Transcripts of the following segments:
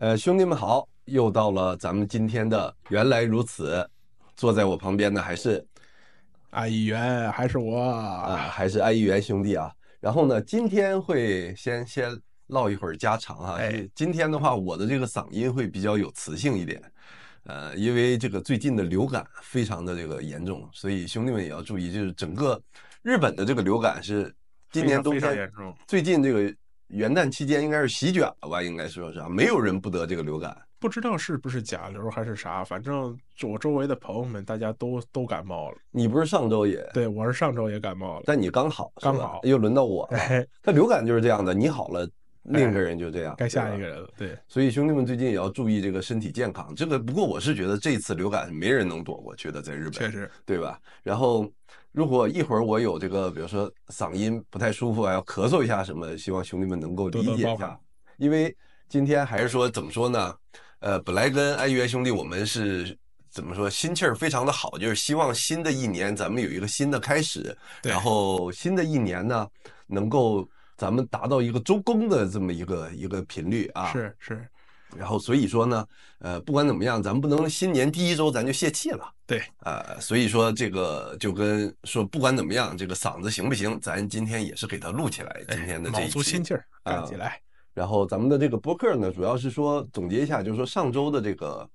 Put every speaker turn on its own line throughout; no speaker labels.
呃，兄弟们好，又到了咱们今天的原来如此。坐在我旁边的还是
安议员，还是我
啊，还是安议员兄弟啊。然后呢，今天会先先唠一会儿家常啊。
哎，
今天的话，我的这个嗓音会比较有磁性一点，呃，因为这个最近的流感非常的这个严重，所以兄弟们也要注意，就是整个日本的这个流感是今年冬天最近这个。元旦期间应该是席卷了吧？应该说是啊，没有人不得这个流感。
不知道是不是甲流还是啥，反正我周围的朋友们大家都都感冒了。
你不是上周也？
对，我是上周也感冒了。
但你刚好，
刚好
又轮到我了。他流感就是这样的，你好了，另一个人就这样，
该下一个人了。对，
所以兄弟们最近也要注意这个身体健康。这个不过我是觉得这次流感没人能躲过去的，在日本
确实，
对吧？然后。如果一会儿我有这个，比如说嗓音不太舒服啊，要咳嗽一下什么，希望兄弟们能够理解一下。
多多
因为今天还是说怎么说呢？呃，本来跟安元兄弟我们是怎么说，心气儿非常的好，就是希望新的一年咱们有一个新的开始，然后新的一年呢，能够咱们达到一个周更的这么一个一个频率啊。
是是。
然后所以说呢，呃，不管怎么样，咱们不能新年第一周咱就泄气了。
对，
呃，所以说这个就跟说不管怎么样，这个嗓子行不行，咱今天也是给它录起来。今天的这一期，
卯足心气儿干起来，
呃。然后咱们的这个播客呢，主要是说总结一下，就是说上周的这个，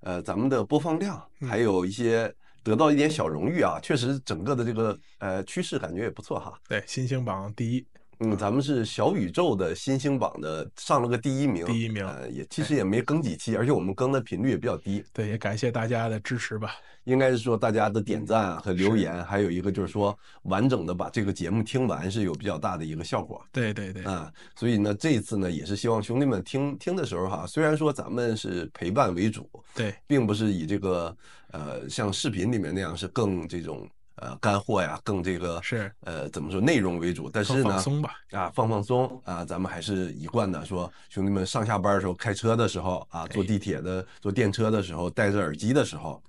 呃，咱们的播放量，还有一些得到一点小荣誉啊，确实整个的这个呃趋势感觉也不错哈。
对，新星榜第一。
嗯，咱们是小宇宙的新星榜的上了个第一名，
第一名，
呃，也其实也没更几期，而且我们更的频率也比较低。
对，也感谢大家的支持吧。
应该是说大家的点赞啊和留言，还有一个就是说完整的把这个节目听完是有比较大的一个效果。
对对对，
啊，所以呢，这一次呢也是希望兄弟们听听的时候哈，虽然说咱们是陪伴为主，
对，
并不是以这个呃像视频里面那样是更这种。呃，干货呀，更这个
是
呃，怎么说内容为主？但是呢，
放松吧，
啊，放放松啊，咱们还是一贯的说，兄弟们上下班的时候，开车的时候啊，坐地铁的、坐电车的时候，戴着耳机的时候，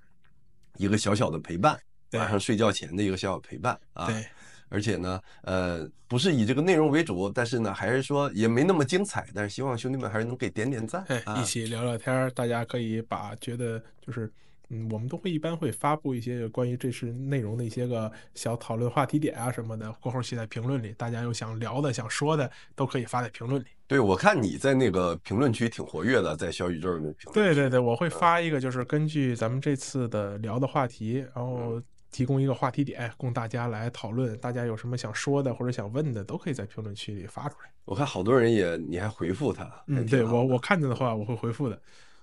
一个小小的陪伴，晚上睡觉前的一个小小陪伴啊。
对，
而且呢，呃，不是以这个内容为主，但是呢，还是说也没那么精彩，但是希望兄弟们还是能给点点赞，
哎，一起聊聊天，大家可以把觉得就是。嗯，我们都会一般会发布一些关于这次内容的一些个小讨论话题点啊什么的，过后写在评论里，大家有想聊的、想说的，都可以发在评论里。
对，我看你在那个评论区挺活跃的，在小宇宙里面评论。
对对对，我会发一个，就是根据咱们这次的聊的话题，然后提供一个话题点，供大家来讨论。大家有什么想说的或者想问的，都可以在评论区里发出来。
我看好多人也，你还回复他。
嗯，对，我我看见的话，我会回复的。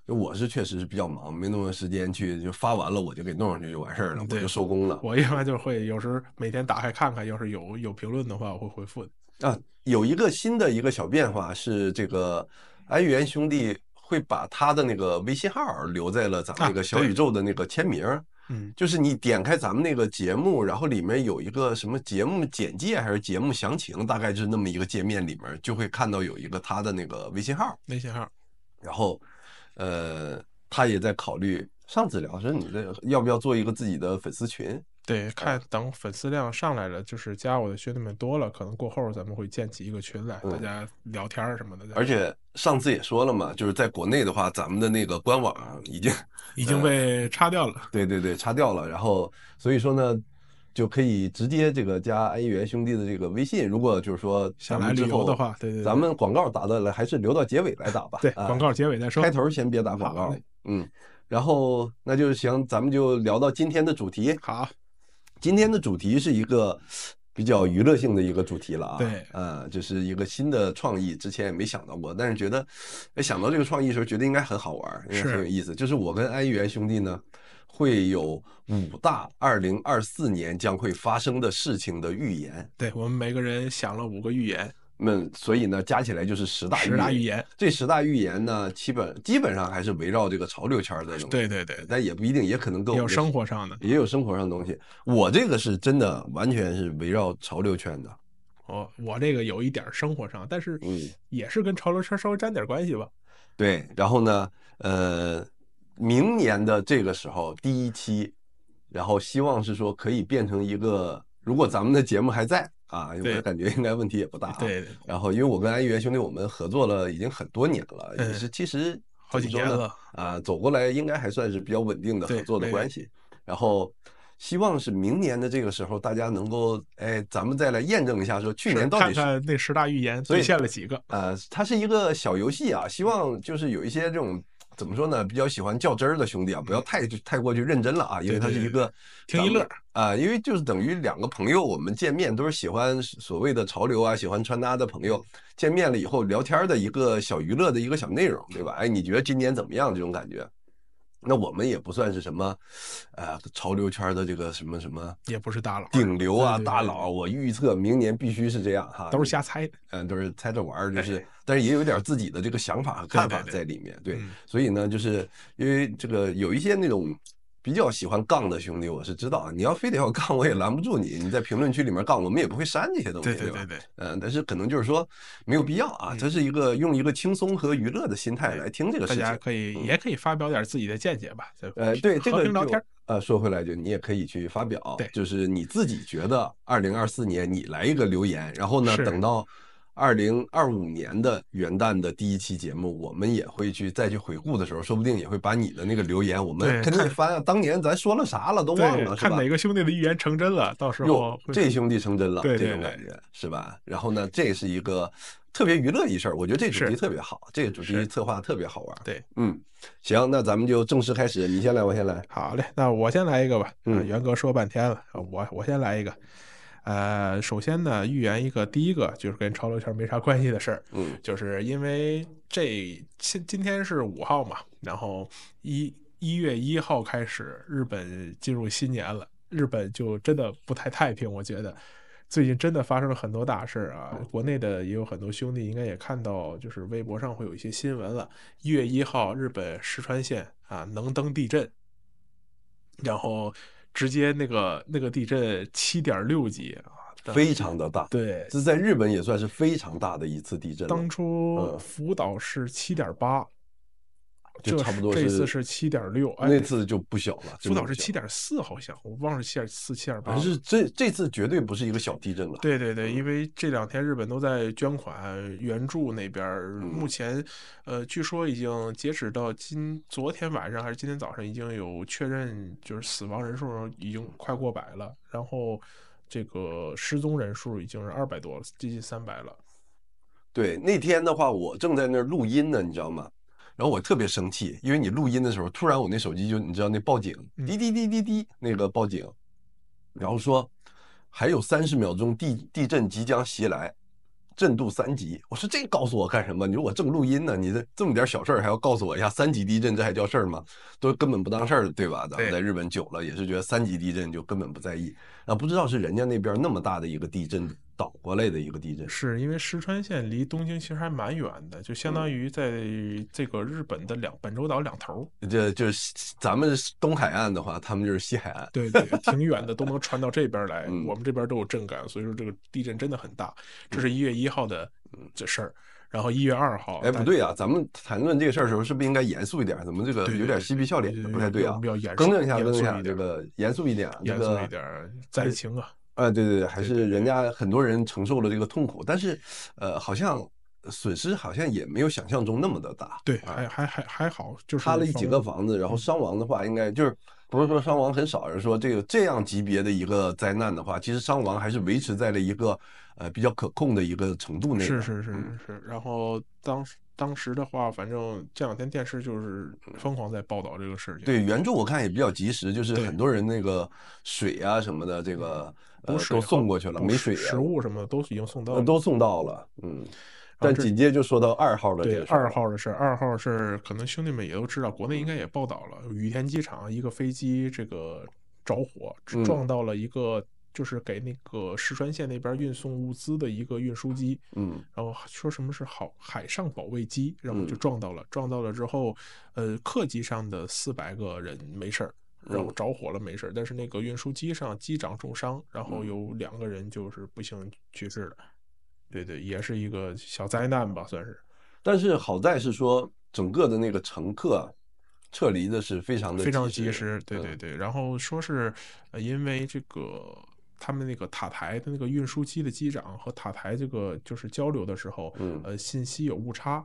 我是确实是比较忙，没那么多时间去，就发完了我就给弄上去就完事儿了，我就收工了。
我一般就会有时每天打开看看，要是有有评论的话，我会回复的。
啊，有一个新的一个小变化是，这个安源兄弟会把他的那个微信号留在了咱们那个小宇宙的那个签名。
嗯、啊，
就是你点开咱们那个节目，然后里面有一个什么节目简介还是节目详情，大概就是那么一个界面，里面就会看到有一个他的那个微信号。
微信号，
然后。呃，他也在考虑。上次聊说你这要不要做一个自己的粉丝群？
对，看等粉丝量上来了，就是加我的兄弟们多了，可能过后咱们会建起一个群来，大家聊天什么的。
而且上次也说了嘛，就是在国内的话，咱们的那个官网已经
已经被擦掉了。
对对对，擦掉了。然后所以说呢。就可以直接这个加安一元兄弟的这个微信，如果就是说
想来旅游的话，对对，
咱们广告打的了还是留到结尾来打吧。
对，广告结尾再说，
开头先别打广告。嗯，然后那就行，咱们就聊到今天的主题。
好，
今天的主题是一个比较娱乐性的一个主题了啊。
对，
呃，就是一个新的创意，之前也没想到过，但是觉得，哎，想到这个创意的时候，觉得应该很好玩，应该很有意思。就是我跟安一元兄弟呢。会有五大二零二四年将会发生的事情的预言。
对，我们每个人想了五个预言，
那所以呢，加起来就是十大
十大预言。
这十大预言呢，基本基本上还是围绕这个潮流圈的东西。
对对对，
但也不一定，也可能跟
有生活上的，
也有生活上的东西。我这个是真的，完全是围绕潮流圈的。
哦，我这个有一点生活上，但是嗯，也是跟潮流圈稍微沾点关系吧。
对，然后呢，呃。明年的这个时候第一期，然后希望是说可以变成一个，如果咱们的节目还在啊，我感觉应该问题也不大。
对。
然后因为我跟安一元兄弟我们合作了已经很多年了，也是其实
好几年了
啊，走过来应该还算是比较稳定的合作的关系。然后希望是明年的这个时候，大家能够哎，咱们再来验证一下，说去年到底是
看看那十大预言兑现了几个？
呃，它是一个小游戏啊，希望就是有一些这种。怎么说呢？比较喜欢较真儿的兄弟啊，不要太太过去认真了啊，因为他是一个
听一乐
啊，因为就是等于两个朋友，我们见面都是喜欢所谓的潮流啊，喜欢穿搭的朋友，见面了以后聊天的一个小娱乐的一个小内容，对吧？哎，你觉得今年怎么样？这种感觉。那我们也不算是什么，呃，潮流圈的这个什么什么，
也不是大佬，
顶流啊，大佬。我预测明年必须是这样哈，
都是瞎猜的，
嗯，都是猜着玩儿，就是，
哎、
但是也有点自己的这个想法和看法在里面，对，所以呢，就是因为这个有一些那种。比较喜欢杠的兄弟，我是知道，你要非得要杠，我也拦不住你。你在评论区里面杠，我们也不会删这些东西，
对对对对。
嗯，但是可能就是说没有必要啊，这是一个用一个轻松和娱乐的心态来听这个事情。
大家可以也可以发表点自己的见解吧。
呃，对这个
聊天。
呃，说回来就你也可以去发表，就是你自己觉得二零二四年你来一个留言，然后呢，等到。二零二五年的元旦的第一期节目，我们也会去再去回顾的时候，说不定也会把你的那个留言，我们肯定翻啊，当年咱说了啥了都忘了，
看哪个兄弟的预言成真了，到时候
这兄弟成真了，
对
这种感觉是吧？然后呢，这是一个特别娱乐一事儿，我觉得这主题特别好，这个主题策划特别好玩。
对，
嗯，行，那咱们就正式开始，你先来，我先来。
好嘞，那我先来一个吧。
嗯，
元哥说半天了，我我先来一个。呃，首先呢，预言一个，第一个就是跟潮流圈没啥关系的事儿，
嗯，
就是因为这今今天是五号嘛，然后一一月一号开始，日本进入新年了，日本就真的不太太平，我觉得最近真的发生了很多大事啊，国内的也有很多兄弟应该也看到，就是微博上会有一些新闻了，一月一号，日本石川县啊能登地震，然后。直接那个那个地震七点六级啊，
非常的大。
对，
这在日本也算是非常大的一次地震。
当初福岛是七点八。
就差不多
这次是七点六，
那次就不小了。
福岛是七点四，好像我忘了七点四、七点八。
但是这这次绝对不是一个小地震了。
对对对，因为这两天日本都在捐款援助那边，
嗯、
目前呃，据说已经截止到今昨天晚上还是今天早上，已经有确认，就是死亡人数已经快过百了，然后这个失踪人数已经是二百多了，接近三百了。
对，那天的话，我正在那儿录音呢，你知道吗？然后我特别生气，因为你录音的时候，突然我那手机就你知道那报警，滴滴滴滴滴那个报警，然后说还有三十秒钟地地震即将袭来，震度三级。我说这告诉我干什么？你说我正录音呢，你这这么点小事儿还要告诉我一下三级地震，这还叫事儿吗？都根本不当事儿，对吧？咱们在日本久了也是觉得三级地震就根本不在意，啊，不知道是人家那边那么大的一个地震。倒过来的一个地震，
是因为石川县离东京其实还蛮远的，就相当于在这个日本的两本州岛两头。
这就是咱们东海岸的话，他们就是西海岸。
对对，挺远的，都能传到这边来。
嗯、
我们这边都有震感，所以说这个地震真的很大。这是一月一号的这事儿，然后一月二号。
哎，不对啊，咱们谈论这个事儿的时候，是不是应该严肃一点？怎么这个有点嬉皮笑脸的？不太对啊。
要严肃，
更正一下，更正一下，这个严肃一点，
严肃一点，灾情啊。
啊，对对对，还是人家很多人承受了这个痛苦，但是，呃，好像损失好像也没有想象中那么的大。
对，还还还还好，就是
塌了一几个房子，然后伤亡的话，应该就是不是说伤亡很少，而是说这个这样级别的一个灾难的话，其实伤亡还是维持在了一个呃比较可控的一个程度内。
是是是是，然后当时。当时的话，反正这两天电视就是疯狂在报道这个事情。
对，援助我看也比较及时，就是很多人那个水啊什么的，这个呃都送过去了，没水、
食物什么的都已经送到了，
都送到了。嗯，但紧接着就说到二号的这个
对二号的事，二号是可能兄弟们也都知道，国内应该也报道了，羽田机场一个飞机这个着火，撞到了一个。就是给那个石川县那边运送物资的一个运输机，
嗯，
然后说什么是好海上保卫机，然后就撞到了，嗯、撞到了之后，呃，客机上的四百个人没事儿，然后着火了没事儿，但是那个运输机上机长重伤，然后有两个人就是不幸去世了，对对，也是一个小灾难吧，算是。
但是好在是说整个的那个乘客。撤离的是非常的
非常及时，对对对。然后说是，呃，因为这个他们那个塔台的那个运输机的机长和塔台这个就是交流的时候，
嗯，
呃，信息有误差，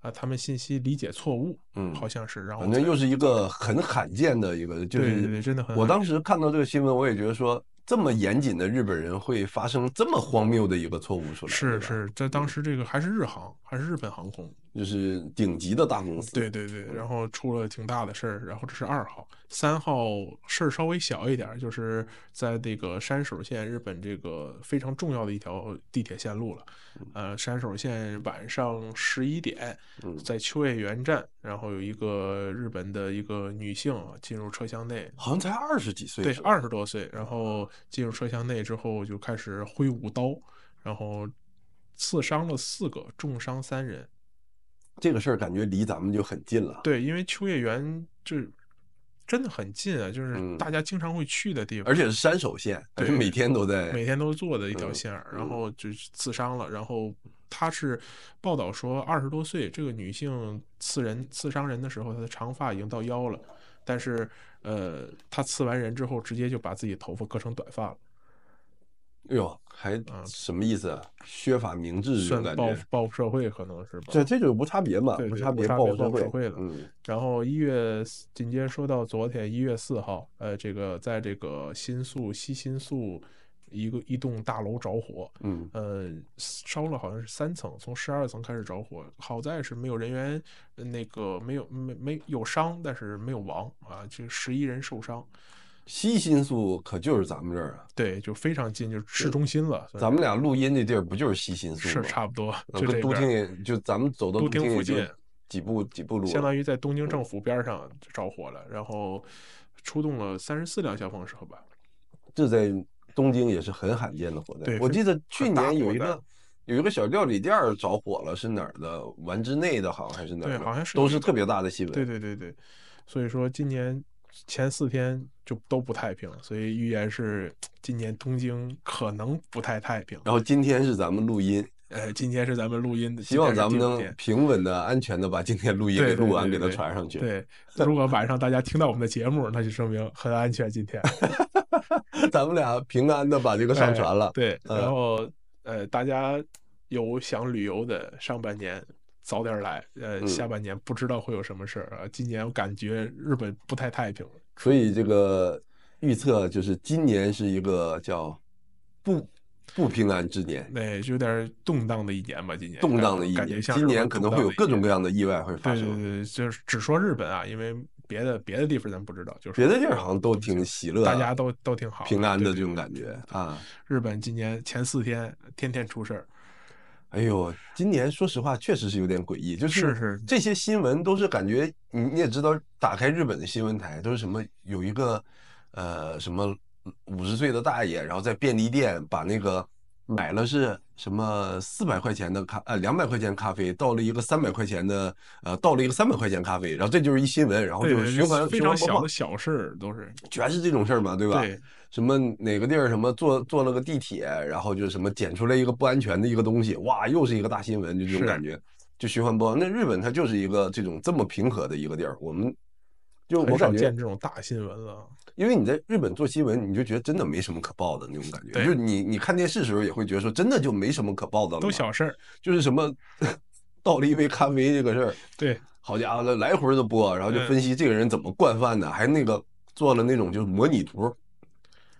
啊，他们信息理解错误，
嗯，
好像是，然后
反正又是一个很罕见的一个，就是
对真的很。
我当时看到这个新闻，我也觉得说。这么严谨的日本人会发生这么荒谬的一个错误出来？
是是，在当时这个还是日航，还是日本航空，
就是顶级的大公司。
对对对，然后出了挺大的事儿。然后这是二号，三号事儿稍微小一点，就是在这个山手线，日本这个非常重要的一条地铁线路了。呃，山手线晚上十一点，在秋叶原站，然后有一个日本的一个女性啊进入车厢内，
好像才二十几岁，
对，二十多岁，然后。进入车厢内之后，就开始挥舞刀，然后刺伤了四个，重伤三人。
这个事儿感觉离咱们就很近了。
对，因为秋叶原就真的很近啊，就是大家经常会去的地方，
嗯、而且是山手线，对每天都在，
每天都坐的一条线，嗯、然后就刺伤了。然后他是报道说，二十多岁这个女性刺人、刺伤人的时候，她的长发已经到腰了，但是。呃，她刺完人之后，直接就把自己头发割成短发了。
哎呦，还什么意思啊？削发明志这种感觉，
报报复社会可能是吧？
这这就无差别嘛，
无
差别
报
复
社会了。嗯。然后一月紧接着说到昨天一月四号，呃，这个在这个新宿西新宿。一个一栋大楼着火，
嗯，
呃，烧了好像是三层，从十二层开始着火，好在是没有人员，那个没有没没有伤，但是没有亡啊，就十一人受伤。
西新宿可就是咱们这儿啊，
对，就非常近，就市中心了。
咱们俩录音那地儿不就是西新宿吗？
是差不多，就
跟都厅就咱们走到
都厅附近
几步几步路，
相当于在东京政府边上着火了，然后出动了三十四辆消防车吧，
这在。东京也是很罕见的火
灾。
我记得去年有一个有一个小料理店着火了，是哪儿的？丸之内的，好像还是哪儿？
对，好像是
都是特别大的新闻。
对对对对，所以说今年前四天就都不太平，所以预言是今年东京可能不太太平。
然后今天是咱们录音，
呃，今天是咱们录音的，
希望咱们能平稳的、安全的把今天录音给录完，给它传上去。
对，如果晚上大家听到我们的节目，那就说明很安全。今天。
咱们俩平安的把这个上传了，
哎、对，然后、嗯、呃，大家有想旅游的，上半年早点来，呃，下半年不知道会有什么事儿啊。今年我感觉日本不太太平，
所以这个预测就是今年是一个叫不不平安之年，
对，就有点动荡的一年吧。今年
动荡的一年，今年可能会有各种各样的意外会发生。
对对对，就是只说日本啊，因为。别的别的地方咱不知道，就是
别的地儿好像都挺喜乐，
大家都都挺好，
平安的这种感觉啊。
日本今年前四天天天出事儿，
哎呦，今年说实话确实是有点诡异，就是是这些新闻都是感觉你你也知道，打开日本的新闻台都是什么有一个呃什么五十岁的大爷，然后在便利店把那个。买了是什么四百块钱的咖呃两百块钱咖啡，倒了一个三百块钱的呃倒了一个三百块钱咖啡，然后这就是一新闻，然后就循环
非常小的小事儿都是
全是这种事儿嘛，对吧？
对，
什么哪个地儿什么坐坐了个地铁，然后就什么捡出来一个不安全的一个东西，哇，又是一个大新闻，就这种感觉，就循环播放。那日本它就是一个这种这么平和的一个地儿，我们就我感觉
见这种大新闻了。
因为你在日本做新闻，你就觉得真的没什么可报的那种感觉。就是你你看电视的时候也会觉得说，真的就没什么可报的了。
都小事儿，
就是什么倒了一杯咖啡这个事儿。
对，
好家伙，来回的播，然后就分析这个人怎么惯犯的，还那个做了那种就是模拟图，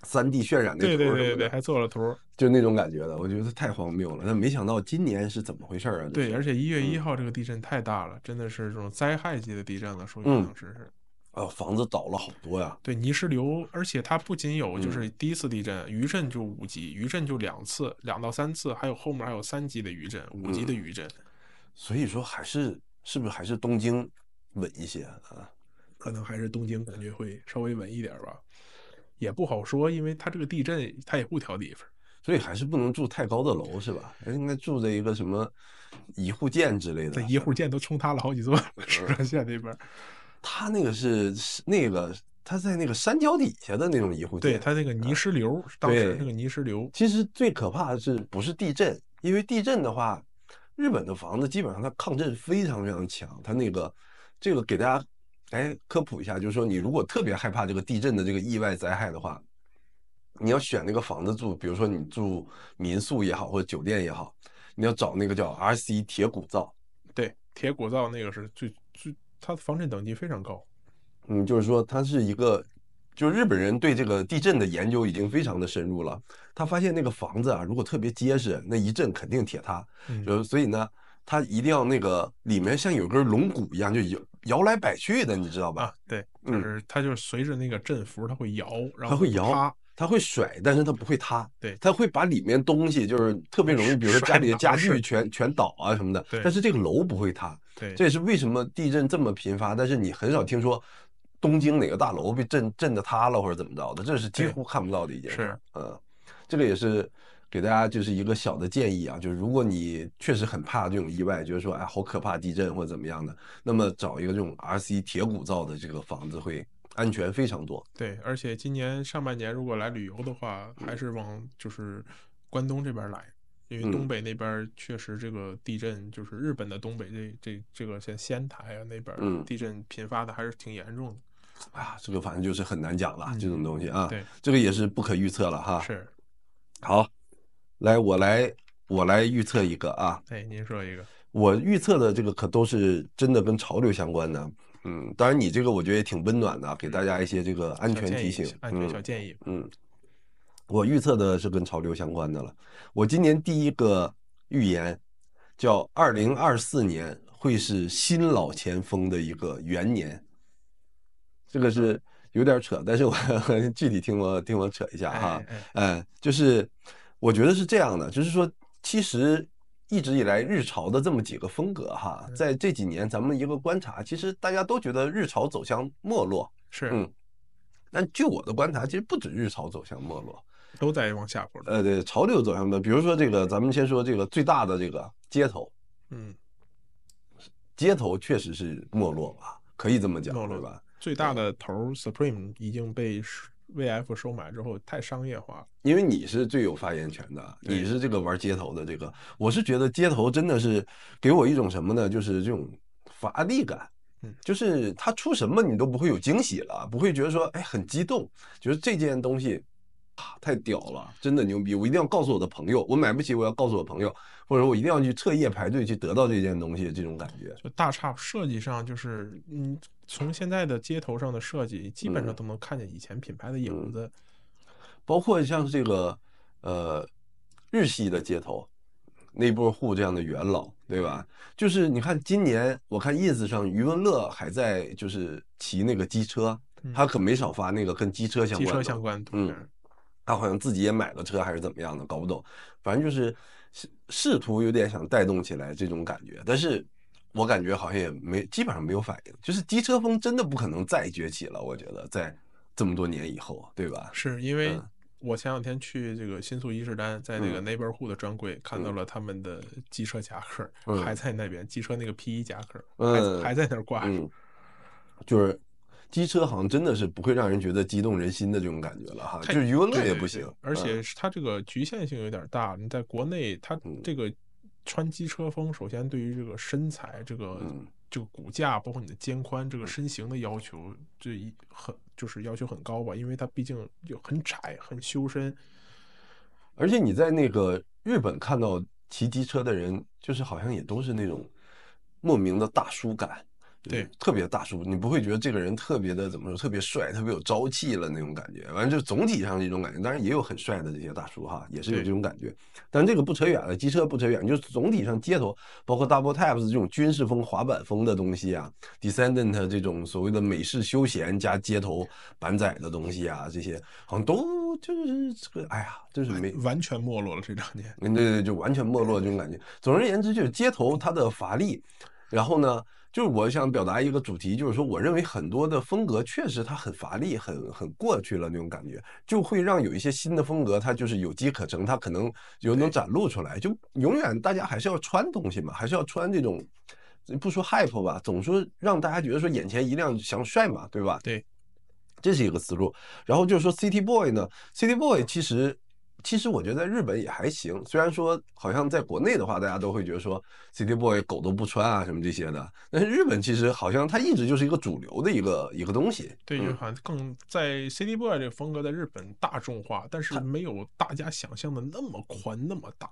三 D 渲染那图。
对对对对，还做了图，
就那种感觉的，我觉得太荒谬了。但没想到今年是怎么回事啊？
对，而且一月一号这个地震太大了，真的是这种灾害级的地震了，说句当时是。
啊，房子倒了好多呀！
对，泥石流，而且它不仅有就是第一次地震，余震就五级，余震就两次，两到三次，还有后面还有三级的余震，五级的余震。
所以说，还是是不是还是东京稳一些啊？
可能还是东京感觉会稍微稳一点吧，也不好说，因为它这个地震它也不挑地方，
所以还是不能住太高的楼，是吧？应该住在一个什么一户建之类的。
这一户建都冲塌了好几座，石川县那边。
他那个是那个他在那个山脚底下的那种一户建，
对他那个泥石流，啊、当时那个泥石流。
其实最可怕的是不是地震？因为地震的话，日本的房子基本上它抗震非常非常强。它那个这个给大家哎科普一下，就是说你如果特别害怕这个地震的这个意外灾害的话，你要选那个房子住，比如说你住民宿也好或者酒店也好，你要找那个叫 RC 铁骨造。
对铁骨造那个是最最，它的防震等级非常高。
嗯，就是说它是一个，就是日本人对这个地震的研究已经非常的深入了。他发现那个房子啊，如果特别结实，那一震肯定铁塌。嗯，就所以呢，它一定要那个里面像有根龙骨一样，就摇摇来摆去的，你知道吧？
啊，对，就是它就是随着那个振幅，它会摇，然后
它会摇。它会甩，但是它不会塌。
对，
它会把里面东西就是特别容易，比如说家里的家具全全倒啊什么的。
对。
但是这个楼不会塌。
对。
这也是为什么地震这么频发，但是你很少听说东京哪个大楼被震震的塌了或者怎么着的，这是几乎看不到的一件事。
是。
嗯，这个也是给大家就是一个小的建议啊，就是如果你确实很怕这种意外，就是说哎好可怕地震或者怎么样的，那么找一个这种 RC 铁骨造的这个房子会。安全非常多，
对，而且今年上半年如果来旅游的话，还是往就是关东这边来，因为东北那边确实这个地震，就是日本的东北这这这个像仙台啊那边，地震频发的还是挺严重的。
啊，这个反正就是很难讲了，这种东西啊，
对，
这个也是不可预测了哈。
是，
好，来我来我来预测一个啊，
哎，您说一个，
我预测的这个可都是真的跟潮流相关的。嗯，当然，你这个我觉得也挺温暖的，给大家一些这个安全提醒、
安全小建议。
嗯，我预测的是跟潮流相关的了。我今年第一个预言叫“二零二四年会是新老前锋的一个元年”，这个是有点扯，但是我 具体听我听我扯一下哈。嗯，就是我觉得是这样的，就是说其实。一直以来，日潮的这么几个风格哈，在这几年咱们一个观察，其实大家都觉得日潮走向没落，
是
嗯。但据我的观察，其实不止日潮走向没落，
都在往下坡。
呃，对，潮流走向的，比如说这个，咱们先说这个最大的这个街头，
嗯，
街头确实是没落吧，可以这么讲，对吧？
最大的头 Supreme 已经被。VF 收买之后太商业化了，
因为你是最有发言权的，你是这个玩街头的这个，我是觉得街头真的是给我一种什么呢？就是这种乏力感，
嗯，
就是他出什么你都不会有惊喜了，不会觉得说哎很激动，觉得这件东西。太屌了，真的牛逼！我一定要告诉我的朋友，我买不起，我要告诉我朋友，或者我一定要去彻夜排队去得到这件东西，这种感觉。
就大差设计上，就是嗯，从现在的街头上的设计，基本上都能看见以前品牌的影子，
嗯嗯、包括像这个呃日系的街头，内波户这样的元老，对吧？就是你看今年我看 ins 上余文乐还在就是骑那个机车，他可没少发那个跟机车相关的，
机车相关的，
嗯。他好像自己也买了车还是怎么样的，搞不懂。反正就是试图有点想带动起来这种感觉，但是我感觉好像也没基本上没有反应。就是机车风真的不可能再崛起了，我觉得在这么多年以后，对吧？
是因为我前两天去这个新宿伊势丹，在那个 Neighborhood 的专柜看到了他们的机车夹克，还在那边，机车那个 P1 夹克还还在那儿挂着，就是。机车好像真的是不会让人觉得激动人心的这种感觉了哈，就是余文乐也不行，而且它这个局限性有点大。你在国内，它这个穿机车风，首先对于这个身材、这个这个骨架，包括你的肩宽、这个身形的要求，这一很就是要求很高吧，因为它毕竟就很窄、很修身。
而且你在那个日本看到骑机车的人，就是好像也都是那种莫名的大叔感。
对，
特别大叔，你不会觉得这个人特别的怎么说，特别帅，特别有朝气了那种感觉。反正就总体上这种感觉，当然也有很帅的这些大叔哈，也是有这种感觉。但这个不扯远了，机车不扯远，就是总体上街头，包括 Double Taps 这种军事风、滑板风的东西啊，Descendant 这种所谓的美式休闲加街头板仔的东西啊，这些好像都就是这个，哎呀，就是没
完全没落了这两年。
对对对，就完全没落这种感觉。总而言之，就是街头它的乏力，然后呢？就是我想表达一个主题，就是说，我认为很多的风格确实它很乏力，很很过去了那种感觉，就会让有一些新的风格，它就是有机可乘，它可能有能展露出来。就永远大家还是要穿东西嘛，还是要穿这种，不说 hype 吧，总说让大家觉得说眼前一亮想帅嘛，对吧？
对，
这是一个思路。然后就是说 City Boy 呢，City Boy 其实。其实我觉得在日本也还行，虽然说好像在国内的话，大家都会觉得说 City Boy 狗都不穿啊什么这些的，但是日本其实好像它一直就是一个主流的一个一个东西。
对，就好像更在 City Boy 这个风格在日本大众化，但是没有大家想象的那么宽那么大。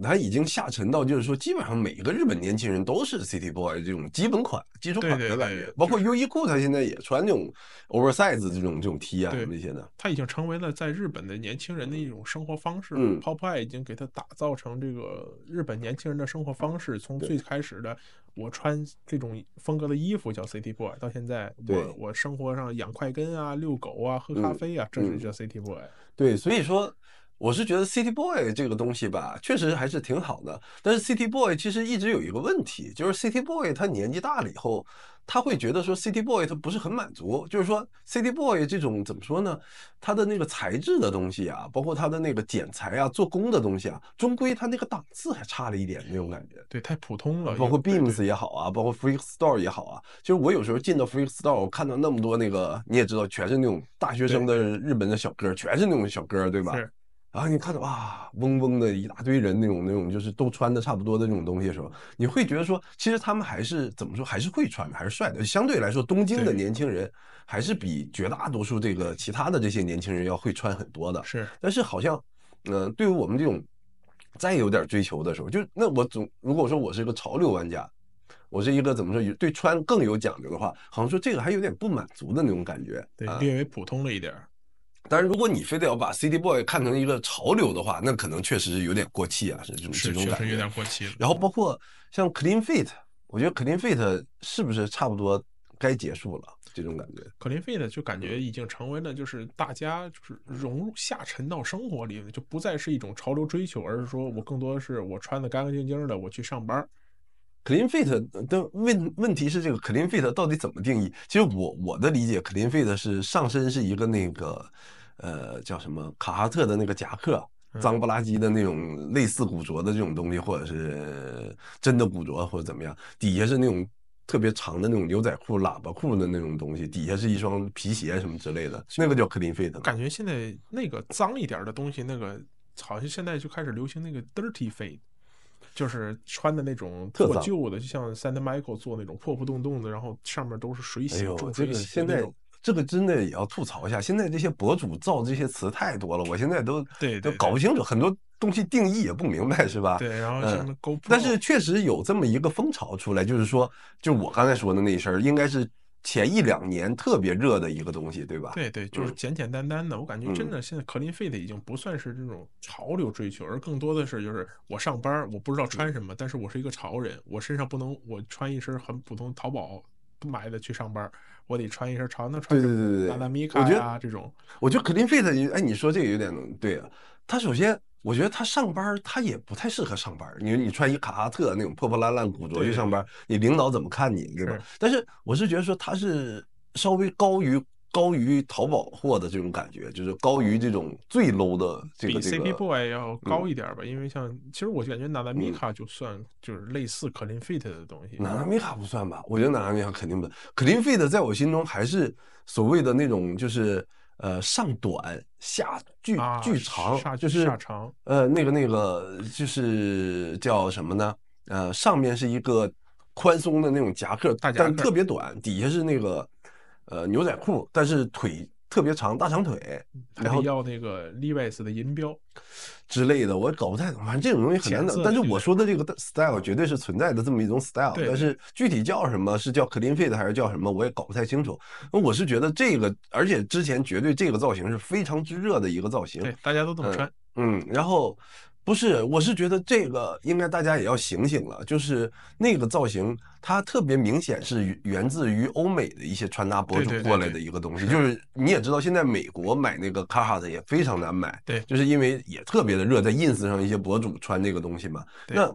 它已经下沉到就是说，基本上每个日本年轻人都是 City Boy 这种基本款、基础款的感觉。包括优衣库，它现在也穿这种 oversize 这种这种 T 啊什么这些的。
它已经成为了在日本的年轻人的一种生活方式。
嗯
，Popeye 已经给它打造成这个日本年轻人的生活方式。从最开始的我穿这种风格的衣服叫 City Boy，到现在我我生活上养快根啊、遛狗啊、喝咖啡啊，这是叫 City Boy。
对，所以说。我是觉得 City Boy 这个东西吧，确实还是挺好的。但是 City Boy 其实一直有一个问题，就是 City Boy 他年纪大了以后，他会觉得说 City Boy 他不是很满足。就是说 City Boy 这种怎么说呢？他的那个材质的东西啊，包括他的那个剪裁啊、做工的东西啊，终归他那个档次还差了一点那种感觉。
对，太普通了。
包括 Beams 也好啊，包括 Freak Store 也好啊。就是我有时候进到 Freak Store，我看到那么多那个，你也知道，全是那种大学生的日本的小哥，全是那种小哥，对吧？
是。
然后你看到哇，嗡嗡的一大堆人，那种那种就是都穿的差不多的那种东西的时候，你会觉得说，其实他们还是怎么说，还是会穿的，还是帅的。相对来说，东京的年轻人还是比绝大多数这个其他的这些年轻人要会穿很多的。
是，
但是好像，嗯、呃，对于我们这种再有点追求的时候，就那我总如果说我是一个潮流玩家，我是一个怎么说，对穿更有讲究的话，好像说这个还有点不满足的那种感觉，
对，略微普通了一点。
但是如果你非得要把 City Boy 看成一个潮流的话，那可能确实是有点过气啊，是这种这种感觉。
确实有点过气。
然后包括像 Clean Fit，我觉得 Clean Fit 是不是差不多该结束了？这种感觉。
Clean Fit 就感觉已经成为了就是大家就是融入下沉到生活里，就不再是一种潮流追求，而是说我更多的是我穿的干干净净的，我去上班。
Clean Fit 的问问题是这个 Clean Fit 到底怎么定义？其实我我的理解，Clean Fit 是上身是一个那个呃叫什么卡哈特的那个夹克，脏不拉几的那种类似古着的这种东西，或者是真的古着或者怎么样，底下是那种特别长的那种牛仔裤、喇叭裤的那种东西，底下是一双皮鞋什么之类的，那个叫 Clean Fit。
感觉现在那个脏一点的东西，那个好像现在就开始流行那个 Dirty Fit。就是穿的那种破旧的，就像 Saint Michael 做那种破破洞洞的，然后上面都是水洗。
哎呦，这个现在这个真的也要吐槽一下，现在这些博主造这些词太多了，我现在都
对
都搞不清楚，很多东西定义也不明白，是吧？
对，然后什么 GoPro，
但是确实有这么一个风潮出来，就是说，就我刚才说的那事儿，应该是。前一两年特别热的一个东西，对吧？
对对，就是简简单单的。嗯、我感觉真的现在 clean fit 已经不算是这种潮流追求，而更多的是就是我上班我不知道穿什么，但是我是一个潮人，我身上不能我穿一身很普通淘宝买的去上班，我得穿一身长的穿
对对对对对，
娜娜米卡呀这种。
我觉得 clean fit，哎，你说这个有点对啊。他首先。我觉得他上班，他也不太适合上班。你你穿一卡哈特那种破破烂烂古着去上班，你领导怎么看你，对吧？但是我是觉得说他是稍微高于高于淘宝货的这种感觉，就是高于这种最 low 的这个。比
CP Boy 要高一点吧，因为像其实我感觉娜娜米卡就算就是类似 Clean Fit 的东西。
娜娜米卡不算吧？我觉得娜娜米卡肯定不。Clean Fit 在我心中还是所谓的那种就是。呃，上短下巨巨长，
啊、
就是
下长。
呃，那个那个就是叫什么呢？呃，上面是一个宽松的那种夹克，
大夹克
但特别短，底下是那个呃牛仔裤，但是腿。特别长大长腿，然后
要那个 Levi's 的银标
之类的，我搞不太懂。反正这种东西很难的。但是我说的这个 style 绝对是存在的这么一种 style，但是具体叫什么，是叫 clean fit 还是叫什么，我也搞不太清楚。那我是觉得这个，而且之前绝对这个造型是非常之热的一个造型，
对，大家都这么穿。
嗯，嗯，然后。不是，我是觉得这个应该大家也要醒醒了。就是那个造型，它特别明显是源自于欧美的一些穿搭博主过来的一个东西。就是你也知道，现在美国买那个 Carhartt 也非常难买，
对，
就是因为也特别的热，在 ins 上一些博主穿这个东西嘛。那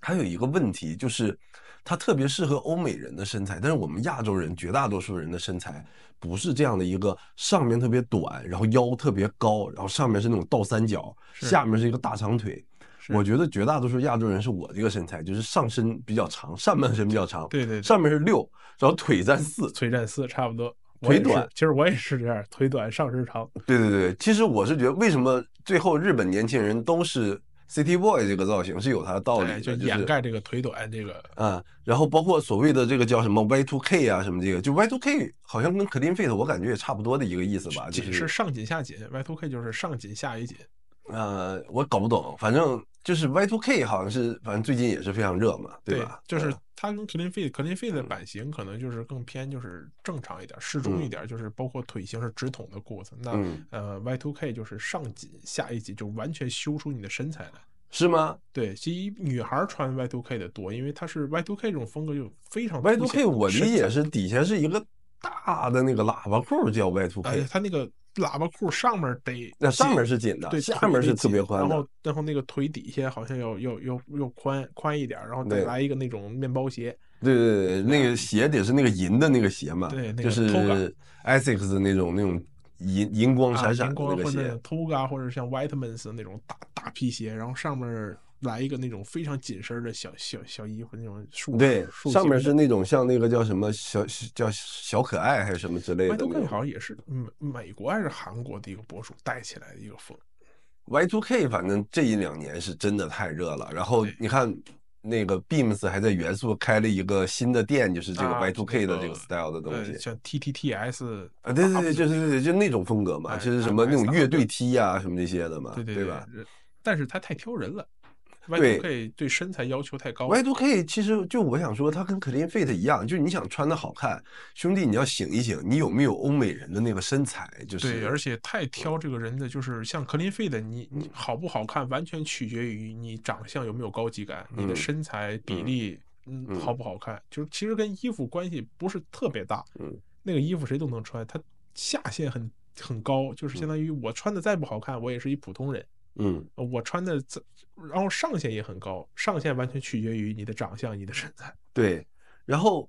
还有一个问题就是。它特别适合欧美人的身材，但是我们亚洲人绝大多数人的身材不是这样的一个，上面特别短，然后腰特别高，然后上面是那种倒三角，下面是一个大长腿。我觉得绝大多数亚洲人是我这个身材，就是上身比较长，上半身比较长，
对对，
上面是六，然后腿占四，
腿占四差不多，
腿短。
其实我也是这样，腿短上身长。
对对对，其实我是觉得为什么最后日本年轻人都是。City Boy 这个造型是有它的道理的，
就掩盖这个腿短这个、就是、
啊，然后包括所谓的这个叫什么 Y2K 啊什么这个，就 Y2K 好像跟 Clean Fit 我感觉也差不多的一个意思吧，就是
是上紧下紧，Y2K 就是上紧下一紧，
呃，我搞不懂，反正就是 Y2K 好像是，反正最近也是非常热嘛，对吧？
对，就是它跟 Clean Fit，Clean Fit 的版型可能就是更偏就是正常一点，适中一点，就是包括腿型是直筒的裤子。那呃 Y Two K 就是上紧下一紧，就完全修出你的身材来。
是吗？
对，其实女孩穿 Y two K 的多，因为它是 Y two K 这种风格就非常
Y two K。我理解是底下是一个大的那个喇叭裤叫 Y two K，
哎，它那个喇叭裤上面得
那上面是紧的，
对，
下面是特别宽的，
然后然后那个腿底下好像要要要要宽宽一点，然后再来一个那种面包鞋。
对对对，那个鞋得是那个银的那个鞋嘛，
对，
就是 Asics 的那种那种。银银光闪闪的那个鞋
，Toga 或者像 Whiteman's 那种大大皮鞋，然后上面来一个那种非常紧身的小小小衣服那种束。
对，上面是那种像那个叫什么小叫小可爱还是什么之类的。
Y2K 好像也是美美国还是韩国的一个博主带起来的一个风。
Y2K 反正这一两年是真的太热了，然后你看。那个 Beams 还在元素开了一个新的店，就是这个 Y2K 的这个 style 的东西，
啊、像 TTTS
啊，对对对，就是对就那种风格嘛，就是什么那种乐队 T 啊什么这些的嘛，
对对
对吧？
但是他太挑人了。Y2K 对身材要求太高。
Y2K 其实就我想说，它跟 Clean Fit 一样，就是你想穿的好看，兄弟你要醒一醒，你有没有欧美人的那个身材？就是
对，而且太挑这个人的，就是像 Clean Fit，你你好不好看，完全取决于你长相有没有高级感，你的身材比例嗯好不好看，就是其实跟衣服关系不是特别大。
嗯，
那个衣服谁都能穿，它下限很很高，就是相当于我穿的再不好看，我也是一普通人。
嗯，
我穿的，然后上限也很高，上限完全取决于你的长相、你的身材。
对，然后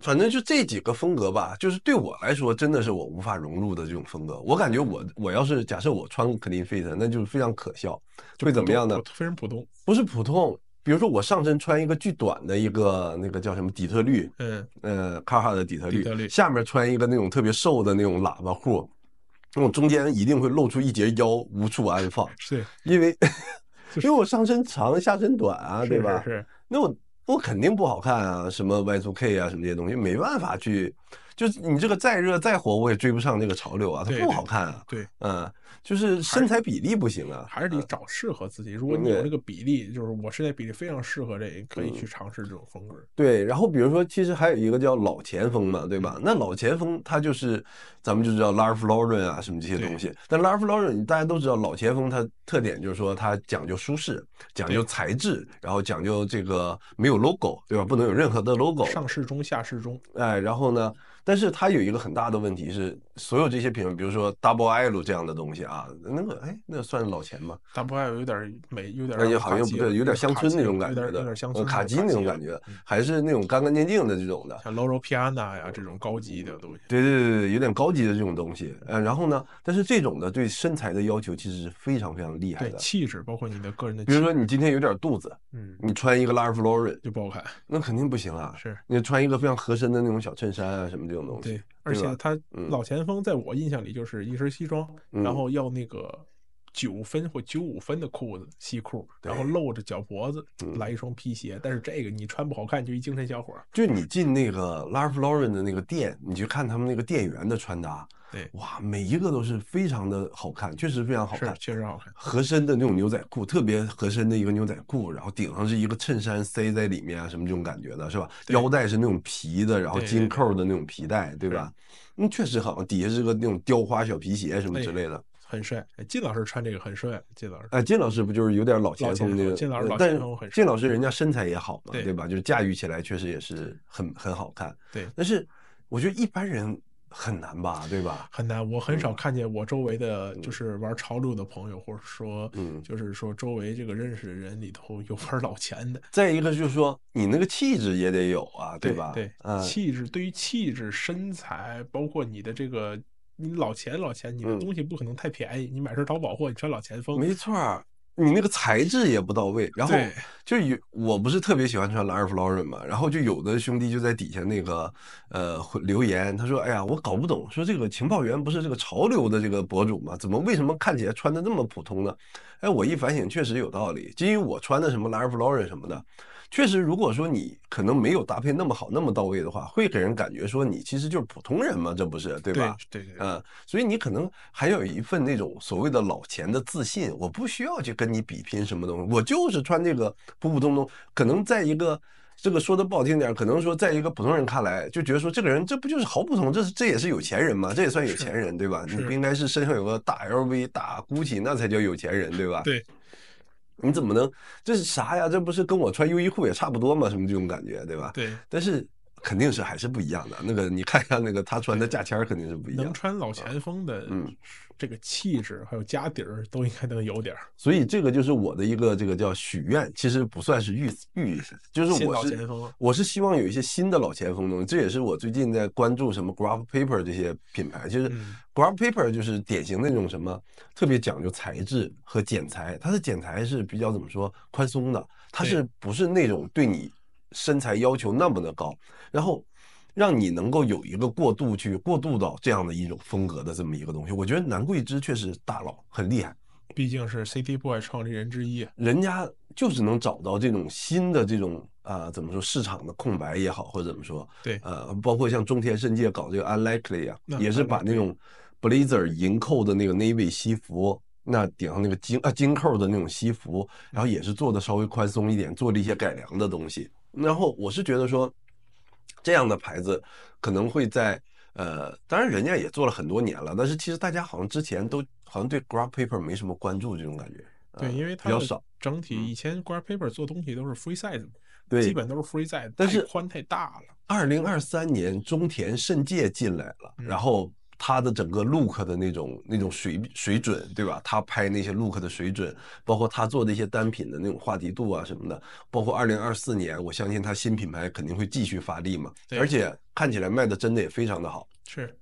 反正就这几个风格吧，就是对我来说真的是我无法融入的这种风格。我感觉我我要是假设我穿 Clean Fit，那就是非常可笑，会怎么样呢？
非常普通，
不是普通。比如说我上身穿一个巨短的一个那个叫什么底特律，
嗯
呃，卡哈的底特律，
底特律，
下面穿一个那种特别瘦的那种喇叭裤。那我中间一定会露出一截腰，无处安放。
是，
因为 因为我上身长，下身短啊，对吧？
是，是。
那我我肯定不好看啊，什么 Y2K 啊，什么这些东西，没办法去。就是你这个再热再火，我也追不上那个潮流啊，它不好看啊。
对，对，
嗯，就是身材比例不行啊，
还是得找适合自己。如果你有这个比例，就是我身材比例非常适合这，可以去尝试这种风格。
对，然后比如说，其实还有一个叫老前锋嘛，对吧？那老前锋它就是咱们就知道 Ralph Lauren 啊什么这些东西。但 Ralph Lauren 大家都知道，老前锋它特点就是说它讲究舒适，讲究材质，然后讲究这个没有 logo，对吧？不能有任何的 logo。
上适中，下适中。
哎，然后呢？但是它有一个很大的问题是，所有这些品牌，比如说 Double L 这样的东西啊，那个哎，那算老钱吗
？Double L 有点美，有点
而且好像不对，有点乡村那种感觉的，
有点乡村
卡基那种感觉，还是那种干干净净的这种的，
像 Loro Piana 呀这种高级的东西。
对对对对，有点高级的这种东西。嗯，然后呢，但是这种的对身材的要求其实是非常非常厉害的，
气质包括你的个人的。
比如说你今天有点肚子，
嗯，
你穿一个 Ralph Lauren
就不好看，
那肯定不行啊。
是
你穿一个非常合身的那种小衬衫啊什么这种东西。
对。而且他老前锋在我印象里就是一身西装，
嗯、
然后要那个九分或九五分的裤子西裤，然后露着脚脖子，
嗯、
来一双皮鞋。但是这个你穿不好看，就一精神小伙。
就你进那个 Ralph Lauren 的那个店，你去看他们那个店员的穿搭，
对，
哇，每一个都是非常的好看，确实非常好看，
确实好看。
合身的那种牛仔裤，特别合身的一个牛仔裤，然后顶上是一个衬衫塞在里面啊，什么这种感觉的，是吧？腰带是那种皮的，然后金扣的那种皮带，对，吧？嗯，确实好，底下是个那种雕花小皮鞋什么之类的，
很帅。金老师穿这个很帅，金老师。
哎，金老师不就是有点老前锋那个？
金老师老前锋很帅。
金老师人家身材也好嘛，
对，
对吧？就是驾驭起来确实也是很很好看。
对，
但是我觉得一般人很难吧，对吧？
很难，我很少看见我周围的就是玩潮流的朋友，或者说，嗯，就是说周围这个认识的人里头有玩老钱的。
再一个就是说，你那个气质也得有啊，对吧？
对，气质对于气质、身材，包括你的这个，你老钱老钱，你的东西不可能太便宜。你买身淘宝货，你穿老钱风，
没错。你那个材质也不到位，然
后
就有我不是特别喜欢穿 Ralph Lauren 嘛，然后就有的兄弟就在底下那个呃留言，他说：“哎呀，我搞不懂，说这个情报员不是这个潮流的这个博主吗？怎么为什么看起来穿的那么普通呢？”哎，我一反省，确实有道理，基于我穿的什么 Ralph Lauren 什么的。确实，如果说你可能没有搭配那么好、那么到位的话，会给人感觉说你其实就是普通人嘛，这不是对吧？
对对对，
嗯，所以你可能还有一份那种所谓的老钱的自信，我不需要去跟你比拼什么东西，我就是穿这个普普通通。可能在一个这个说的不好听点，可能说在一个普通人看来，就觉得说这个人这不就是好普通，这是这也是有钱人嘛，这也算有钱人对吧？你不应该是身上有个大 LV、大 GUCCI 那才叫有钱人对吧？
对。
你怎么能这是啥呀？这不是跟我穿优衣库也差不多吗？什么这种感觉，对吧？
对。
但是肯定是还是不一样的。那个你看一下那个他穿的价签肯定是不一样。
能穿老前锋的，嗯，这个气质还有家底儿都应该能有点儿。
所以这个就是我的一个这个叫许愿，其实不算是预预，就是我是我是希望有一些新的老前锋东西。这也是我最近在关注什么 Graph Paper 这些品牌，就是。Graph Paper 就是典型那种什么特别讲究材质和剪裁，它的剪裁是比较怎么说宽松的，它是不是那种对你身材要求那么的高，然后让你能够有一个过渡去过渡到这样的一种风格的这么一个东西。我觉得南桂枝确实大佬很厉害，
毕竟是 City Boy 创立人之一，
人家就是能找到这种新的这种啊、呃、怎么说市场的空白也好，或者怎么说，
对，
呃，包括像中田圣介搞这个 Unlikely 啊，也是把那种。Blazer 银扣的那个 navy 西服，那顶上那个金啊金扣的那种西服，然后也是做的稍微宽松一点，做了一些改良的东西。然后我是觉得说，这样的牌子可能会在呃，当然人家也做了很多年了，但是其实大家好像之前都好像对 Graph Paper 没什么关注这种感觉。
对，因为它比较少。整体以前 Graph Paper 做东西都是 free size，
对，
基本都是 free size，
但是
宽太大了。
二零二三年中田圣介进来了，然后。他的整个 look 的那种那种水水准，对吧？他拍那些 look 的水准，包括他做的一些单品的那种话题度啊什么的，包括二零二四年，我相信他新品牌肯定会继续发力嘛。而且看起来卖的真的也非常的好。
是，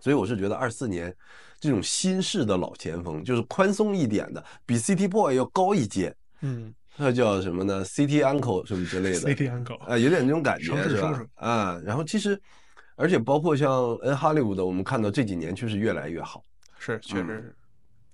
所以我是觉得二四年这种新式的老前锋，就是宽松一点的，比 City Boy 要高一阶。
嗯，
那叫什么呢？City Uncle 什么之类的。
City Uncle
啊，有点那种感觉是吧？啊，然后其实。而且包括像 N Hollywood 的，我们看到这几年确实越来越好。
是，确实是。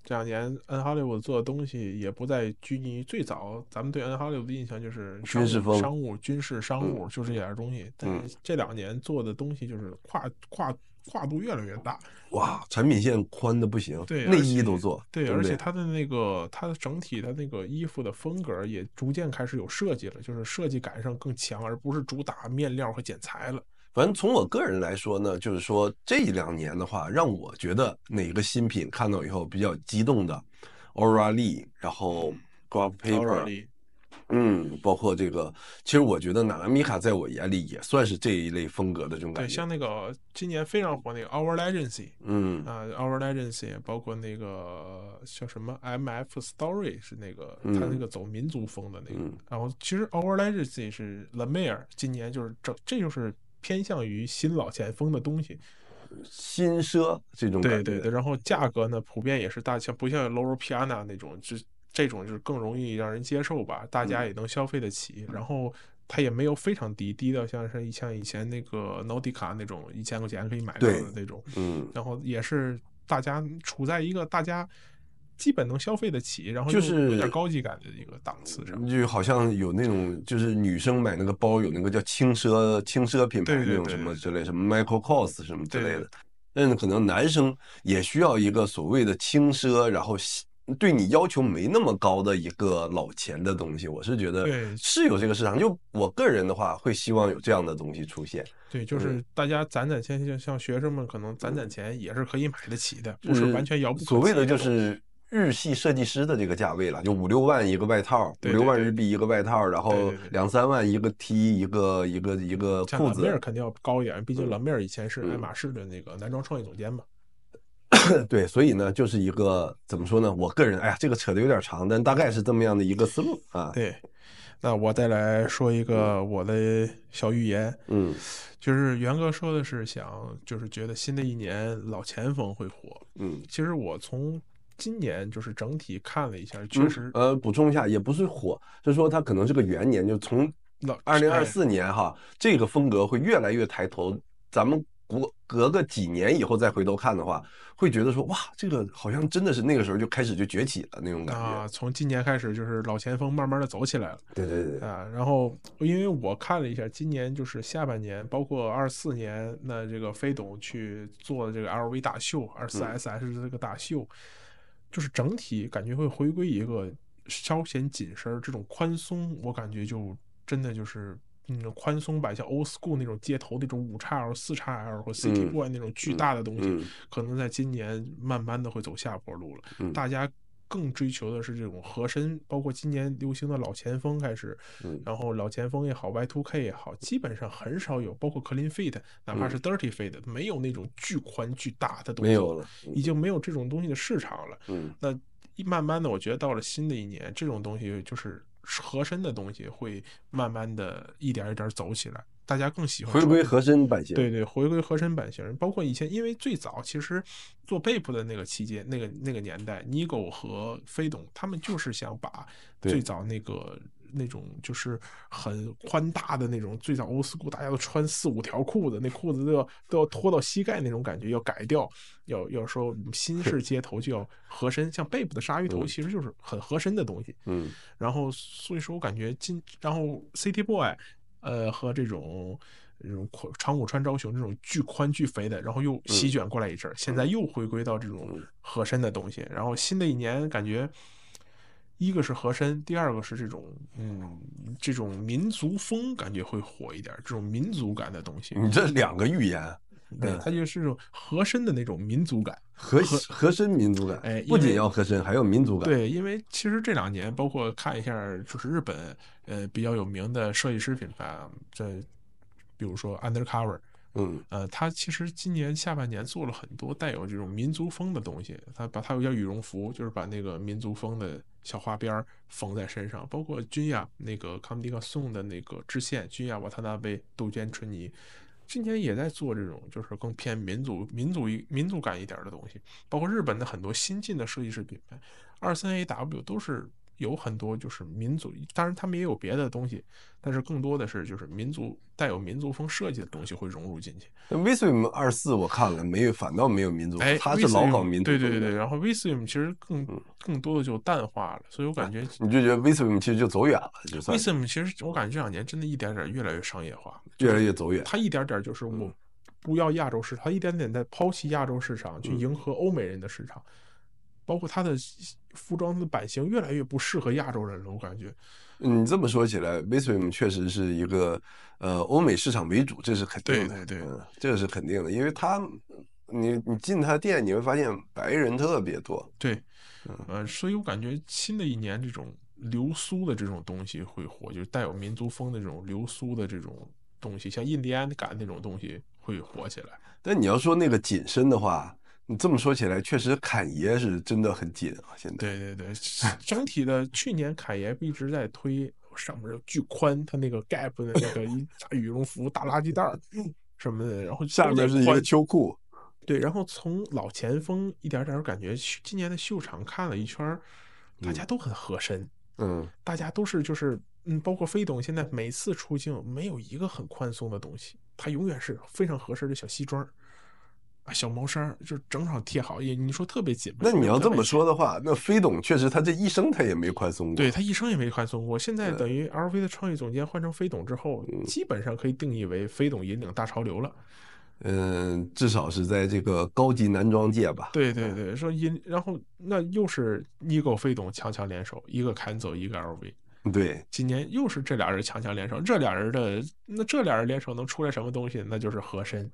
这两年 N Hollywood 做的东西也不再拘泥于最早，咱们对 N Hollywood 的印象就是军事风、商务、军事、商务，就这点东西。但是这两年做的东西就是跨跨跨度越来越大。
哇，产品线宽的不行，
对，
内衣都做。
对，而且它的那个它的整体的那个衣服的风格也逐渐开始有设计了，就是设计感上更强，而不是主打面料和剪裁了。
反正从我个人来说呢，就是说这一两年的话，让我觉得哪个新品看到以后比较激动的，Aura Lee，然后 Graph Paper，嗯，包括这个，其实我觉得娜娜米卡在我眼里也算是这一类风格的这种感觉。
对，像那个今年非常火那个 Our Legacy，
嗯
啊，Our Legacy，包括那个叫什么 MF Story 是那个他那个走民族风的那个，
嗯、
然后其实 Our Legacy 是 La Mer，今年就是这这就是。偏向于新老前锋的东西，
新奢这种感觉。
对对对，然后价格呢，普遍也是大像不像 Loro Piana 那种，就这种就是更容易让人接受吧，大家也能消费得起。嗯、然后它也没有非常低，低到像是像以前那个 Nautica 那种一千块钱可以买到的那种。
嗯，
然后也是大家处在一个大家。基本能消费得起，然后
就是
有点高级感的一个档次上，
就好像有那种就是女生买那个包有那个叫轻奢轻奢品牌那种什么之类，什么 Michael Kors 什么之类的。但是可能男生也需要一个所谓的轻奢，然后对你要求没那么高的一个老钱的东西。我是觉得是有这个市场。就我个人的话，会希望有这样的东西出现。
对，就是大家攒攒钱，像像学生们可能攒攒钱也是可以买得起的，不是完全遥不可及。
所谓的就是。日系设计师的这个价位了，就五六万一个外套，五六万日币一个外套，然后两三万一个 T，一个一个一个裤子。
像肯定要高一点，毕竟 La Mer 以前是爱马仕的那个男装创意总监嘛。
对，所以呢，就是一个怎么说呢？我个人，哎呀，这个扯的有点长，但大概是这么样的一个思路啊。
对，那我再来说一个我的小预言，
嗯，
就是元哥说的是想，就是觉得新的一年老前锋会火，
嗯，
其实我从。今年就是整体看了一下，确实，
嗯、呃，补充一下，也不是火，就是说它可能是个元年，就从二零二四年哈，哎、这个风格会越来越抬头，咱们。隔隔个几年以后再回头看的话，会觉得说哇，这个好像真的是那个时候就开始就崛起了那种感觉
啊。从今年开始就是老前锋慢慢的走起来了。
对对对
啊，然后因为我看了一下，今年就是下半年，包括二四年，那这个飞董去做的这个 LV 大秀，二四 SS 这个大秀，嗯、就是整体感觉会回归一个稍显紧身这种宽松，我感觉就真的就是。嗯，宽松版像 old school 那种街头那种五叉 L、四叉 L 或 City Boy 那种巨大的东西，
嗯嗯、
可能在今年慢慢的会走下坡路了。
嗯、
大家更追求的是这种合身，包括今年流行的老前锋开始，
嗯、
然后老前锋也好，Y to K 也好，基本上很少有，包括 clean fit，哪怕是 dirty fit，、嗯、没有那种巨宽巨大的东西，
没有了，嗯、
已经没有这种东西的市场了。
嗯，
那慢慢的，我觉得到了新的一年，这种东西就是。合身的东西会慢慢的一点一点走起来，大家更喜欢
回归合身版型。
对对，回归合身版型。包括以前，因为最早其实做 Bape 的那个期间，那个那个年代，Nigo 和飞董他们就是想把最早那个。那种就是很宽大的那种，最早 old school，大家都穿四五条裤子，那裤子都要都要拖到膝盖那种感觉，要改掉，要要说新式街头就要合身，像 Bape 的鲨鱼头其实就是很合身的东西。
嗯，
然后所以说我感觉今然后 City Boy，呃和这种这种长谷川昭雄这种巨宽巨肥的，然后又席卷过来一阵，现在又回归到这种和珅的东西，然后新的一年感觉。一个是和珅，第二个是这种，嗯，这种民族风感觉会火一点，这种民族感的东西。
你这两个预言，
对，它就是这种合身的那种民族感，
合合身民族感。
哎，
不仅要合身，还有民族感。
对，因为其实这两年，包括看一下，就是日本，呃，比较有名的设计师品牌，这比如说 Undercover。
嗯，
呃，他其实今年下半年做了很多带有这种民族风的东西。他把他有件羽绒服，就是把那个民族风的小花边缝在身上，包括君雅那个康迪克送的那个支线，君雅瓦塔纳贝杜鹃春泥，今年也在做这种就是更偏民族、民族一民族感一点的东西。包括日本的很多新进的设计师品牌，二三 AW 都是。有很多就是民族，当然他们也有别的东西，但是更多的是就是民族带有民族风设计的东西会融入进去。
那 Visvim 二四我看了没有，反倒没有民族他是老搞民族风。
对对对，然后 Visvim 其实更更多的就淡化了，所以我感觉
你就觉得 Visvim 其实就走远了，就算。
Visvim 其实我感觉这两年真的一点点越来越商业化，
越来越走远。
他一点点就是我不要亚洲市场，他一点点在抛弃亚洲市场去迎合欧美人的市场。包括它的服装的版型越来越不适合亚洲人了，我感觉。
嗯，你这么说起来，Visvim 确实是一个呃欧美市场为主，这是肯定的。
对对对，
嗯，这个是肯定的，因为他你你进他店你会发现白人特别多。
对，呃，所以我感觉新的一年这种流苏的这种东西会火，就是带有民族风的这种流苏的这种东西，像印第安感那种东西会火起来。
但你要说那个紧身的话。你这么说起来，确实侃爷是真的很紧啊！现在
对对对，整体的去年侃爷一直在推上面巨宽，他那个 Gap 的那个一大羽绒服、大垃圾袋 什么的，然后
下面是一个秋裤。
对，然后从老前锋一点点感觉，今年的秀场看了一圈，大家都很合身。
嗯，
大家都是就是嗯，包括飞董现在每次出镜没有一个很宽松的东西，他永远是非常合身的小西装。小毛衫就正好贴好，也你说特别紧。
那你要这么说的话，那飞董确实他这一生他也没宽松过。
对，他一生也没宽松过。现在等于 LV 的创意总监换成飞董之后，嗯、基本上可以定义为飞董引领大潮流了。
嗯，至少是在这个高级男装界吧。
对对对，说引，然后那又是 Nigo 飞董强强联手，一个 Kenzo，一个 LV。
对，
今年又是这俩人强强联手，这俩人的那这俩人联手能出来什么东西？那就是合身。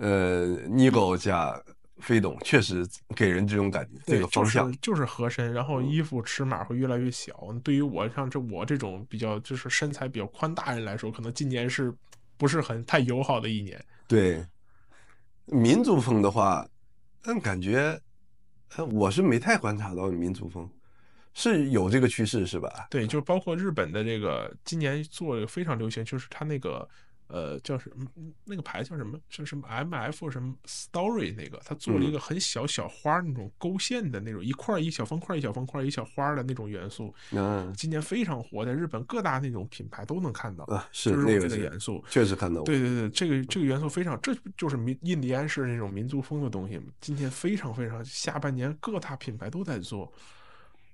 呃，Nigo 加飞董确实给人这种感觉，这个方向
就是就是合身，然后衣服尺码会越来越小。嗯、对于我像这我这种比较就是身材比较宽大人来说，可能今年是不是很太友好的一年？
对，民族风的话，但感觉我是没太观察到民族风是有这个趋势是吧？
对，就包括日本的这个今年做的非常流行，就是他那个。呃，叫什么？那个牌叫什么？叫什么 M F 什么 Story 那个？他做了一个很小小花那种勾线的那种一块一小方块一小方块一小花的那种元素。
嗯，
今年非常火，在日本各大那种品牌都能看到。
啊，是
就是
那个
这个元素，
确实看到过。
对对对，这个这个元素非常，这就是民印第安式那种民族风的东西。今天非常非常，下半年各大品牌都在做。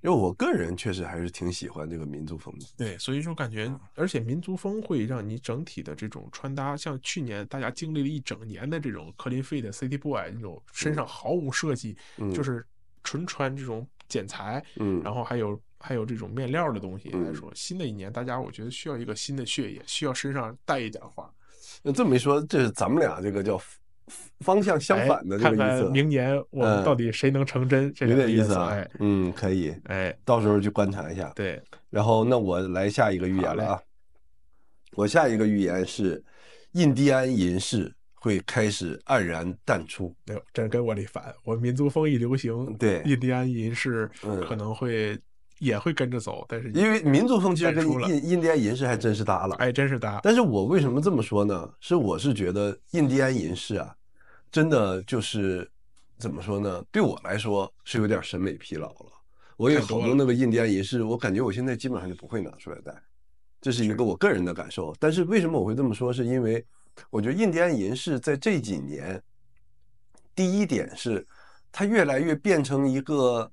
因为我个人确实还是挺喜欢这个民族风的，
对，所以说感觉，而且民族风会让你整体的这种穿搭，像去年大家经历了一整年的这种克林费的 City Boy 那种身上毫无设计，
嗯、
就是纯穿这种剪裁，
嗯，
然后还有还有这种面料的东西来说，
嗯、
新的一年大家我觉得需要一个新的血液，需要身上带一点花。
那这么一说，这是咱们俩这个叫。方向相反的这个意思，
看看明年我们到底谁能成真？
有点意思啊。
哎，
嗯，可以，
哎，
到时候去观察一下。
对，
然后那我来下一个预言了啊。我下一个预言是，印第安银饰会开始黯然淡出。
没有，这跟我这反。我民族风一流行，
对，
印第安银饰可能会也会跟着走，但是
因为民族风其实跟印印第安银饰还真是搭了，
哎，真是搭。
但是我为什么这么说呢？是我是觉得印第安银饰啊。真的就是怎么说呢？对我来说是有点审美疲劳了。我有好多那个印第安银饰，我感觉我现在基本上就不会拿出来戴，这是一个我个人的感受。但是为什么我会这么说？是因为我觉得印第安银饰在这几年，第一点是它越来越变成一个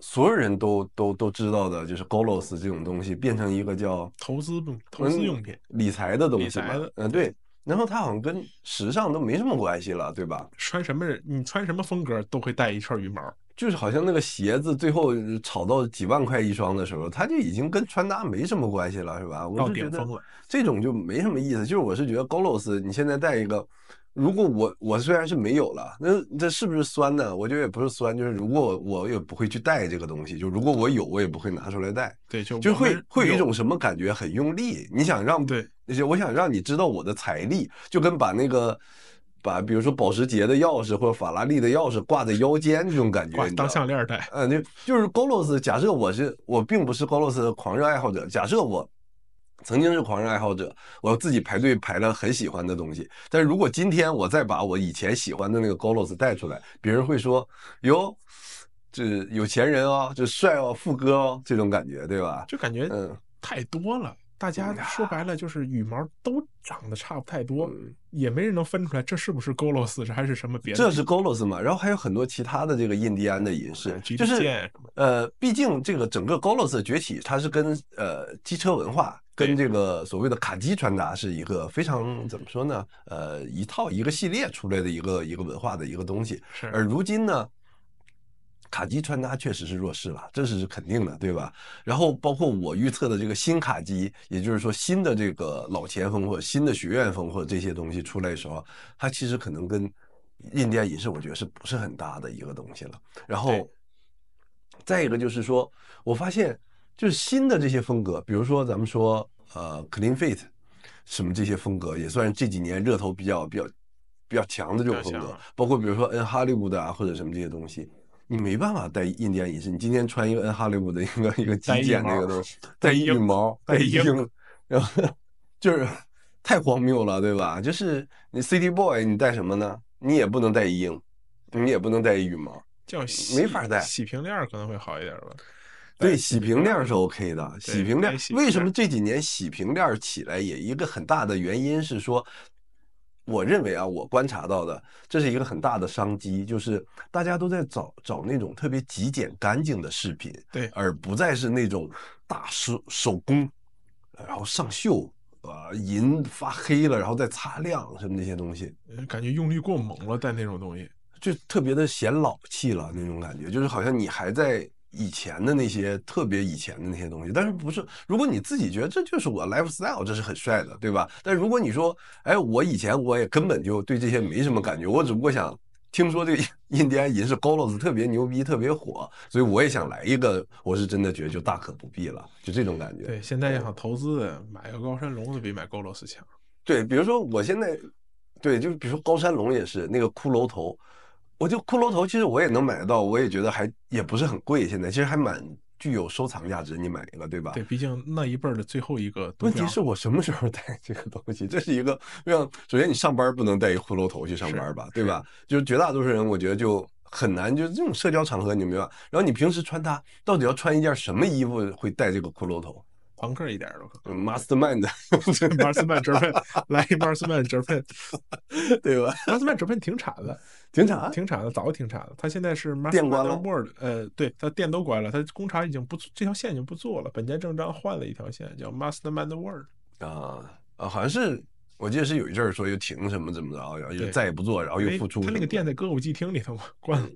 所有人都都都知道的，就是 Golos 这种东西变成一个叫
投资投资用品、
理财的东西嘛。
理财的，
嗯，对。然后它好像跟时尚都没什么关系了，对吧？
穿什么人，你穿什么风格都会带一串羽毛，
就是好像那个鞋子最后炒到几万块一双的时候，它就已经跟穿搭没什么关系了，是吧？我是觉得这种就没什么意思。就是我是觉得 Golos，你现在带一个。如果我我虽然是没有了，那这是不是酸呢？我觉得也不是酸，就是如果我我也不会去带这个东西，就如果我有，我也不会拿出来带。
对，就
就会会有一种什么感觉，很用力。你想让
对
那些，我想让你知道我的财力，就跟把那个把比如说保时捷的钥匙或者法拉利的钥匙挂在腰间这种感觉，
当项链戴。
嗯，就就是 Golos。假设我是我并不是 Golos 的狂热爱好者，假设我。曾经是狂热爱好者，我自己排队排了很喜欢的东西。但是如果今天我再把我以前喜欢的那个 Golos 带出来，别人会说：“哟，这有钱人哦，这帅哦，富哥哦，这种感觉，对吧？”
就感觉
嗯
太多了。大家说白了就是羽毛都长得差不太多，
嗯、
也没人能分出来这是不是 Golos 这还是什么别的。
这是 Golos 嘛？然后还有很多其他的这个印第安的银饰，
嗯、
就是呃，毕竟这个整个 Golos 的崛起，它是跟呃机车文化。跟这个所谓的卡机穿搭是一个非常怎么说呢？呃，一套一个系列出来的一个一个文化的一个东西。
是。而
如今呢，卡机穿搭确实是弱势了，这是肯定的，对吧？然后包括我预测的这个新卡机，也就是说新的这个老前锋或者新的学院风或者这些东西出来的时候，它其实可能跟印第安银饰我觉得是不是很搭的一个东西了。然后再一个就是说，我发现。就是新的这些风格，比如说咱们说呃，clean fit，什么这些风格也算是这几年热头比较比较比较强的这种风格。包括比如说 N Hollywood 啊，或者什么这些东西，你没办法带印第安银饰。你今天穿一个 N Hollywood 的一个一个极简那个东西，带羽毛，带鹰，然后就是太荒谬了，对吧？就是你 City Boy 你带什么呢？你也不能带鹰，你也不能带羽毛，
叫
没法带。
洗平链可能会好一点吧。
对，洗平链是 OK 的。洗平链为什么这几年洗平链起来也一个很大的原因是说，我认为啊，我观察到的这是一个很大的商机，就是大家都在找找那种特别极简干净的饰品，
对，
而不再是那种大手手工，然后上绣，呃，银发黑了然后再擦亮什么那些东西，
感觉用力过猛了，带那种东西
就特别的显老气了那种感觉，就是好像你还在。以前的那些特别以前的那些东西，但是不是？如果你自己觉得这就是我 lifestyle，这是很帅的，对吧？但如果你说，哎，我以前我也根本就对这些没什么感觉，我只不过想听说这个 印第安银是 Golos 特别牛逼，特别火，所以我也想来一个。我是真的觉得就大可不必了，就这种感觉。
对，现在要想投资，买个高山龙子比买 Golos 强。
对，比如说我现在，对，就比如说高山龙也是那个骷髅头。我就骷髅头，其实我也能买得到，我也觉得还也不是很贵。现在其实还蛮具有收藏价值，你买一个，对吧？
对，毕竟那一辈儿的最后一个。
问题是我什么时候带这个东西？这是一个非常，首先你上班不能带一骷髅头去上班吧，对吧？就是绝大多数人，我觉得就很难，就是这种社交场合你没办法。然后你平时穿它，到底要穿一件什么衣服会带这个骷髅头？
朋克一点的
，Masterman 的
，Masterman 折 片，来一 Masterman 折片，
对吧
？Masterman 折片停产了，
停产，
停产了，早就停产了。他现在是
店关了
，World，呃，对，他店都关了，他工厂已经不这条线已经不做了。本田正章换了一条线，叫 Masterman World。
啊啊，好像是我记得是有一阵儿说又停什么怎么着，然后又再也不做，然后又复出。
他那个店在歌舞伎厅里头嘛，关了。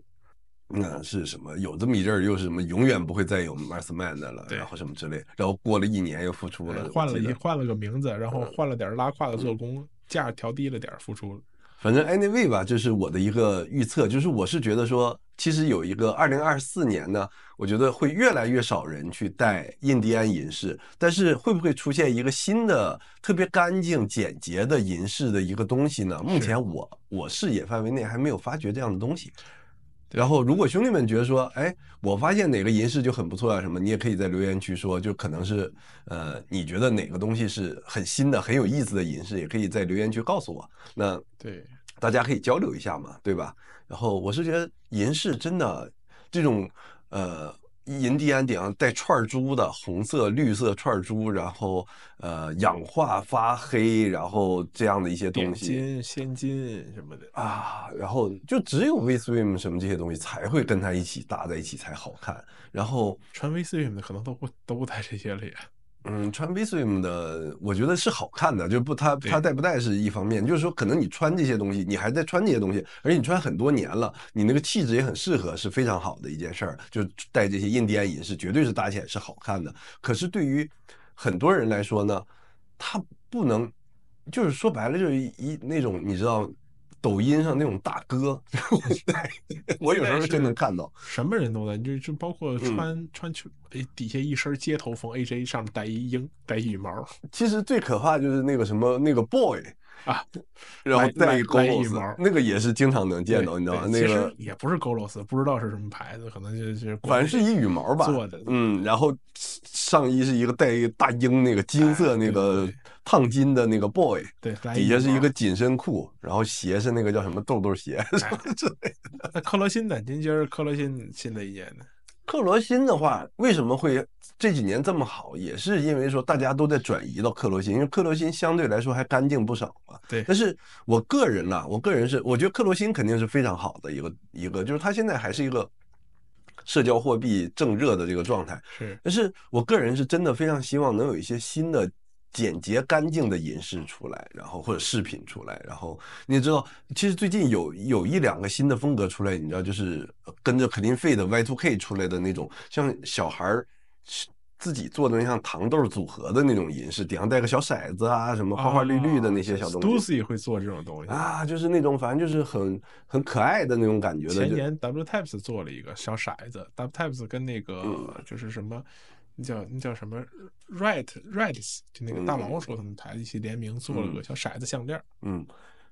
那是什么？有这么一阵儿，又是什么？永远不会再有 Masterman 的了，然后什么之类。然后过了一年又复出了，
换了一换了个名字，然后换了点拉胯的做工，价调低了点，复出了。
反正 anyway 吧，这是我的一个预测，就是我是觉得说，其实有一个二零二四年呢，我觉得会越来越少人去戴印第安银饰，但是会不会出现一个新的特别干净简洁的银饰的一个东西呢？目前我我视野范围内还没有发掘这样的东西。然后，如果兄弟们觉得说，哎，我发现哪个银饰就很不错啊，什么，你也可以在留言区说，就可能是，呃，你觉得哪个东西是很新的、很有意思的银饰，也可以在留言区告诉我。那
对，
大家可以交流一下嘛，对吧？然后我是觉得银饰真的这种，呃。银地安顶上带串珠的红色、绿色串珠，然后呃氧化发黑，然后这样的一些东西，
金、现金什么的
啊，然后就只有 V Swim 什么这些东西才会跟它一起搭在一起才好看。然后
穿 V Swim 的可能都不都不带这些了呀。
嗯，穿 V-Swim 的，我觉得是好看的，就不它它戴不戴是一方面，就是说可能你穿这些东西，你还在穿这些东西，而且你穿很多年了，你那个气质也很适合，是非常好的一件事儿。就戴这些印第安银饰，绝对是搭起来是好看的。可是对于很多人来说呢，他不能，就是说白了就是一那种你知道。抖音上那种大哥，我有时候真能看到，
什么人都在，就就包括穿、嗯、穿去，底下一身街头风，AJ 上面带一鹰，带一羽毛。
其实最可怕就是那个什么那个 boy
啊，
然后带一 Golos，那个也是经常能见到，你知道吗？那个
也不是 Golos，不知道是什么牌子，可能就是
反正是一羽毛吧
做的。
嗯，然后上衣是一个带一个大鹰，那个金色那个。烫金的那个 boy，
对，
底下是一个紧身裤，然后鞋是那个叫什么豆豆鞋之类
的。那克罗心的？您今儿克罗心新的一年呢？
克罗心的话，为什么会这几年这么好？也是因为说大家都在转移到克罗心，因为克罗心相对来说还干净不少嘛。
对。
但是我个人呢，我个人是我觉得克罗心肯定是非常好的一个一个，就是它现在还是一个社交货币正热的这个状态。
是。
但是我个人是真的非常希望能有一些新的。简洁干净的银饰出来，然后或者饰品出来，然后你知道，其实最近有有一两个新的风格出来，你知道，就是跟着 Clean 的 Y2K 出来的那种，像小孩儿自己做的那像糖豆组合的那种银饰，顶上带个小骰子啊，什么花花绿绿的那些小东西。
Stussy 会做这种东西
啊，就是那种反正就是很很可爱的那种感觉的。
前年 W Types 做了一个小骰子，W Types 跟那个就是什么。那叫那叫什么？Right Rights，就那个大老鼠他们台一起联名做了个小骰子项链。
嗯，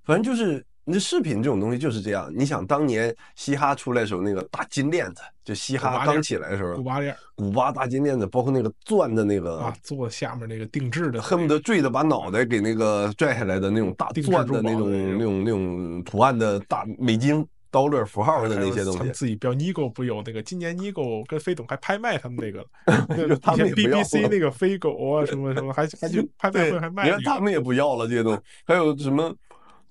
反正就是你的饰品这种东西就是这样。你想当年嘻哈出来的时候，那个大金链子，就嘻哈刚起来的时候，
古巴链，
古巴大金链子，包括那个钻的那个
啊，做下面那个定制的，
恨不得坠的把脑袋给那个拽下来的那种大钻的那种那种那种图案的大美金。刀乐符号的那些东西，
自己标 Nigo 不有那个？今年 Nigo 跟飞董还拍卖他们那个，
他们
BBC 那个飞狗啊什么什么，还还去拍卖会还卖。
你看他们也不要了这些东西，还有什么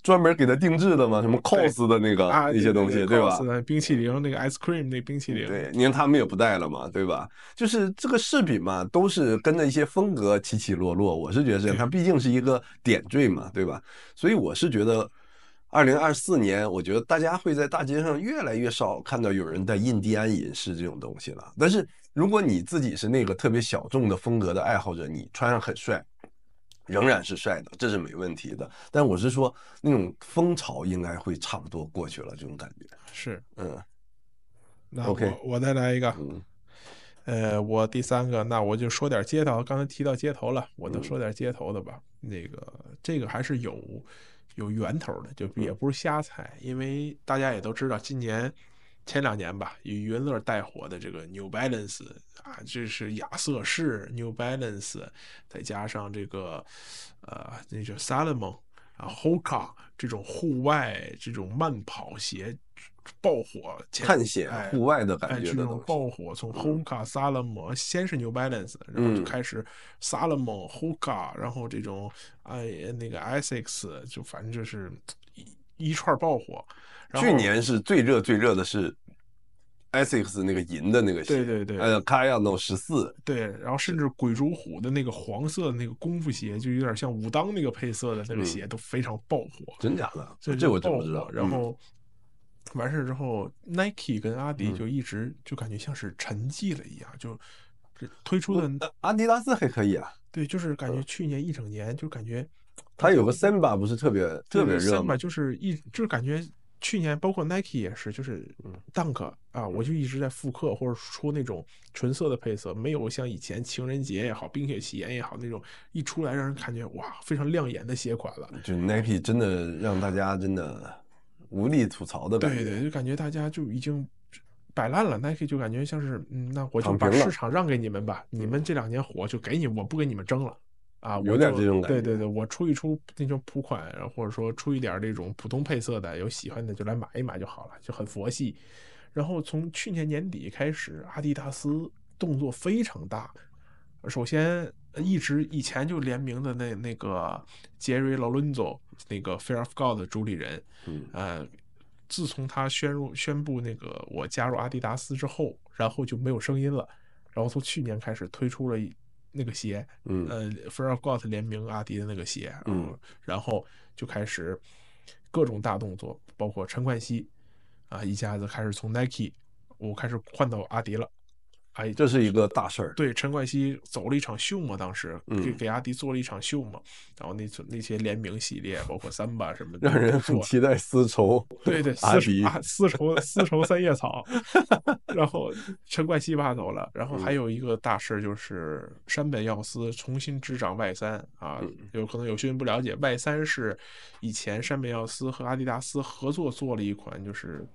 专门给他定制的吗？什么 cos 的那个一些东西，对吧？
冰淇淋那个 ice cream 那冰淇淋，
对，你看他们也不带了嘛，对吧？就是这个饰品嘛，都是跟着一些风格起起落落。我是觉得这样，它毕竟是一个点缀嘛，对吧？所以我是觉得。二零二四年，我觉得大家会在大街上越来越少看到有人戴印第安银饰这种东西了。但是，如果你自己是那个特别小众的风格的爱好者，你穿上很帅，仍然是帅的，这是没问题的。但我是说，那种风潮应该会差不多过去了，这种感觉
是，
嗯。
那我 OK，我再来一个，
嗯，
呃，我第三个，那我就说点街头，刚才提到街头了，我就说点街头的吧。嗯、那个，这个还是有。有源头的，就也不是瞎猜，因为大家也都知道，今年前两年吧，以余文乐带火的这个 New Balance 啊，这是亚瑟士 New Balance，再加上这个呃，那叫 Salomon 啊，Hoka 这种户外这种慢跑鞋爆火，
探险户外的感觉的、
哎哎、这种爆火，从 Hoka、Salomon 先是 New Balance，然后就开始 Salomon、嗯、Hoka，然后这种哎那个 Asics 就反正就是一一串爆火。
去年是最热最热的是 Asics 那个银的那个鞋，
对对对，
呃，Kayano 十四，
对，然后甚至鬼冢虎的那个黄色的那个功夫鞋，就有点像武当那个配色的那个鞋，嗯、都非常爆火。
真假的？
这
这我真不知道。
然后、嗯、完事之后，Nike 跟阿迪就一直就感觉像是沉寂了一样，嗯、就推出的
阿迪达斯还可以啊。
对，就是感觉去年一整年就感觉，
它有个 Samba 不是特别特别热吗？
就是一就是感觉。去年包括 Nike 也是，就是 Dunk 啊，我就一直在复刻或者出那种纯色的配色，没有像以前情人节也好、冰雪奇缘也好那种一出来让人感觉哇非常亮眼的鞋款了。
就 Nike 真的让大家真的无力吐槽的感觉。
对对，就感觉大家就已经摆烂了。Nike 就感觉像是嗯，那我就把市场让给你们吧，你们这两年火就给你，我不跟你们争了。啊，
有点这种感觉。
对对对，我出一出那种普款，或者说出一点这种普通配色的，有喜欢的就来买一买就好了，就很佛系。然后从去年年底开始，阿迪达斯动作非常大。首先，一直以前就联名的那那个杰瑞·劳伦佐那个 Fear of God 的主理人，
嗯，
呃，自从他宣入宣布那个我加入阿迪达斯之后，然后就没有声音了。然后从去年开始推出了。那个鞋，
嗯，
呃，Fear of God 联名阿迪的那个鞋，
嗯，
然后就开始各种大动作，包括陈冠希啊，一下子开始从 Nike 我开始换到阿迪了。哎，
这是一个大事儿。
对，陈冠希走了一场秀嘛，当时给、
嗯、
给阿迪做了一场秀嘛，然后那那些联名系列，包括三把什么的，
让人很期待丝绸。
对对，丝绸啊，丝绸丝绸三叶草。然后陈冠希挖走了，然后还有一个大事就是山本耀司重新执掌 Y 三啊，有可能有些人不了解，Y 三是以前山本耀司和阿迪达斯合作做了一款就是。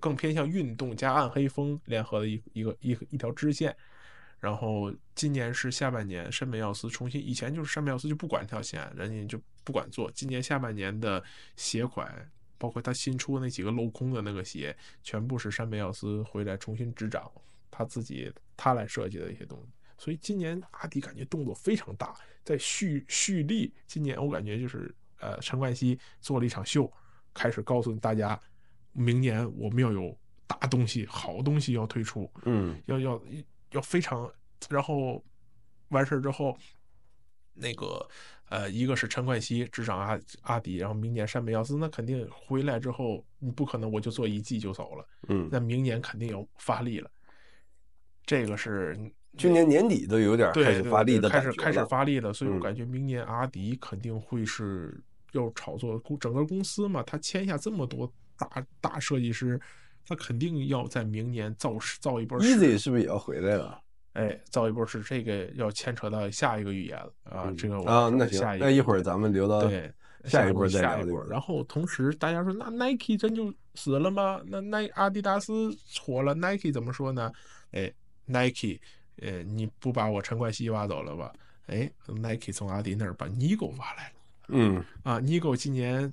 更偏向运动加暗黑风联合的一一个一一条支线，然后今年是下半年，山本耀司重新，以前就是山本耀司就不管这条线，人家就不管做。今年下半年的鞋款，包括他新出的那几个镂空的那个鞋，全部是山本耀司回来重新执掌，他自己他来设计的一些东西。所以今年阿迪感觉动作非常大，在蓄蓄力。今年我感觉就是呃陈冠希做了一场秀，开始告诉大家。明年我们要有大东西、好东西要推出，
嗯，
要要要非常，然后完事之后，那个呃，一个是陈冠希执掌阿阿迪，然后明年山本耀司，那肯定回来之后，你不可能我就做一季就走了，
嗯，
那明年肯定要发力了。这个是
去年年底都有点开始发力的
开始开始发力了，所以我感觉明年阿迪肯定会是要炒作整个公司嘛，他签下这么多。大大设计师，他肯定要在明年造势造一波。
Easy 是不是也要回来了？
哎，造一波是这个要牵扯到下一个预言了啊！
嗯、
这个
啊，那行，那一会儿咱们留到
对
下一波再聊、
下一波。然后同时大家说，那 Nike 真就死了吗？那那阿迪达斯火了，Nike 怎么说呢？哎，Nike，呃，你不把我陈冠希挖走了吧？哎，Nike 从阿迪那儿把 Nigo 挖来了。
嗯
啊，Nigo 今年。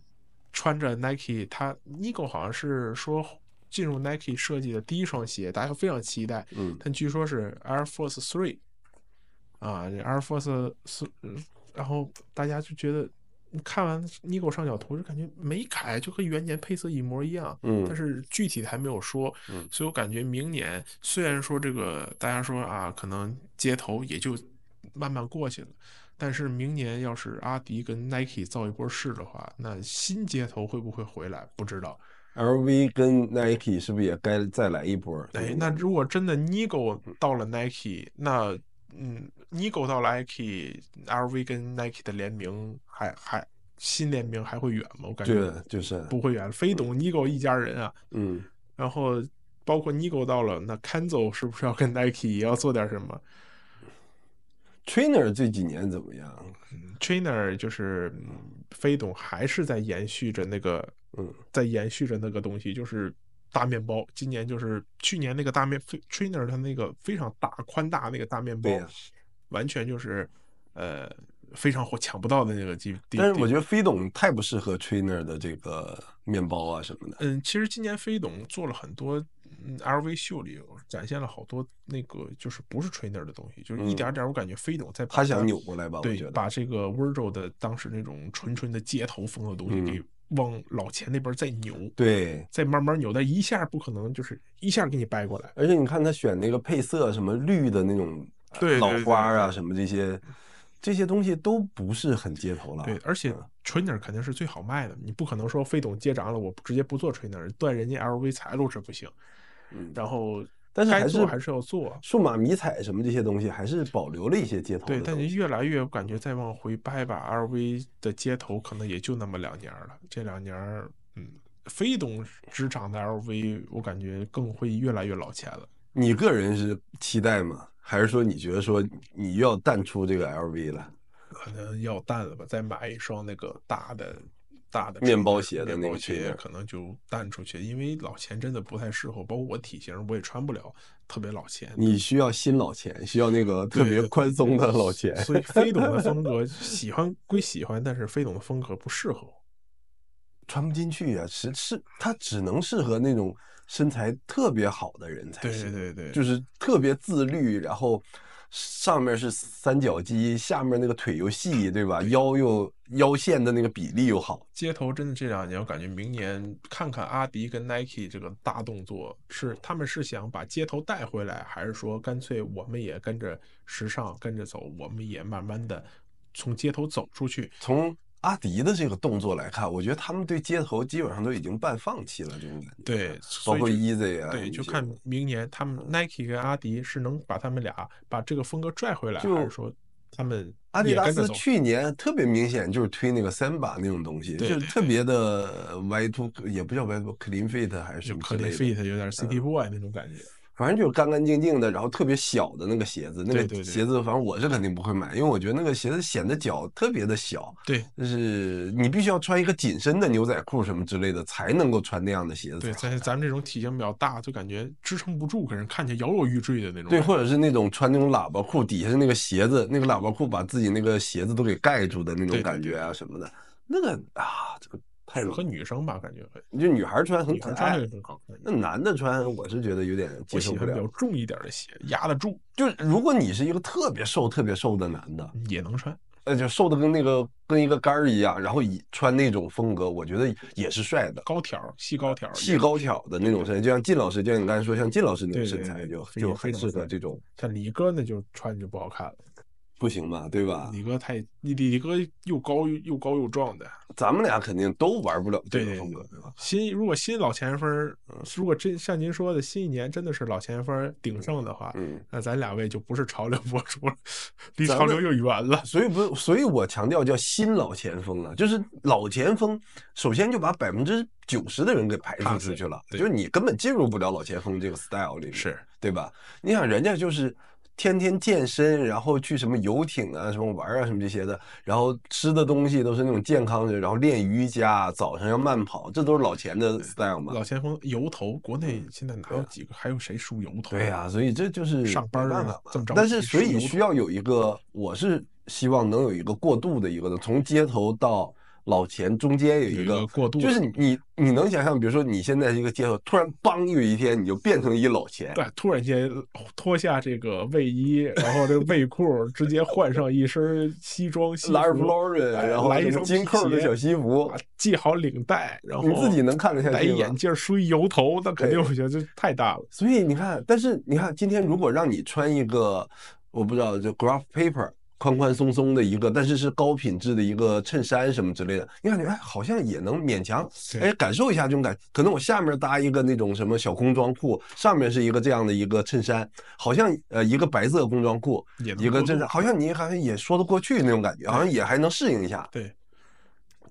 穿着 Nike，他 Nigo 好像是说进入 Nike 设计的第一双鞋，大家非常期待。
嗯，
但据说是 Air Force Three，啊，Air Force 四，然后大家就觉得，看完 Nigo 上脚图就感觉没改，就和原年配色一模一样。
嗯，
但是具体的还没有说。
嗯，
所以我感觉明年虽然说这个大家说啊，可能街头也就慢慢过去了。但是明年要是阿迪跟 Nike 造一波势的话，那新街头会不会回来？不知道。
LV 跟 Nike 是不是也该再来一波？
哎，那如果真的 Nigo 到了 Nike，那嗯，Nigo 到了 Nike，LV 跟 Nike 的联名还还新联名还会远吗？我感觉
就是
不会远，非懂 Nigo 一家人啊。
嗯，
然后包括 Nigo 到了，那 Kanzo 是不是要跟 Nike 也要做点什么
？Trainer 这几年怎么样？
嗯，Trainer 就是飞董还是在延续着那个，
嗯，
在延续着那个东西，就是大面包，今年就是去年那个大面 Trainer 它那个非常大宽大那个大面包，
啊、
完全就是呃非常火抢不到的那个地。
但是我觉得飞董太不适合 Trainer 的这个面包啊什么的。
嗯，其实今年飞董做了很多。嗯，LV 秀里展现了好多那个就是不是 trainer 的东西，就是一点点，我感觉飞董在
他想扭过来吧？
对，把这个 Virgil 的当时那种纯纯的街头风的东西给往老钱那边再扭，
对，
再慢慢扭，但一下不可能就是一下给你掰过来。
而且你看他选那个配色，什么绿的那种老花啊，什么这些这些东西都不是很街头了。
对，而且 trainer 肯定是最好卖的，你不可能说飞董接涨了，我直接不做 trainer，断人家 LV 财路是不行。嗯，然后，
但是还是
还是要做
数码迷彩什么这些东西，还是保留了一些街头。
对，但是越来越我感觉再往回掰吧，LV 的街头可能也就那么两年了。这两年，嗯，非董职场的 LV，我感觉更会越来越老钱了。
你个人是期待吗？还是说你觉得说你又要淡出这个 LV 了？
可能要淡了吧，再买一双那个大的。大的
面包鞋的那个
鞋可能就淡出去，因为老钱真的不太适合，包括我体型我也穿不了特别老钱。
你需要新老钱，需要那个特别宽松的老钱。
所以飞董的风格喜欢归喜欢，但是飞董的风格不适合我，
穿不进去啊！是是，它只能适合那种身材特别好的人才行。
对对对，
就是特别自律，然后。上面是三角肌，下面那个腿又细，对吧？腰又腰线的那个比例又好。
街头真的这两年，我感觉明年看看阿迪跟 Nike 这个大动作，是他们是想把街头带回来，还是说干脆我们也跟着时尚跟着走，我们也慢慢的从街头走出去？
从阿迪的这个动作来看，我觉得他们对街头基本上都已经半放弃了，这种感觉。
对，
包括 Easy 啊，
对，就看明年他们 Nike 跟阿迪是能把他们俩把这个风格拽回来，还是说他们
阿迪达斯去年特别明显就是推那个 Samba 那种东西，就特别的 Y two，也不叫 Y two，Clean Fit 还是什么
Clean Fit，有点 City Boy 那种感觉。
反正就是干干净净的，然后特别小的那个鞋子，那个鞋子，反正我是肯定不会买，因为我觉得那个鞋子显得脚特别的小。
对，
就是你必须要穿一个紧身的牛仔裤什么之类的，才能够穿那样的鞋子。
对，咱咱们这种体型比较大，就感觉支撑不住，给人看起来摇摇欲坠的那种。
对，或者是那种穿那种喇叭裤，底下是那个鞋子，那个喇叭裤把自己那个鞋子都给盖住的那种感觉啊什么的，那个啊这个。
适合女生吧，感觉会。
就女孩穿很可爱，
很好看。
那男的穿，我是觉得有点接受不了。
比较重一点的鞋，压得住。
就是如果你是一个特别瘦、特别瘦的男的，
也能穿。
呃，就瘦的跟那个跟一个杆儿一样，然后以穿那种风格，我觉得也是帅的。
高挑、细高挑、
细高挑的那种身材，就像靳老师，就像你刚才说，像靳老师那种身材，就就很适合这种。
像李哥那就穿就不好看了。
不行吧，对吧？
李哥太李李哥又高又高又壮的，
咱们俩肯定都玩不了这个风格，对吧？
新如果新老前锋，如果真像您说的，新一年真的是老前锋鼎盛的话，嗯，那咱两位就不是潮流博主了，离潮流又远了。
所以不，所以我强调叫新老前锋啊，就是老前锋，首先就把百分之九十的人给排除出去了，就是你根本进入不了老前锋这个 style 里面，
是
对吧？你想人家就是。天天健身，然后去什么游艇啊，什么玩啊，什么这些的，然后吃的东西都是那种健康的，然后练瑜伽，早上要慢跑，这都是老钱的 style 嘛。
老前锋油头，国内现在哪有几个？还有谁梳油头？
对呀、啊，所以这就是
上班的，这么着。
但是所以需要有一个，我是希望能有一个过渡的一个的，从街头到。老钱中间有一
个，过渡，
就是你你能想象，比如说你现在是一个街头，突然梆有一天你就变成一老钱，
对，突然间脱下这个卫衣，然后这个卫裤，直接换上一身西装西服
然后来一双金扣的小西服，
系好领带，然后
你自己能看得下去，
戴眼镜，梳一油头，那肯定我觉得这太大了。
所以你看，但是你看今天如果让你穿一个，我不知道就 graph paper。宽宽松松的一个，但是是高品质的一个衬衫什么之类的，你感觉哎，好像也能勉强哎感受一下这种感。可能我下面搭一个那种什么小工装裤，上面是一个这样的一个衬衫，好像呃一个白色工装裤，一个衬衫，好像你好像也说得过去那种感觉，好像也还能适应一下。
对，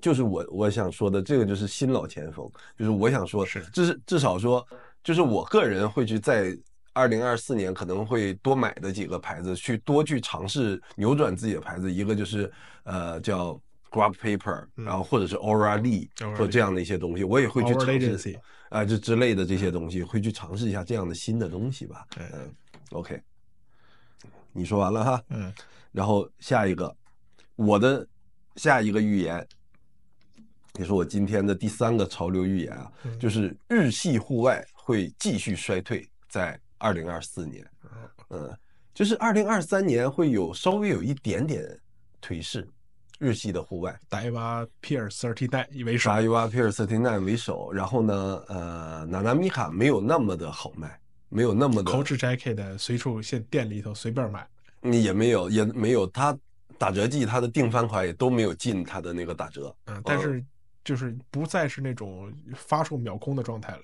就是我我想说的这个就是新老前锋，就是我想说，是至至少说，就是我个人会去在。二零二四年可能会多买的几个牌子，去多去尝试扭转自己的牌子，一个就是呃叫 Grab Paper，、
嗯、
然后或者是 Aura Lee 或这样的一些东西，我也会去尝试啊，这之类的这些东西，会去尝试一下这样的新的东西吧。嗯，OK，你说完了哈，
嗯，
然后下一个，我的下一个预言，也是我今天的第三个潮流预言啊，
嗯、就是
日系户外会继续衰退，在二零二四年，嗯，就是二零二三年会有稍微有一点点颓势。日系的户外
，Daiwa Peer 39为首
，Daiwa Peer 39为首，然后呢，呃，Nanamica 没有那么的好卖，没有那么的。
Coach Jacket 的随处现店里头随便买，
你也没有，也没有，它打折季它的定番款也都没有进它的那个打折，
嗯，但是就是不再是那种发售秒空的状态了。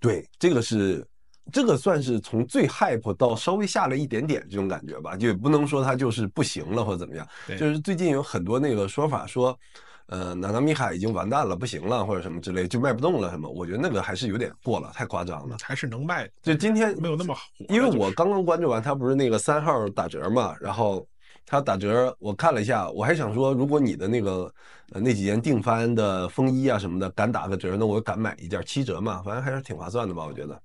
对，这个是。这个算是从最 hype 到稍微下了一点点这种感觉吧，就也不能说它就是不行了或者怎么样。就是最近有很多那个说法说，呃，娜娜米卡已经完蛋了，不行了或者什么之类，就卖不动了什么。我觉得那个还是有点过了，太夸张了。
还是能卖，
就今天
没有那么好。
因为我刚刚关注完，它不是那个三号打折嘛，然后它打折，我看了一下，我还想说，如果你的那个呃那几件定番的风衣啊什么的敢打个折，那我敢买一件七折嘛，反正还是挺划算的吧，我觉得。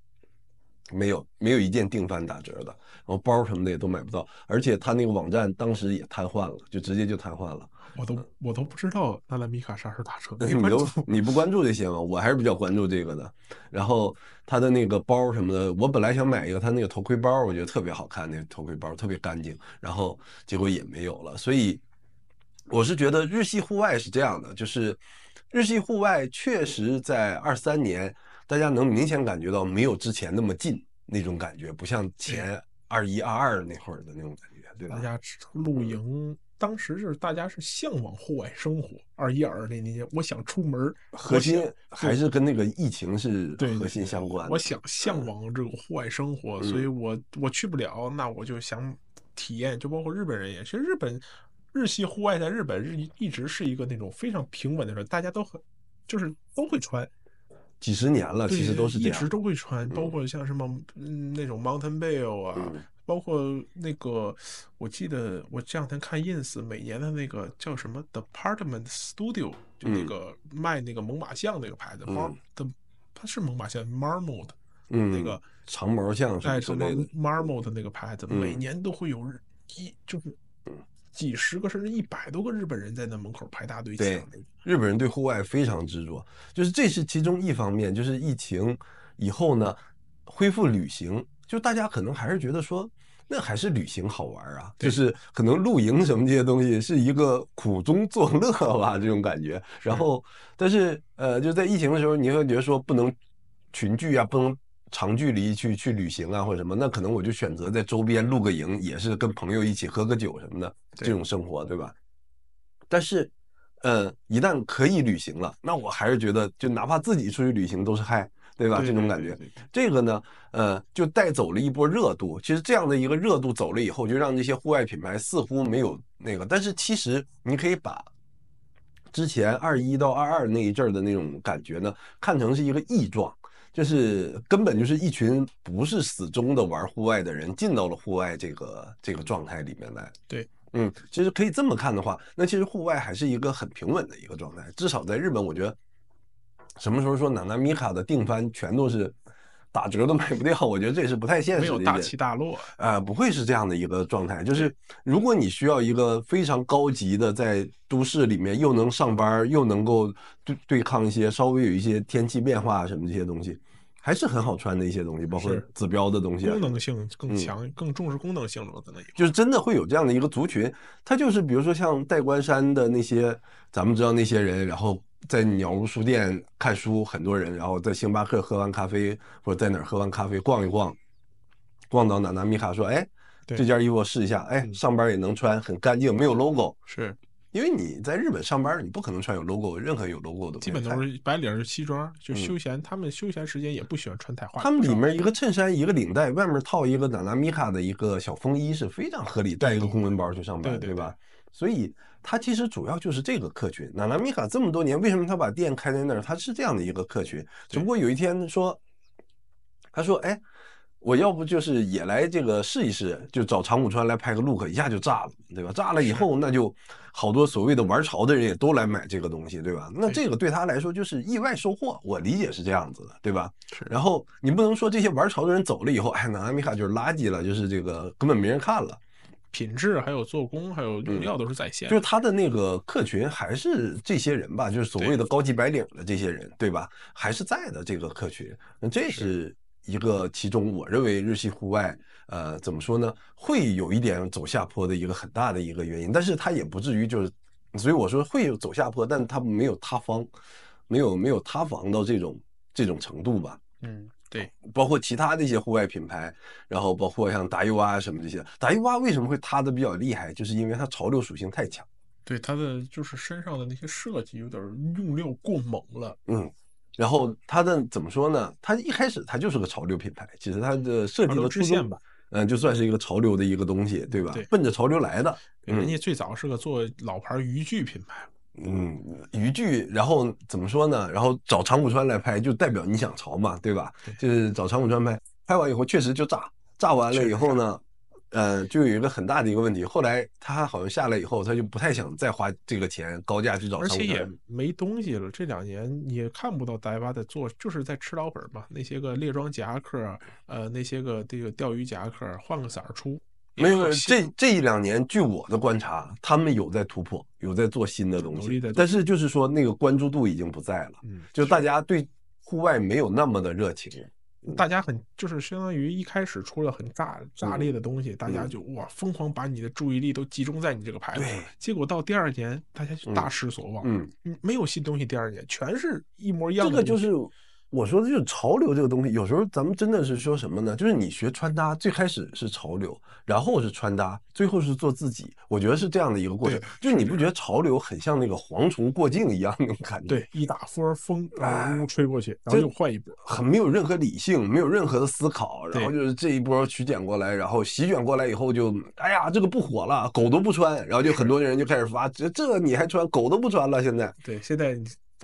没有，没有一件定番打折的，然后包什么的也都买不到，而且他那个网站当时也瘫痪了，就直接就瘫痪了。
我都我都不知道娜娜米卡啥时候打折。
你都你不关注这些吗？我还是比较关注这个的。然后他的那个包什么的，我本来想买一个他那个头盔包，我觉得特别好看，那个头盔包特别干净，然后结果也没有了。所以我是觉得日系户外是这样的，就是日系户外确实在二三年。大家能明显感觉到没有之前那么近那种感觉，不像前二一二二那会儿的那种感觉，对吧？
大家露营，当时是大家是向往户外生活。二一二那年，我想出门，
核心还是跟那个疫情是核心相关的。
我想向往这个户外生活，所以我我去不了，那我就想体验。就包括日本人也，其实日本日系户外在日本日一直是一个那种非常平稳的事，大家都很就是都会穿。
几十年了，其实都是这样，
一直都会穿，包括像什么嗯那种 Mountain Bell 啊，嗯、包括那个，我记得我这两天看 ins 每年的那个叫什么 Department Studio，就那个卖那个猛犸象那个牌子，猫的、嗯，它是猛犸象 Marmot，
嗯，
那个
长毛象
哎，什么 Marmot 那个牌子，每年都会有一就是。几十个甚至一百多个日本人在那门口排大队抢。
对，日本人对户外非常执着，就是这是其中一方面。就是疫情以后呢，恢复旅行，就大家可能还是觉得说，那还是旅行好玩啊。就是可能露营什么这些东西是一个苦中作乐吧，这种感觉。然后，但是呃，就在疫情的时候，你会觉得说不能群聚啊，不能。长距离去去旅行啊，或者什么，那可能我就选择在周边露个营，也是跟朋友一起喝个酒什么的这种生活，对吧？但是，呃，一旦可以旅行了，那我还是觉得，就哪怕自己出去旅行都是嗨，对吧？这种感觉，这个呢，呃，就带走了一波热度。其实这样的一个热度走了以后，就让这些户外品牌似乎没有那个。但是其实你可以把之前二一到二二那一阵儿的那种感觉呢，看成是一个异状。就是根本就是一群不是死忠的玩户外的人进到了户外这个这个状态里面来。
对，
嗯，其实可以这么看的话，那其实户外还是一个很平稳的一个状态。至少在日本，我觉得什么时候说娜娜米卡的定番全都是打折都卖不掉，我觉得这也是不太现实的。没
有大起大落，
呃，不会是这样的一个状态。就是如果你需要一个非常高级的，在都市里面又能上班又能够对对抗一些稍微有一些天气变化什么这些东西。还是很好穿的一些东西，包括指标的东西，
功能性更强，嗯、更重视功能性了，可能
就是真的会有这样的一个族群，他就是比如说像戴官山的那些，咱们知道那些人，然后在鸟屋书店看书，很多人，然后在星巴克喝完咖啡，或者在哪儿喝完咖啡逛一逛，逛到娜娜米卡说，哎，这件衣服我试一下，哎，上班也能穿，很干净，没有 logo，
是。
因为你在日本上班，你不可能穿有 logo，任何有 logo 的。
基本都是白领西装，就休闲。嗯、他们休闲时间也不喜欢穿太花。
他们里面一个衬衫，一个领带，外面套一个娜娜米卡的一个小风衣是非常合理，带一个公文包去上班，对吧？所以他其实主要就是这个客群。娜娜米卡这么多年，为什么他把店开在那儿？他是这样的一个客群。只不过有一天说，他说：“哎，我要不就是也来这个试一试，就找长谷川来拍个 look，一下就炸了，对吧？炸了以后，那就好多所谓的玩潮的人也都来买这个东西，对吧？那这个对他来说就是意外收获，我理解是这样子的，对吧？
是。
然后你不能说这些玩潮的人走了以后，哎，那阿米卡就是垃圾了，就是这个根本没人看了。
品质还有做工还有用料都是在线，
嗯，就是他的那个客群还是这些人吧，就是所谓的高级白领的这些人，对，对吧？还是在的这个客群，那这是一个其中我认为日系户外，呃，怎么说呢，会有一点走下坡的一个很大的一个原因，但是它也不至于就是，所以我说会有走下坡，但它没有塌方，没有没有塌房到这种这种程度吧？
嗯。对，
包括其他的一些户外品牌，然后包括像达伊蛙什么这些，达伊蛙为什么会塌的比较厉害？就是因为它潮流属性太强。
对，它的就是身上的那些设计有点用料过猛了。
嗯，然后它的怎么说呢？它一开始它就是个潮流品牌，其实它的设计的出现吧。嗯，就算是一个潮流的一个东西，对吧？
对，
奔着潮流来的。
人家最早是个做老牌渔具品牌。
嗯，渔具，然后怎么说呢？然后找长谷川来拍，就代表你想潮嘛，对吧？
对，
就是找长谷川拍，拍完以后确实就炸，炸完了以后呢，呃，就有一个很大的一个问题。后来他好像下来以后，他就不太想再花这个钱高价去找长谷川，
而且也没东西了。这两年也看不到达伊娃在做，就是在吃老本嘛。那些个猎装夹克，呃，那些个这个钓鱼夹克，换个色儿出。
没有，这这一两年，据我的观察，他们有在突破，有在做新的东西，但是就是说那个关注度已经不在了，嗯，就大家对户外没有那么的热情，
大家很就是相当于一开始出了很炸炸裂的东西，大家就哇疯狂把你的注意力都集中在你这个牌子，结果到第二年大家就大失所望，嗯，没有新东西，第二年全是一模一样的，
这个就是。我说的就是潮流这个东西，有时候咱们真的是说什么呢？就是你学穿搭，最开始是潮流，然后是穿搭，最后是做自己。我觉得是这样的一个过程。就是你不觉得潮流很像那个蝗虫过境一样那种感觉？
对，一大风风呜吹过去，然后又换一波，
很没有任何理性，没有任何的思考，然后就是这一波曲解过来，然后席卷过来以后就，哎呀，这个不火了，狗都不穿，然后就很多人就开始发，这这你还穿，狗都不穿了，现在。
对，现在。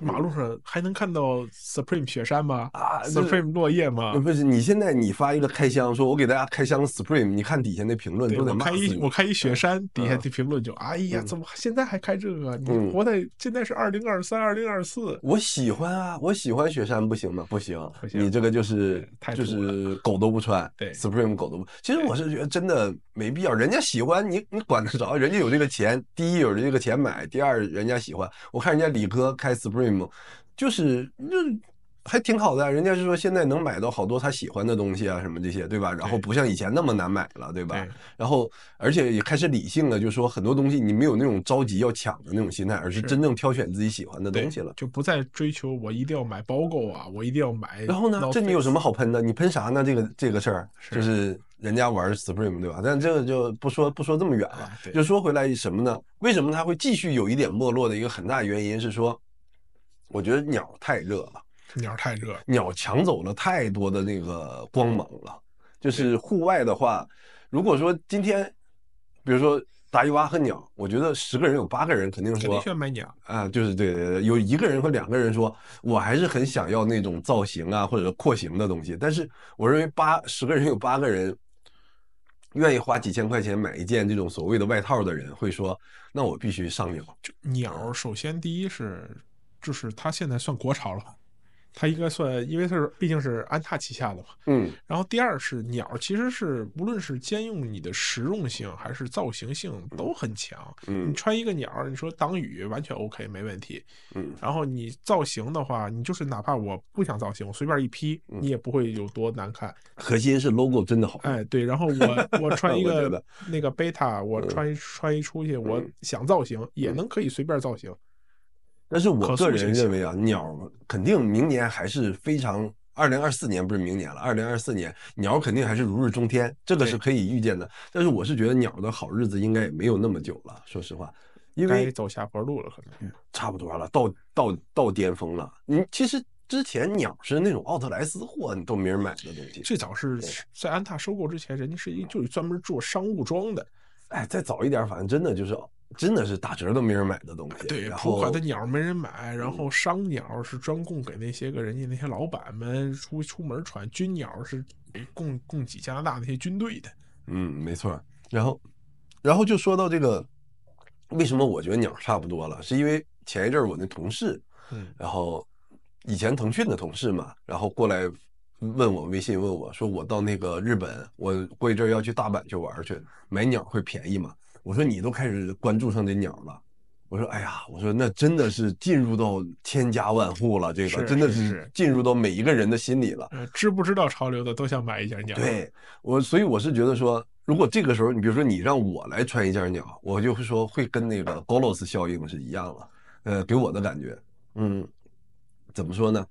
马路上还能看到 Supreme 雪山吗？啊，Supreme 落叶吗？
不是，你现在你发一个开箱，说我给大家开箱 Supreme，你看底下那评论都得骂
死你。我开一我开一雪山，底下的评论就哎呀，怎么现在还开这个？你活在现在是二零二三、二零二四。
我喜欢啊，我喜欢雪山，不行吗？不行，你这个就是就是狗都不穿。
对
，Supreme 狗都不。其实我是觉得真的没必要，人家喜欢你，你管得着？人家有这个钱，第一有这个钱买，第二人家喜欢。我看人家李哥开 Supreme。就是那还挺好的，人家是说现在能买到好多他喜欢的东西啊，什么这些，对吧？然后不像以前那么难买了，对吧？
对，
然后而且也开始理性了，就是说很多东西你没有那种着急要抢的那种心态，而是真正挑选自己喜欢的东西了，
就不再追求我一定要买包购啊，我一定要买。
然后呢，这你有什么好喷的？你喷啥呢？这个这个事儿就是人家玩 Supreme，对吧？但这个就不说不说这么远了，就说回来什么呢？为什么它会继续有一点没落的一个很大原因是说。我觉得鸟太热了，
鸟太热，
鸟抢走了太多的那个光芒了。就是户外的话，如果说今天，比如说达伊娃和鸟，我觉得十个人有八个人肯定说
肯定买鸟
啊，就是对对对，有一个人和两个人说，我还是很想要那种造型啊或者廓形的东西。但是我认为八十个人有八个人愿意花几千块钱买一件这种所谓的外套的人会说，那我必须上鸟。
就鸟，首先第一是。就是它现在算国潮了，它应该算，因为它是毕竟是安踏旗下的嘛。
嗯。
然后第二是鸟，其实是无论是兼用你的实用性还是造型性都很强。
嗯。
你穿一个鸟，你说挡雨完全 OK 没问题。
嗯。
然后你造型的话，你就是哪怕我不想造型，我随便一披，你也不会有多难看。
核心是 logo 真的好。
哎，对。然后我 我穿一个那个贝塔，我穿一穿一出去，我想造型也能可以随便造型。
但是我个人认为啊，鸟肯定明年还是非常，二零二四年不是明年了，二零二四年鸟肯定还是如日中天，这个是可以预见的。但是我是觉得鸟的好日子应该也没有那么久了，说实话，因为
走下坡路了，可能
差不多了，到到到巅峰了。你其实之前鸟是那种奥特莱斯货，你都没人买的东西。
最早是在安踏收购之前，人家是一就是专门做商务装的。
哎，再早一点，反正真的就是。真的是打折都没人买的东西。
对，普款的鸟没人买，然后商鸟是专供给那些个人家那些老板们出出门穿，军鸟是供供给加拿大那些军队的。
嗯，没错。然后，然后就说到这个，为什么我觉得鸟差不多了？是因为前一阵我那同事，
嗯，
然后以前腾讯的同事嘛，然后过来问我微信问我说，我到那个日本，我过一阵要去大阪去玩去，买鸟会便宜吗？我说你都开始关注上这鸟了。我说，哎呀，我说那真的是进入到千家万户了，这
个
真的是进入到每一个人的心里了。
呃，知不知道潮流的都想买一件鸟。
对我，所以我是觉得说，如果这个时候你比如说你让我来穿一件鸟，我就会说会跟那个 Golos 效应是一样了。呃，给我的感觉，嗯，怎么说呢？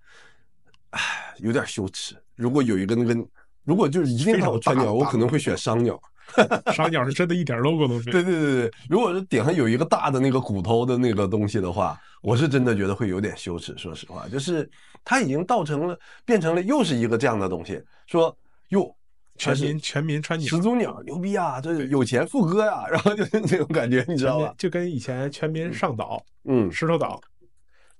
唉，有点羞耻。如果有一个那个，如果就是一定要穿鸟，我可能会选商鸟。
商鸟是真的一点 logo 都没有。
对对对对，如果是顶上有一个大的那个骨头的那个东西的话，我是真的觉得会有点羞耻。说实话，就是它已经造成了，变成了又是一个这样的东西，说哟，
全民全民穿鸟，
始祖鸟牛逼啊，这有钱富哥呀，然后就是那种感觉，你知道吧？
就跟以前全民上岛，
嗯，
石头岛，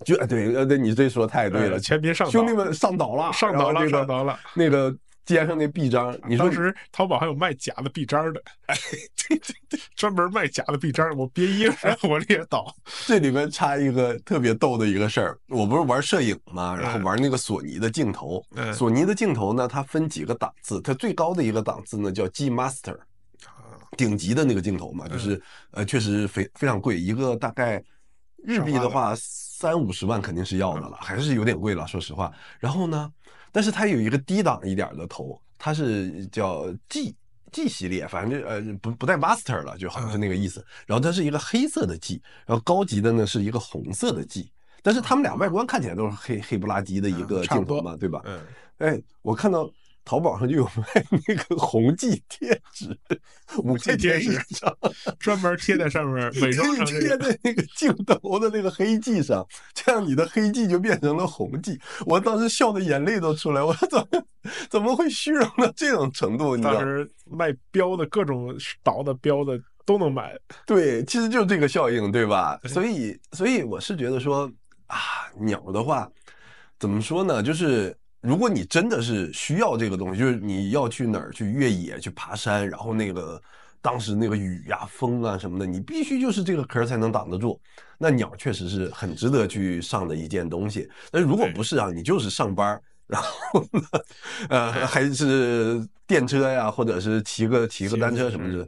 就对，呃，对，你这说太对了，
全民上岛，
兄弟们上岛了，
上岛了，上岛了，
那个。肩上那臂章，你说
当时淘宝还有卖假的臂章的，哎，对对对，专门卖假的臂章，我别衣服我列倒。
这里面插一个特别逗的一个事儿，我不是玩摄影嘛，然后玩那个索尼的镜头，
嗯、
索尼的镜头呢，它分几个档次，它最高的一个档次呢叫 G Master，顶级的那个镜头嘛，就是呃确实非非常贵，一个大概日币的话三五十万肯定是要的了，还是有点贵了，说实话。然后呢？但是它有一个低档一点的头，它是叫 G G 系列，反正就呃不不带 Master 了，就好像是那个意思。然后它是一个黑色的 G，然后高级的呢是一个红色的 G，但是他们俩外观看起来都是黑黑不拉几的一个镜头嘛，对吧？
嗯，
哎，我看到。淘宝上就有卖那个红记贴纸，
五 G 贴纸，专门贴在上面，伪装成
贴在那个镜头的那个黑记上，这样你的黑记就变成了红记。我当时笑的眼泪都出来，我说怎么怎么会虚荣到这种程度？你，
当时卖标的各种倒的标的都能买。
对，其实就是这个效应，对吧？所以，所以我是觉得说啊，鸟的话，怎么说呢？就是。如果你真的是需要这个东西，就是你要去哪儿去越野、去爬山，然后那个当时那个雨呀、风啊什么的，你必须就是这个壳才能挡得住。那鸟确实是很值得去上的一件东西。但如果不是啊，你就是上班，然后呢，呃，还是电车呀，或者是骑个骑个单车什么的。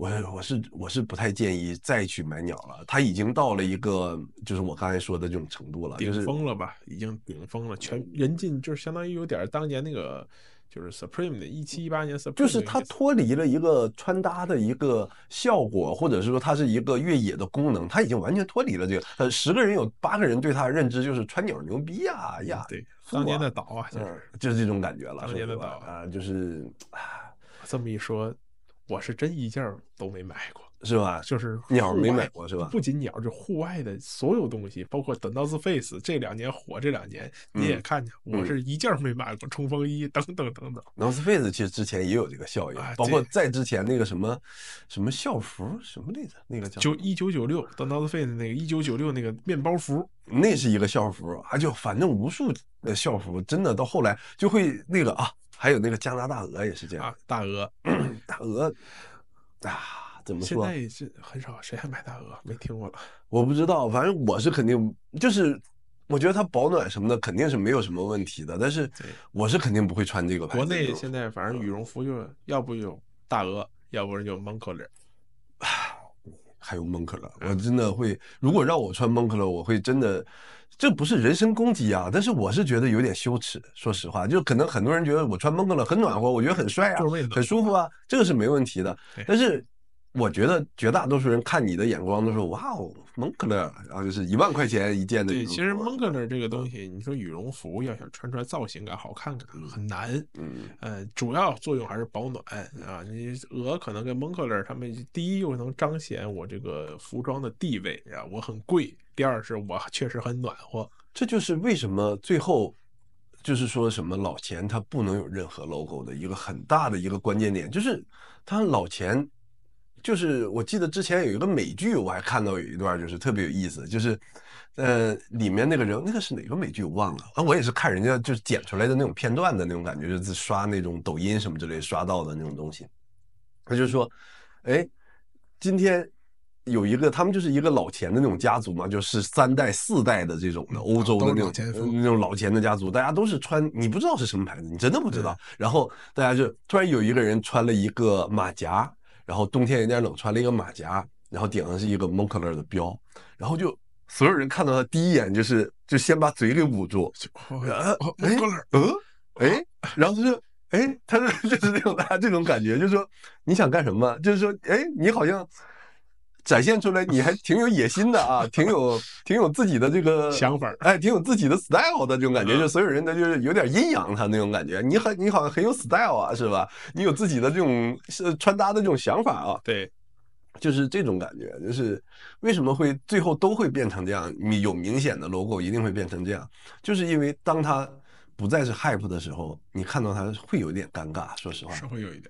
我我是我是不太建议再去买鸟了，它已经到了一个就是我刚才说的这种程度了，
顶峰了吧？已经顶峰了，全人尽就是相当于有点当年那个就是 Supreme 的一七一八年 Supreme，
就是它脱离了一个穿搭的一个效果，或者是说它是一个越野的功能，它已经完全脱离了这个。呃，十个人有八个人对它的认知就是穿鸟牛逼呀呀，
对，当年的岛啊，就是、
嗯、就是这种感觉了。
当年的岛
啊，就是
啊，这么一说。我是真一件都没买过，
是吧？
就是
鸟没买过，是吧？
不仅鸟，就户外的所有东西，包括 The North Face 这两年火，这两年你也看见，我是一件没买过，冲锋衣等等等等。
North Face 其实之前也有这个效应，包括在之前那个什么什么校服什么来着，那个叫
就一九九六 The North Face 那个一九九六那个面包服，
那是一个校服啊，就反正无数的校服，真的到后来就会那个啊。还有那个加拿大鹅也是这样，
啊、大鹅，
大鹅啊，怎么说？
现在是很少，谁还买大鹅？没听过了。
我不知道，反正我是肯定，就是我觉得它保暖什么的肯定是没有什么问题的，但是我是肯定不会穿这个牌子。
国内现在反正羽绒服就要不有大鹅，要不然就蒙克勒。
还有蒙克勒，我真的会，如果让我穿蒙克勒，我会真的。这不是人身攻击啊，但是我是觉得有点羞耻。说实话，就可能很多人觉得我穿蒙克勒很暖和，我觉得很帅啊，很舒服啊，这个是没问题的。但是我觉得绝大多数人看你的眼光都是哇哦，蒙克勒，然后就是一万块钱一件的。
对，其实蒙克勒这个东西，你说羽绒服要想穿出来造型感、好看感很难。
嗯，
呃，主要作用还是保暖啊。你鹅可能跟蒙克勒他们，第一又能彰显我这个服装的地位啊，我很贵。第二是我确实很暖和，
这就是为什么最后就是说什么老钱它不能有任何 logo 的一个很大的一个关键点，就是它老钱。就是我记得之前有一个美剧，我还看到有一段就是特别有意思，就是呃里面那个人那个是哪个美剧我忘了啊，我也是看人家就是剪出来的那种片段的那种感觉，就是刷那种抖音什么之类刷到的那种东西。他就说，哎，今天。有一个，他们就是一个老钱的那种家族嘛，就是三代四代的这种的欧洲的那种那种老钱的家族，大家都是穿，你不知道是什么牌子，你真的不知道。然后大家就突然有一个人穿了一个马甲，然后冬天有点冷，穿了一个马甲，然后顶上是一个 Moncler 的标，然后就所有人看到他第一眼就是就先把嘴给捂住，哎，嗯，哎，然后他就哎，他就 就是那种大家这种感觉，就是说你想干什么？就是说，哎，你好像。展现出来你还挺有野心的啊，挺有挺有自己的这个
想法，
哎，挺有自己的 style 的这种感觉，就所有人的就是有点阴阳他那种感觉。你很你好像很有 style 啊，是吧？你有自己的这种是穿搭的这种想法啊，
对，
就是这种感觉。就是为什么会最后都会变成这样？你有明显的 logo 一定会变成这样，就是因为当他不再是 hype 的时候，你看到他会有点尴尬。说实话，
是会有一点。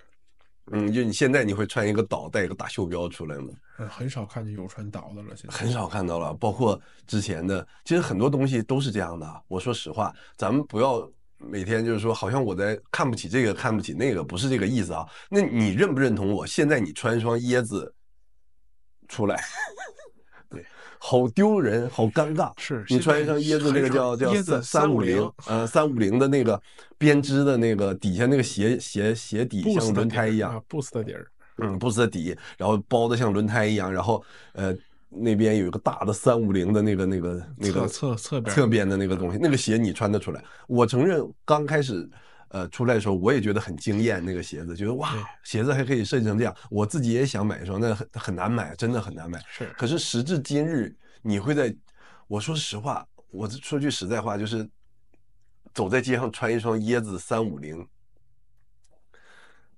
嗯，就你现在你会穿一个岛带一个大袖标出来吗？
嗯，很少看见有穿岛的了，现在
很少看到了。包括之前的，其实很多东西都是这样的。我说实话，咱们不要每天就是说，好像我在看不起这个，看不起那个，不是这个意思啊。那你认不认同我？现在你穿一双椰子出来？好丢人，好尴尬。
是
你穿一双椰子，那个叫叫
椰子
三五零，呃，三五零的那个编织的那个底下那个鞋鞋鞋底像轮胎一样
，Boost 的底儿，
嗯，Boost 的底，然后包的像轮胎一样，然后呃那边有一个大的三五零的那个那个那个
侧侧边
侧边的那个东西，那个鞋你穿得出来？我承认刚开始。呃，出来的时候我也觉得很惊艳，那个鞋子，觉得哇，鞋子还可以设计成这样，我自己也想买一双，那很很难买，真的很难买。
是，
可是时至今日，你会在，我说实话，我说句实在话，就是走在街上穿一双椰子三五零，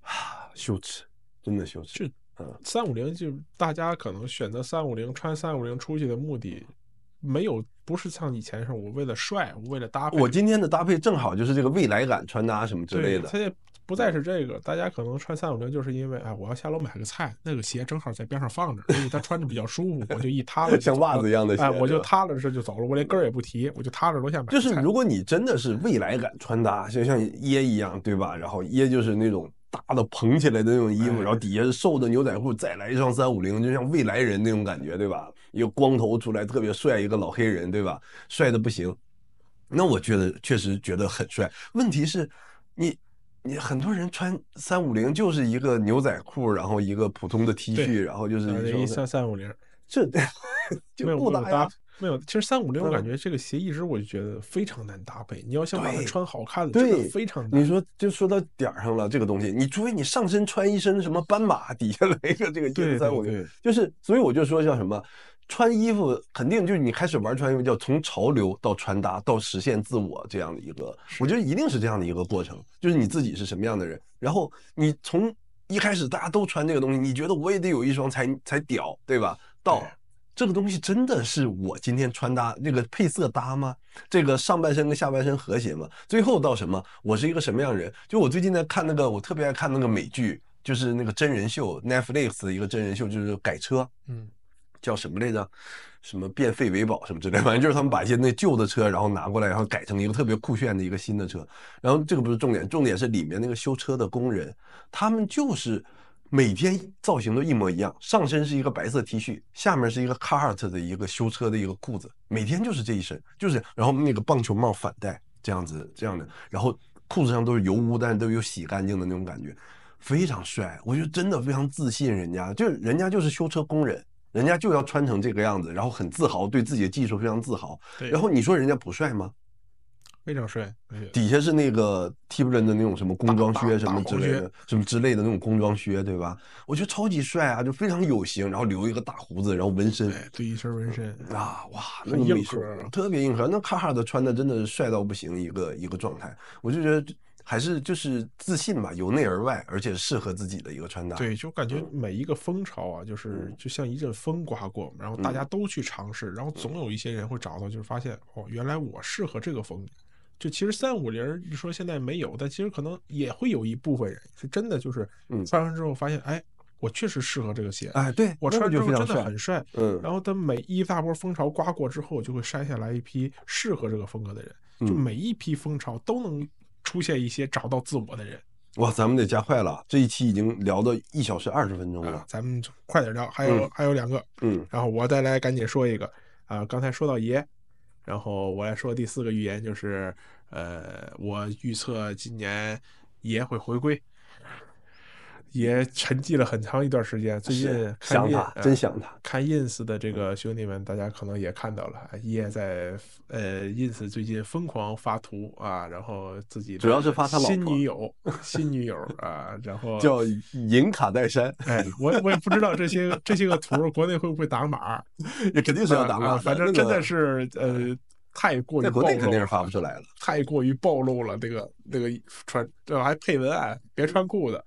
啊，羞耻，真的羞耻。
嗯，三五零就大家可能选择三五零穿三五零出去的目的。没有，不是像以前似的，我为了帅，我为了搭配。
我今天的搭配正好就是这个未来感穿搭什么之类的。
它也不再是这个，大家可能穿三五零，就是因为哎，我要下楼买个菜，那个鞋正好在边上放着，所以它穿着比较舒服，我就一塌了，
像袜子一样的鞋，
哎，我就踏了这就走了，我连跟儿也不提，我就踏着楼下买。
就是如果你真的是未来感穿搭，就像椰一样，对吧？然后椰就是那种。大的蓬起来的那种衣服，然后底下是瘦的牛仔裤，再来一双三五零，就像未来人那种感觉，对吧？一个光头出来特别帅，一个老黑人，对吧？帅的不行。那我觉得确实觉得很帅。问题是，你你很多人穿三五零就是一个牛仔裤，然后一个普通的 T 恤，然后就是
一三三五零，
这 就不搭呀。
没有，其实三五零我感觉这个鞋一直我就觉得非常难搭配。你要想把它穿好看真的非常难。
你说就说到点儿上了，这个东西，你除非你上身穿一身什么斑马，底下来一个这个椰子三五零，就是，所以我就说叫什么，穿衣服肯定就是你开始玩穿衣服，叫从潮流到穿搭到实现自我这样的一个，我觉得一定是这样的一个过程，就是你自己是什么样的人，然后你从一开始大家都穿这个东西，你觉得我也得有一双才才屌，对吧？到这个东西真的是我今天穿搭那个配色搭吗？这个上半身跟下半身和谐吗？最后到什么？我是一个什么样的人？就我最近在看那个，我特别爱看那个美剧，就是那个真人秀，Netflix 的一个真人秀，就是改车，嗯，叫什么来着？什么变废为宝什么之类，反正就是他们把一些那旧的车，然后拿过来，然后改成一个特别酷炫的一个新的车。然后这个不是重点，重点是里面那个修车的工人，他们就是。每天造型都一模一样，上身是一个白色 T 恤，下面是一个 Cart 的一个修车的一个裤子，每天就是这一身，就是然后那个棒球帽反戴这样子这样的，然后裤子上都是油污，但是都有洗干净的那种感觉，非常帅。我觉得真的非常自信，人家就人家就是修车工人，人家就要穿成这个样子，然后很自豪，对自己的技术非常自豪。然后你说人家不帅吗？
非常帅，
底下是那个 Timberland 的那种什么工装靴什么之类的，什么之类的那种工装靴，对吧？我觉得超级帅啊，就非常有型，然后留一个大胡子，然后纹身，
对，一身纹身
啊，哇，那么硬核，特别硬核。那卡哈的穿的真的是帅到不行，一个一个状态。我就觉得还是就是自信吧，由内而外，而且适合自己的一个穿搭。
对，就感觉每一个风潮啊，就是就像一阵风刮过，然后大家都去尝试，然后总有一些人会找到，就是发现哦，原来我适合这个风。就其实三五零，你说现在没有，但其实可能也会有一部分人是真的，就是穿上之后发现，哎，我确实适合这个鞋。
哎，对
我穿之后真的
很
很帅。
嗯，
然后等每一大波风潮刮过之后，就会筛下来一批适合这个风格的人。就每一批风潮都能出现一些找到自我的人。
哇，咱们得加快了，这一期已经聊到一小时二十分钟了，
啊，咱们快点聊。还有、嗯、还有两个，
嗯，
然后我再来赶紧说一个啊，刚才说到爷，然后我来说第四个预言，就是呃，我预测今年爷会回归。也沉寂了很长一段时间，最近
想他，呃、真想他。
看 ins 的这个兄弟们，大家可能也看到了，也在呃 ins 最近疯狂发图啊，然后自己
主要是发他
新女友，新女友啊，然后
叫银卡戴珊。
哎，我我也不知道这些这些个图国内会不会打码，
也肯定是要打码，
啊，反正真的是、那个、呃太过于暴露了，
国内肯定是发不出来了，
太过于暴露了，这个这个穿这还配文案，别穿裤子。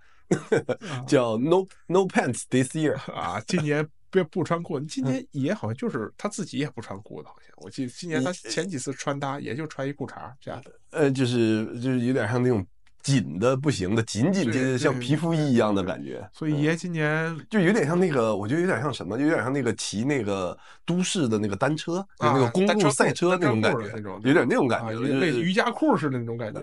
叫 No No Pants This Year
啊，今年别不穿裤子。今年也好像就是他自己也不穿裤子，好像我记得今年他前几次穿搭也就穿一裤衩这样的。
呃，就是就是有点像那种紧的不行的，紧紧的像皮肤衣一样的感觉。
所以爷今年
就有点像那个，我觉得有点像什么，就有点像那个骑那个都市的那个单车，就那个公路赛车那种感觉，有点那种感觉，
类似瑜伽裤似的那种感觉。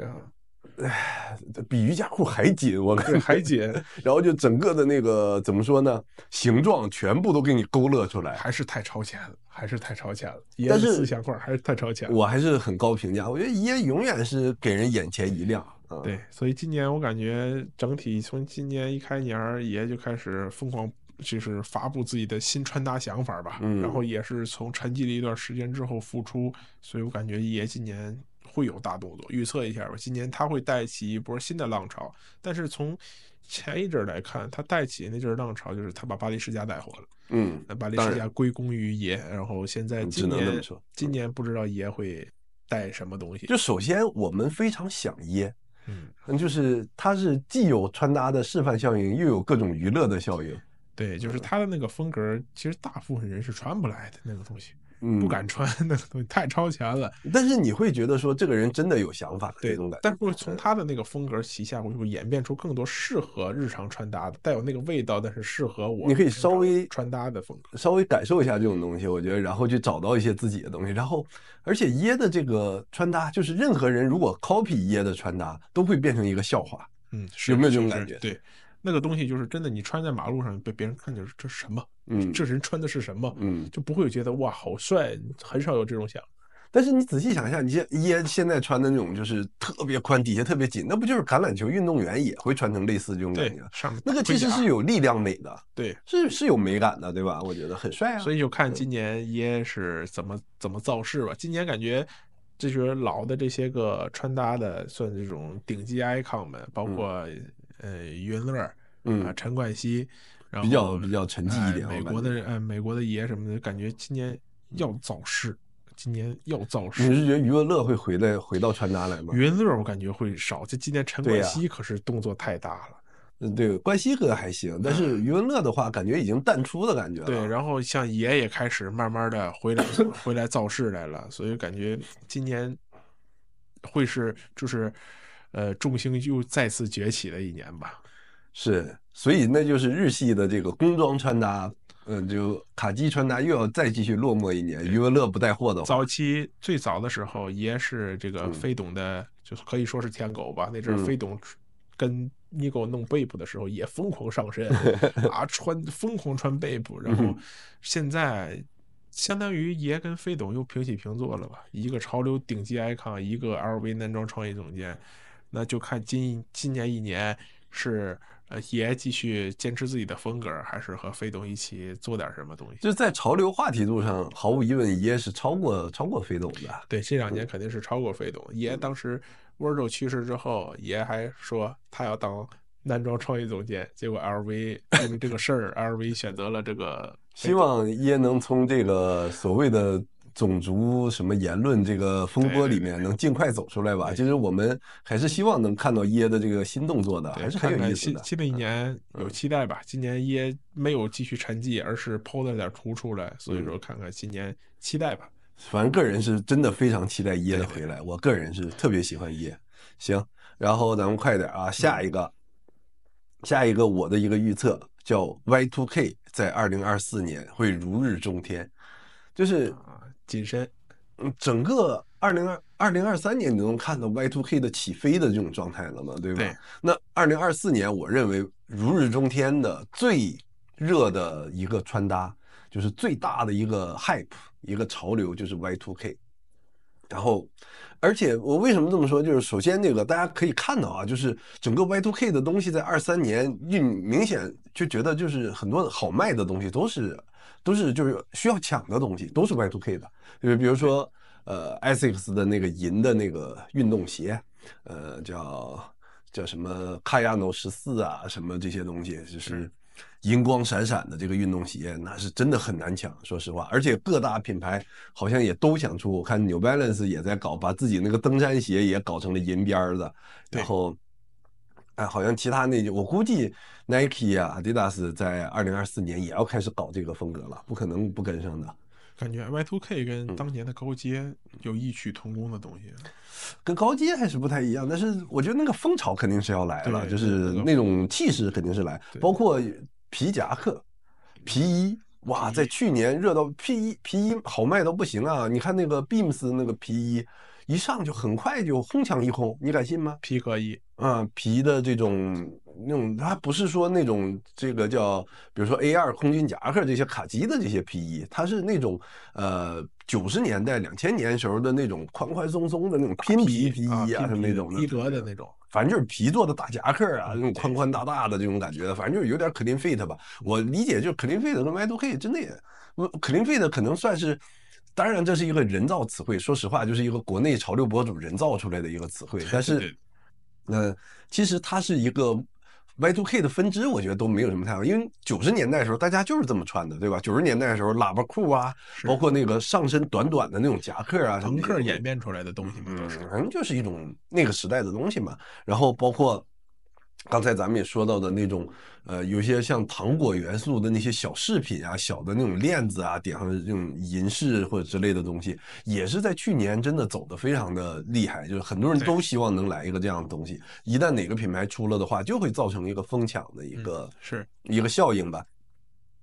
哎，比瑜伽裤还紧，我感觉
还紧。
然后就整个的那个怎么说呢？形状全部都给你勾勒出来，
还是太超前了，还是太超前了。但是思想块还是太超前了。
我还是很高评价，我觉得爷永远是给人眼前一亮。嗯、
对，所以今年我感觉整体从今年一开年，爷就开始疯狂就是发布自己的新穿搭想法吧。
嗯，
然后也是从沉寂了一段时间之后复出，所以我感觉爷今年。会有大动作，预测一下吧。今年他会带起一波新的浪潮，但是从前一阵来看，他带起那阵浪潮就是他把巴黎世家带火了。
嗯，
巴黎世家归功于爷，然后现在今年
只能这么说，
今年不知道爷会带什么东西。
就首先我们非常想爷，
嗯，
就是他是既有穿搭的示范效应，又有各种娱乐的效应。
对，就是他的那个风格，其实大部分人是穿不来的那个东西。
嗯，
不敢穿那个东西 太超前了，
但是你会觉得说这个人真的有想法，对。
但是会从他的那个风格旗下，会会演变出更多适合日常穿搭的，带有那个味道，但是适合我。
你可以稍微
穿搭的风格，
稍微感受一下这种东西，我觉得，然后去找到一些自己的东西。然后，而且耶的这个穿搭，就是任何人如果 copy 耶的穿搭，都会变成一个笑话。
嗯，
有没有这种感觉？
对。那个东西就是真的，你穿在马路上被别人看见这是什么？
嗯，
这人穿的是什么？
嗯，
就不会觉得哇好帅，很少有这种想。
但是你仔细想一下，你像耶现在穿的那种就是特别宽，底下特别紧，那不就是橄榄球运动员也会穿成类似这种感觉？
上
那个其实是有力量美的，
对，
是是有美感的，对吧？我觉得很帅啊。
所以就看今年耶是怎么怎么造势吧。今年感觉这些老的这些个穿搭的，算这种顶级 icon 们，包括、嗯。呃，余文乐，
嗯
啊，陈冠希，然后
比较比较沉寂一点。
美国的，呃，美国的爷什么的，感觉今年要造势，今年要造势。
你是觉得余文乐会回来回到传达来吗？
余文乐我感觉会少，就今年陈冠希可是动作太大了。
嗯，对，冠希哥还行，但是余文乐的话，感觉已经淡出的感觉了。
对，然后像爷也开始慢慢的回来回来造势来了，所以感觉今年会是就是。呃，众星又再次崛起的一年吧，
是，所以那就是日系的这个工装穿搭，嗯、呃，就卡机穿搭又要再继续落寞一年。余文乐不带货的话，
早期最早的时候爷是这个飞董的，嗯、就可以说是舔狗吧。那阵飞董跟 Nigo 弄 Bape 的时候也疯狂上身 啊，穿疯狂穿 Bape，然后现在相当于爷跟飞董又平起平坐了吧，一个潮流顶级 icon，一个 LV 男装创意总监。那就看今今年一年是呃爷继续坚持自己的风格，还是和飞董一起做点什么东西？
就在潮流话题度上，毫无疑问，爷是超过超过飞董的。
对，这两年肯定是超过飞董。爷当时 Wardrobe 去世之后，爷还说他要当男装创意总监，结果 LV 因为这个事儿，LV 选择了这个。
希望爷能从这个所谓的。种族什么言论这个风波里面能尽快走出来吧？其实我们还是希望能看到耶的这个新动作的，还是很有意思的。
新新的一年有期待吧？今年耶没有继续沉寂，而是抛了点图出来，所以说看看今年期待吧。
反正个人是真的非常期待耶的回来，我个人是特别喜欢耶。行，然后咱们快点啊，下一个，下一个我的一个预测叫 Y2K 在二零二四年会如日中天，就是
啊，谨慎。
嗯，整个二零二二零二三年你都能看到 Y2K 的起飞的这种状态了嘛，对吧？
对。
那二零二四年，我认为如日中天的最热的一个穿搭，就是最大的一个 hype，一个潮流，就是 Y2K。然后，而且我为什么这么说？就是首先，这个大家可以看到啊，就是整个 Y2K 的东西在二三年运，明显就觉得就是很多好卖的东西都是都是就是需要抢的东西，都是 Y2K 的。就是比如说，呃，Asics 的那个银的那个运动鞋，呃，叫叫什么 Kayano 十四啊，什么这些东西，就是。银光闪闪的这个运动鞋，那是真的很难抢，说实话。而且各大品牌好像也都想出，我看 New Balance 也在搞，把自己那个登山鞋也搞成了银边的。然后，哎，好像其他那我估计 Nike 啊、Adidas 在二零二四年也要开始搞这个风格了，不可能不跟上的。
感觉 Y Two K 跟当年的高阶有异曲同工的东西，嗯，
跟高阶还是不太一样。但是我觉得那个风潮肯定是要来了，就是那种气势肯定是来，包括。皮夹克、皮衣，哇，在去年热到皮衣，皮衣好卖到不行啊！你看那个 Beams 那个皮衣，一上就很快就哄抢一空，你敢信吗？
皮革衣，
啊，皮的这种那种，它不是说那种这个叫，比如说 A2 空军夹克这些卡其的这些皮衣，它是那种呃九十年代、两千年时候的那种宽宽松松的那种拼皮皮衣啊，什么那种
皮革的那种。
反正就是皮做的大夹克啊，那种宽宽大大的这种感觉，反正就是有点 clean fit 吧。我理解就是 clean fit 跟 Y2K 真的也，clean fit 可能算是，当然这是一个人造词汇，说实话就是一个国内潮流博主人造出来的一个词汇，但是，呃，其实它是一个。Y2K 的分支，我觉得都没有什么太好，因为九十年代的时候大家就是这么穿的，对吧？九十年代的时候，喇叭裤啊，包括那个上身短短的那种夹克啊，
朋克演变出来的东西嘛，
反正就是一种那个时代的东西嘛。然后包括。刚才咱们也说到的那种，呃，有些像糖果元素的那些小饰品啊，小的那种链子啊，顶上这种银饰或者之类的东西，也是在去年真的走的非常的厉害，就是很多人都希望能来一个这样的东西。一旦哪个品牌出了的话，就会造成一个疯抢的一个、
嗯、是
一个效应吧。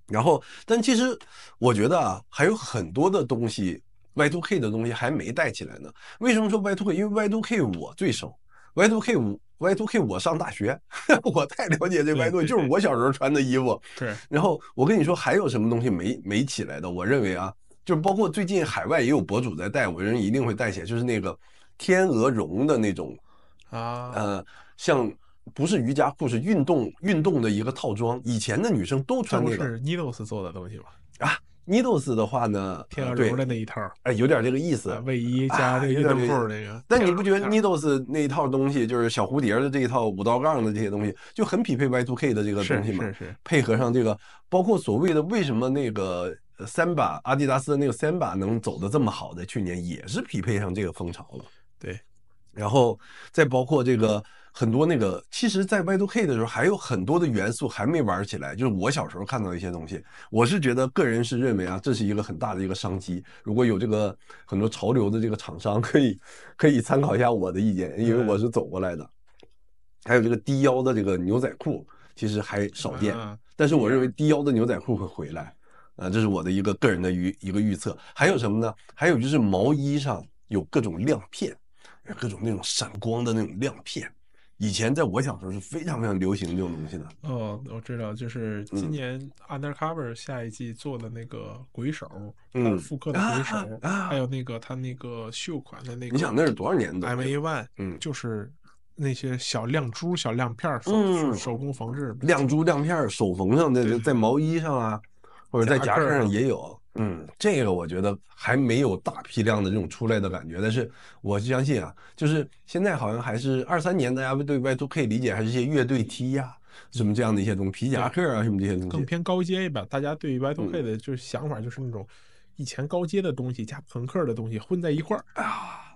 然后，但其实我觉得啊，还有很多的东西，Y2K 的东西还没带起来呢。为什么说 Y2K？因为 Y2K 我最熟，Y2K 五。Y2K，我上大学，我太了解这 Y2K，就是我小时候穿的衣服。
对，
然后我跟你说，还有什么东西没没起来的？我认为啊，就是包括最近海外也有博主在带，我认为一定会带起来，就是那个天鹅绒的那种
啊，
呃，像不是瑜伽裤，是运动运动的一个套装。以前的女生都穿那个，
是 Needles 做的东西吧？
啊。Needles 的话呢，
天鹅绒的那一套，
哎，有点这个意思，
卫衣加这个运动裤那个。
但你不觉得 Needles 那一套东西，就是小蝴蝶的这一套五道杠的这些东西，就很匹配 Y2K 的这个东西嘛？
是是是。
配合上这个，包括所谓的为什么那个 Samba 阿迪达斯的那个 Samba 能走的这么好，在去年也是匹配上这个风潮了。
对，
然后再包括这个。很多那个，其实，在 Y2K 的时候，还有很多的元素还没玩起来。就是我小时候看到一些东西，我是觉得个人是认为啊，这是一个很大的一个商机。如果有这个很多潮流的这个厂商，可以可以参考一下我的意见，因为我是走过来的。还有这个低腰的这个牛仔裤，其实还少见，但是我认为低腰的牛仔裤会回来，啊，这是我的一个个人的预一个预测。还有什么呢？还有就是毛衣上有各种亮片，各种那种闪光的那种亮片。以前在我小时候是非常非常流行这种东西的。
哦，我知道，就是今年 Undercover 下一季做的那个鬼手，嗯，复刻的鬼手，啊啊，还有那个他那个秀款的那个，
你想那是多少年的
？MA One，嗯，就是那些小亮珠、小亮片手，嗯，手工缝制，
亮珠亮片手缝上的，在毛衣上啊，或者在夹克上也有。嗯，这个我觉得还没有大批量的这种出来的感觉，但是我相信啊，就是现在好像还是二三年，大家对 Y2K 理解还是一些乐队 T 呀、啊，什么这样的一些东西，皮夹克啊什么这些东西，
更偏高阶一点。大家对于 Y2K 的就是想法就是那种以前高阶的东西加朋克的东西混在一块儿
啊。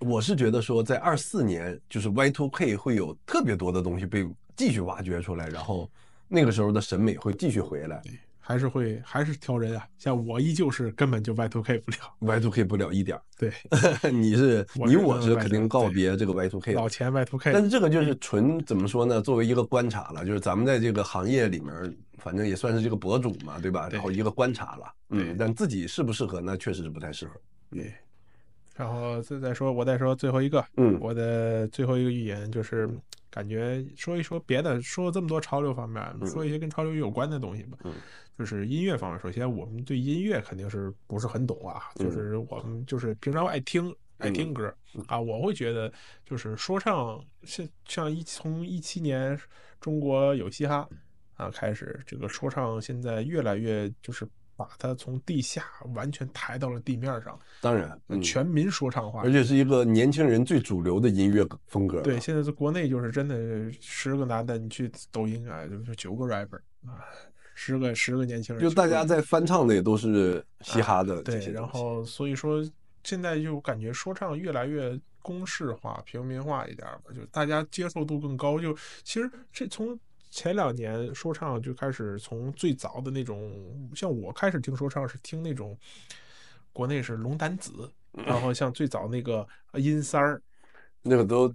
我是觉得说在二四年，就是 Y2K 会有特别多的东西被继续挖掘出来，然后那个时候的审美会继续回来。
还是会还是挑人啊，像我依旧是根本就 Y two K 不了
，Y two K 不了一点。
对，
你是你我是肯定告别这个 Y two K
老钱 Y two K。
但是这个就是纯怎么说呢？作为一个观察了，就是咱们在这个行业里面，反正也算是这个博主嘛，对吧？然后一个观察了，
对
嗯，但自己适不适合，那确实是不太适合。
对，然后再再说，我再说最后一个，
嗯
我的最后一个预言就是，感觉说一说别的，说这么多潮流方面，说一些跟潮流有关的东西吧。
嗯，
就是音乐方面，首先我们对音乐肯定是不是很懂啊，就是我们就是平常爱听。爱听歌啊，我会觉得就是说唱，像像一从一七年中国有嘻哈啊开始，这个说唱现在越来越就是把它从地下完全抬到了地面上。
当然，嗯、
全民说唱化，
而且是一个年轻人最主流的音乐风格。
对，现在在国内就是真的十个男的，你去抖音啊，就是九个 rapper 啊，十个十个年轻人，
就大家在翻唱的也都是嘻哈的
啊。对，然后所以说。现在就感觉说唱越来越公式化、平民化一点吧，就大家接受度更高。就其实这从前两年说唱就开始，从最早的那种，像我开始听说唱是听那种国内是龙胆子，然后像最早那个阴三儿，
那个都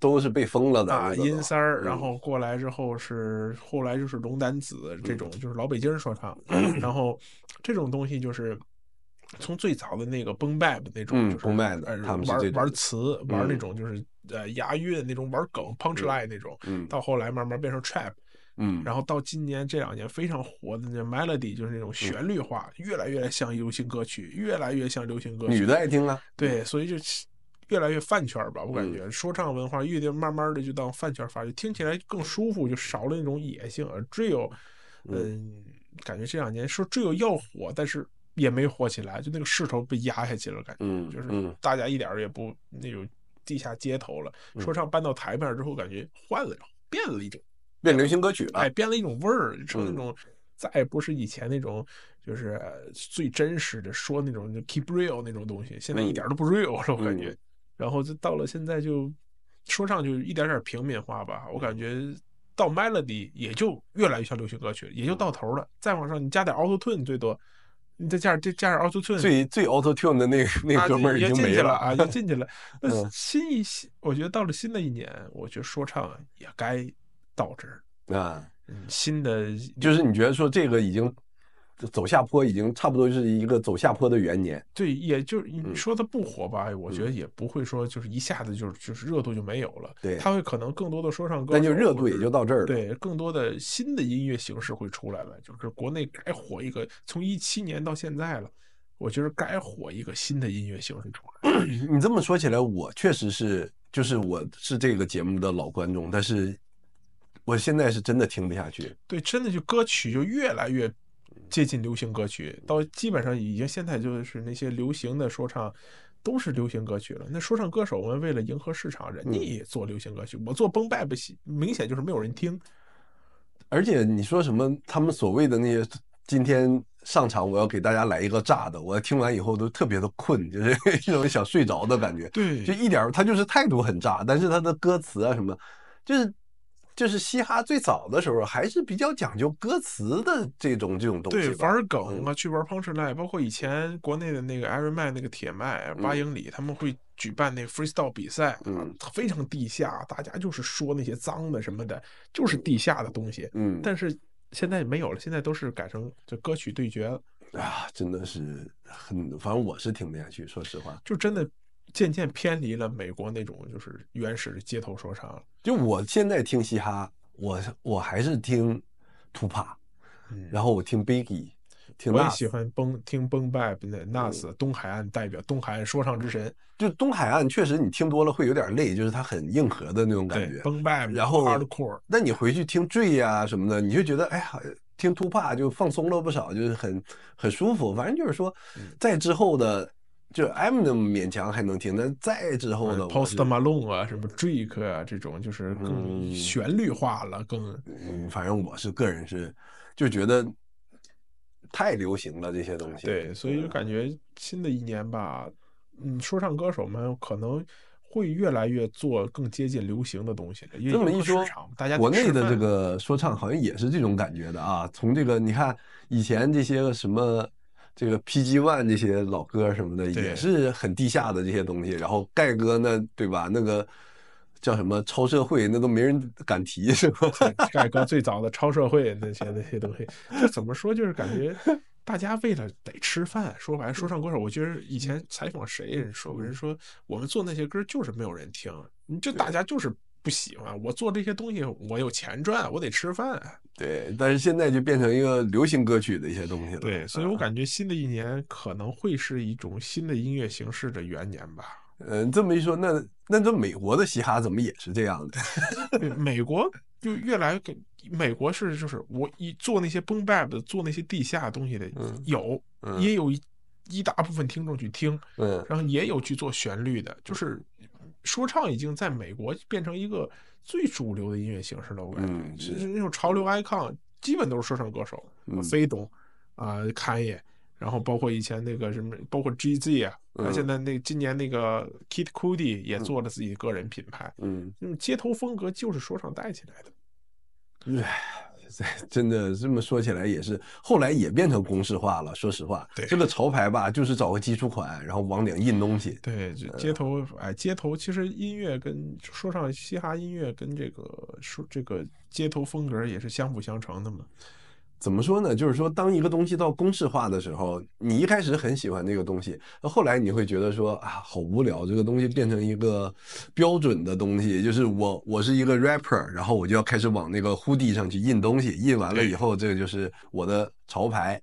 都是被封了的
啊，阴三儿，然后过来之后是后来就是龙胆子这种，就是老北京说唱，然后这种东西就是。从最早的那个 boom bap 那种，就是
嗯，bap 的，他们
玩玩词，玩那种就是呃押韵那种，玩梗 punchline 那种，到后来慢慢变成 trap，
嗯，
然后到今年这两年非常火的那 melody，就是那种旋律化，越来越像流行歌曲，越来越像流行歌曲。
女的爱听啊，
对，所以就越来越饭圈吧，我感觉说唱文化越来慢慢的就当饭圈发展，听起来更舒服，就少了那种野性。而 drill，嗯，感觉这两年说 drill 要火，但是。也没火起来，就那个势头被压下去了，感觉，
嗯，
就是大家一点也不那种地下街头了。嗯、说唱搬到台面之后，感觉换了，变了一种，
变流行歌曲了，
哎，变了一种味儿，成那种再也不是以前那种，就是最真实的说那种就 keep real 那种东西，现在一点都不 real 了，嗯、我感觉。然后就到了现在，就说唱就一点点平民化吧，我感觉到 melody 也就越来越像流行歌曲，也就到头了。再往上，你加点 auto tune 最多。你再加上，再加上 Auto Tune，
最最 Auto Tune 的那个那哥们儿已经没了
啊，已经进去了。那新一新，我觉得到了新的一年，我觉得说唱也该到这儿
啊。
新的
就是你觉得说这个已经走下坡，已经差不多是一个走下坡的元年。
对，也就是你说它不火吧，我觉得也不会说就是一下子就是就是热度就没有了。
对，
它会可能更多的说唱歌，
那就热度也就到这儿了。
对，更多的新的音乐形式会出来了，就是国内该火一个，从一七年到现在了，我觉得该火一个新的音乐形式出来。
你这么说起来，我确实是，就是我是这个节目的老观众，但是我现在是真的听不下去。
对，真的就歌曲就越来越。接近流行歌曲，到基本上已经现在就是那些流行的说唱都是流行歌曲了。那说唱歌手们为了迎合市场，人家也做流行歌曲。我做 boom bap 明显就是没有人听。
而且你说什么，他们所谓的那些今天上场，我要给大家来一个炸的，我听完以后都特别的困，就是 一种想睡着的感觉。
对，
就一点他就是态度很炸，但是他的歌词啊什么，就是。就是嘻哈最早的时候，还是比较讲究歌词的这种这种东西。
对，玩梗啊，去玩 punchline，包括以前国内的那个 Iron Man 那个铁麦八英里，他们会举办那个 freestyle 比赛，
嗯，
非常地下，大家就是说那些脏的什么的，就是地下的东西。
嗯，
但是现在没有了，现在都是改成就歌曲对决了。
啊，真的是很，反正我是听不下去，说实话，
就真的。渐渐偏离了美国那种就是原始的街头说唱了。
就我现在听嘻哈，我我还是听 Tupac，嗯，然后我听 Biggie，听
我也喜欢崩听 Boom Bap 的 Nas，东海岸代表，东海岸说唱之神。
就东海岸确实你听多了会有点累，就是它很硬核的那种感觉。
Boom Bap，
然后
Hardcore。
那你回去听 Dre 呀什么的，你就觉得哎呀，听 Tupac 就放松了不少，就是很很舒服。反正就是说，在之后的。就 Eminem 勉强还能听，但再之后的
Post Malone 啊，什么 Drake 啊，这种就是更旋律化了，
嗯、
更
嗯，反正我是个人是就觉得太流行了这些东西。
对，所以就感觉新的一年吧，嗯，说唱歌手们可能会越来越做更接近流行的东西了。
这么一说，
大家
国内的这个说唱好像也是这种感觉的啊。从这个你看以前这些个什么。这个 PG One 这些老歌什么的也是很地下的这些东西，然后盖哥呢，对吧？那个叫什么超社会，那都没人敢提，是吧？
盖哥最早的超社会那些那些东西，这怎么说？就是感觉大家为了得吃饭，说白了，说唱歌手，我觉得以前采访谁人说过，人说我们做那些歌就是没有人听，你这大家就是。不喜欢我做这些东西，我有钱赚，我得吃饭。
对，但是现在就变成一个流行歌曲的一些东西了。
对，所以我感觉新的一年可能会是一种新的音乐形式的元年吧。
嗯，这么一说，那那这美国的嘻哈怎么也是这样
的？美国就越来越美国是就是我一做那些 boom bap 的，做那些地下东西的，
嗯、
有、嗯、也有一一大部分听众去听，
嗯，
然后也有去做旋律的，就是。说唱已经在美国变成一个最主流的音乐形式了，我感觉，
嗯、
就是。那种潮流 icon，基本都是说唱歌手，飞、嗯、董啊，侃、呃、爷，然后包括以前那个什么，包括 GZ 啊，他、嗯、现在那今年那个 Kid Cudi 也做了自己个人品牌，
嗯，
那种街头风格就是说唱带起来的，
唉。真的这么说起来也是，后来也变成公式化了。说实话，
对
这个潮牌吧，就是找个基础款，然后往顶印东西。
对，就街头，哎，街头其实音乐跟说唱嘻哈音乐跟这个说这个街头风格也是相辅相成的嘛。
怎么说呢？就是说，当一个东西到公式化的时候，你一开始很喜欢这个东西，那后来你会觉得说啊，好无聊，这个东西变成一个标准的东西，就是我我是一个 rapper，然后我就要开始往那个 hoodie 上去印东西，印完了以后，这个就是我的潮牌。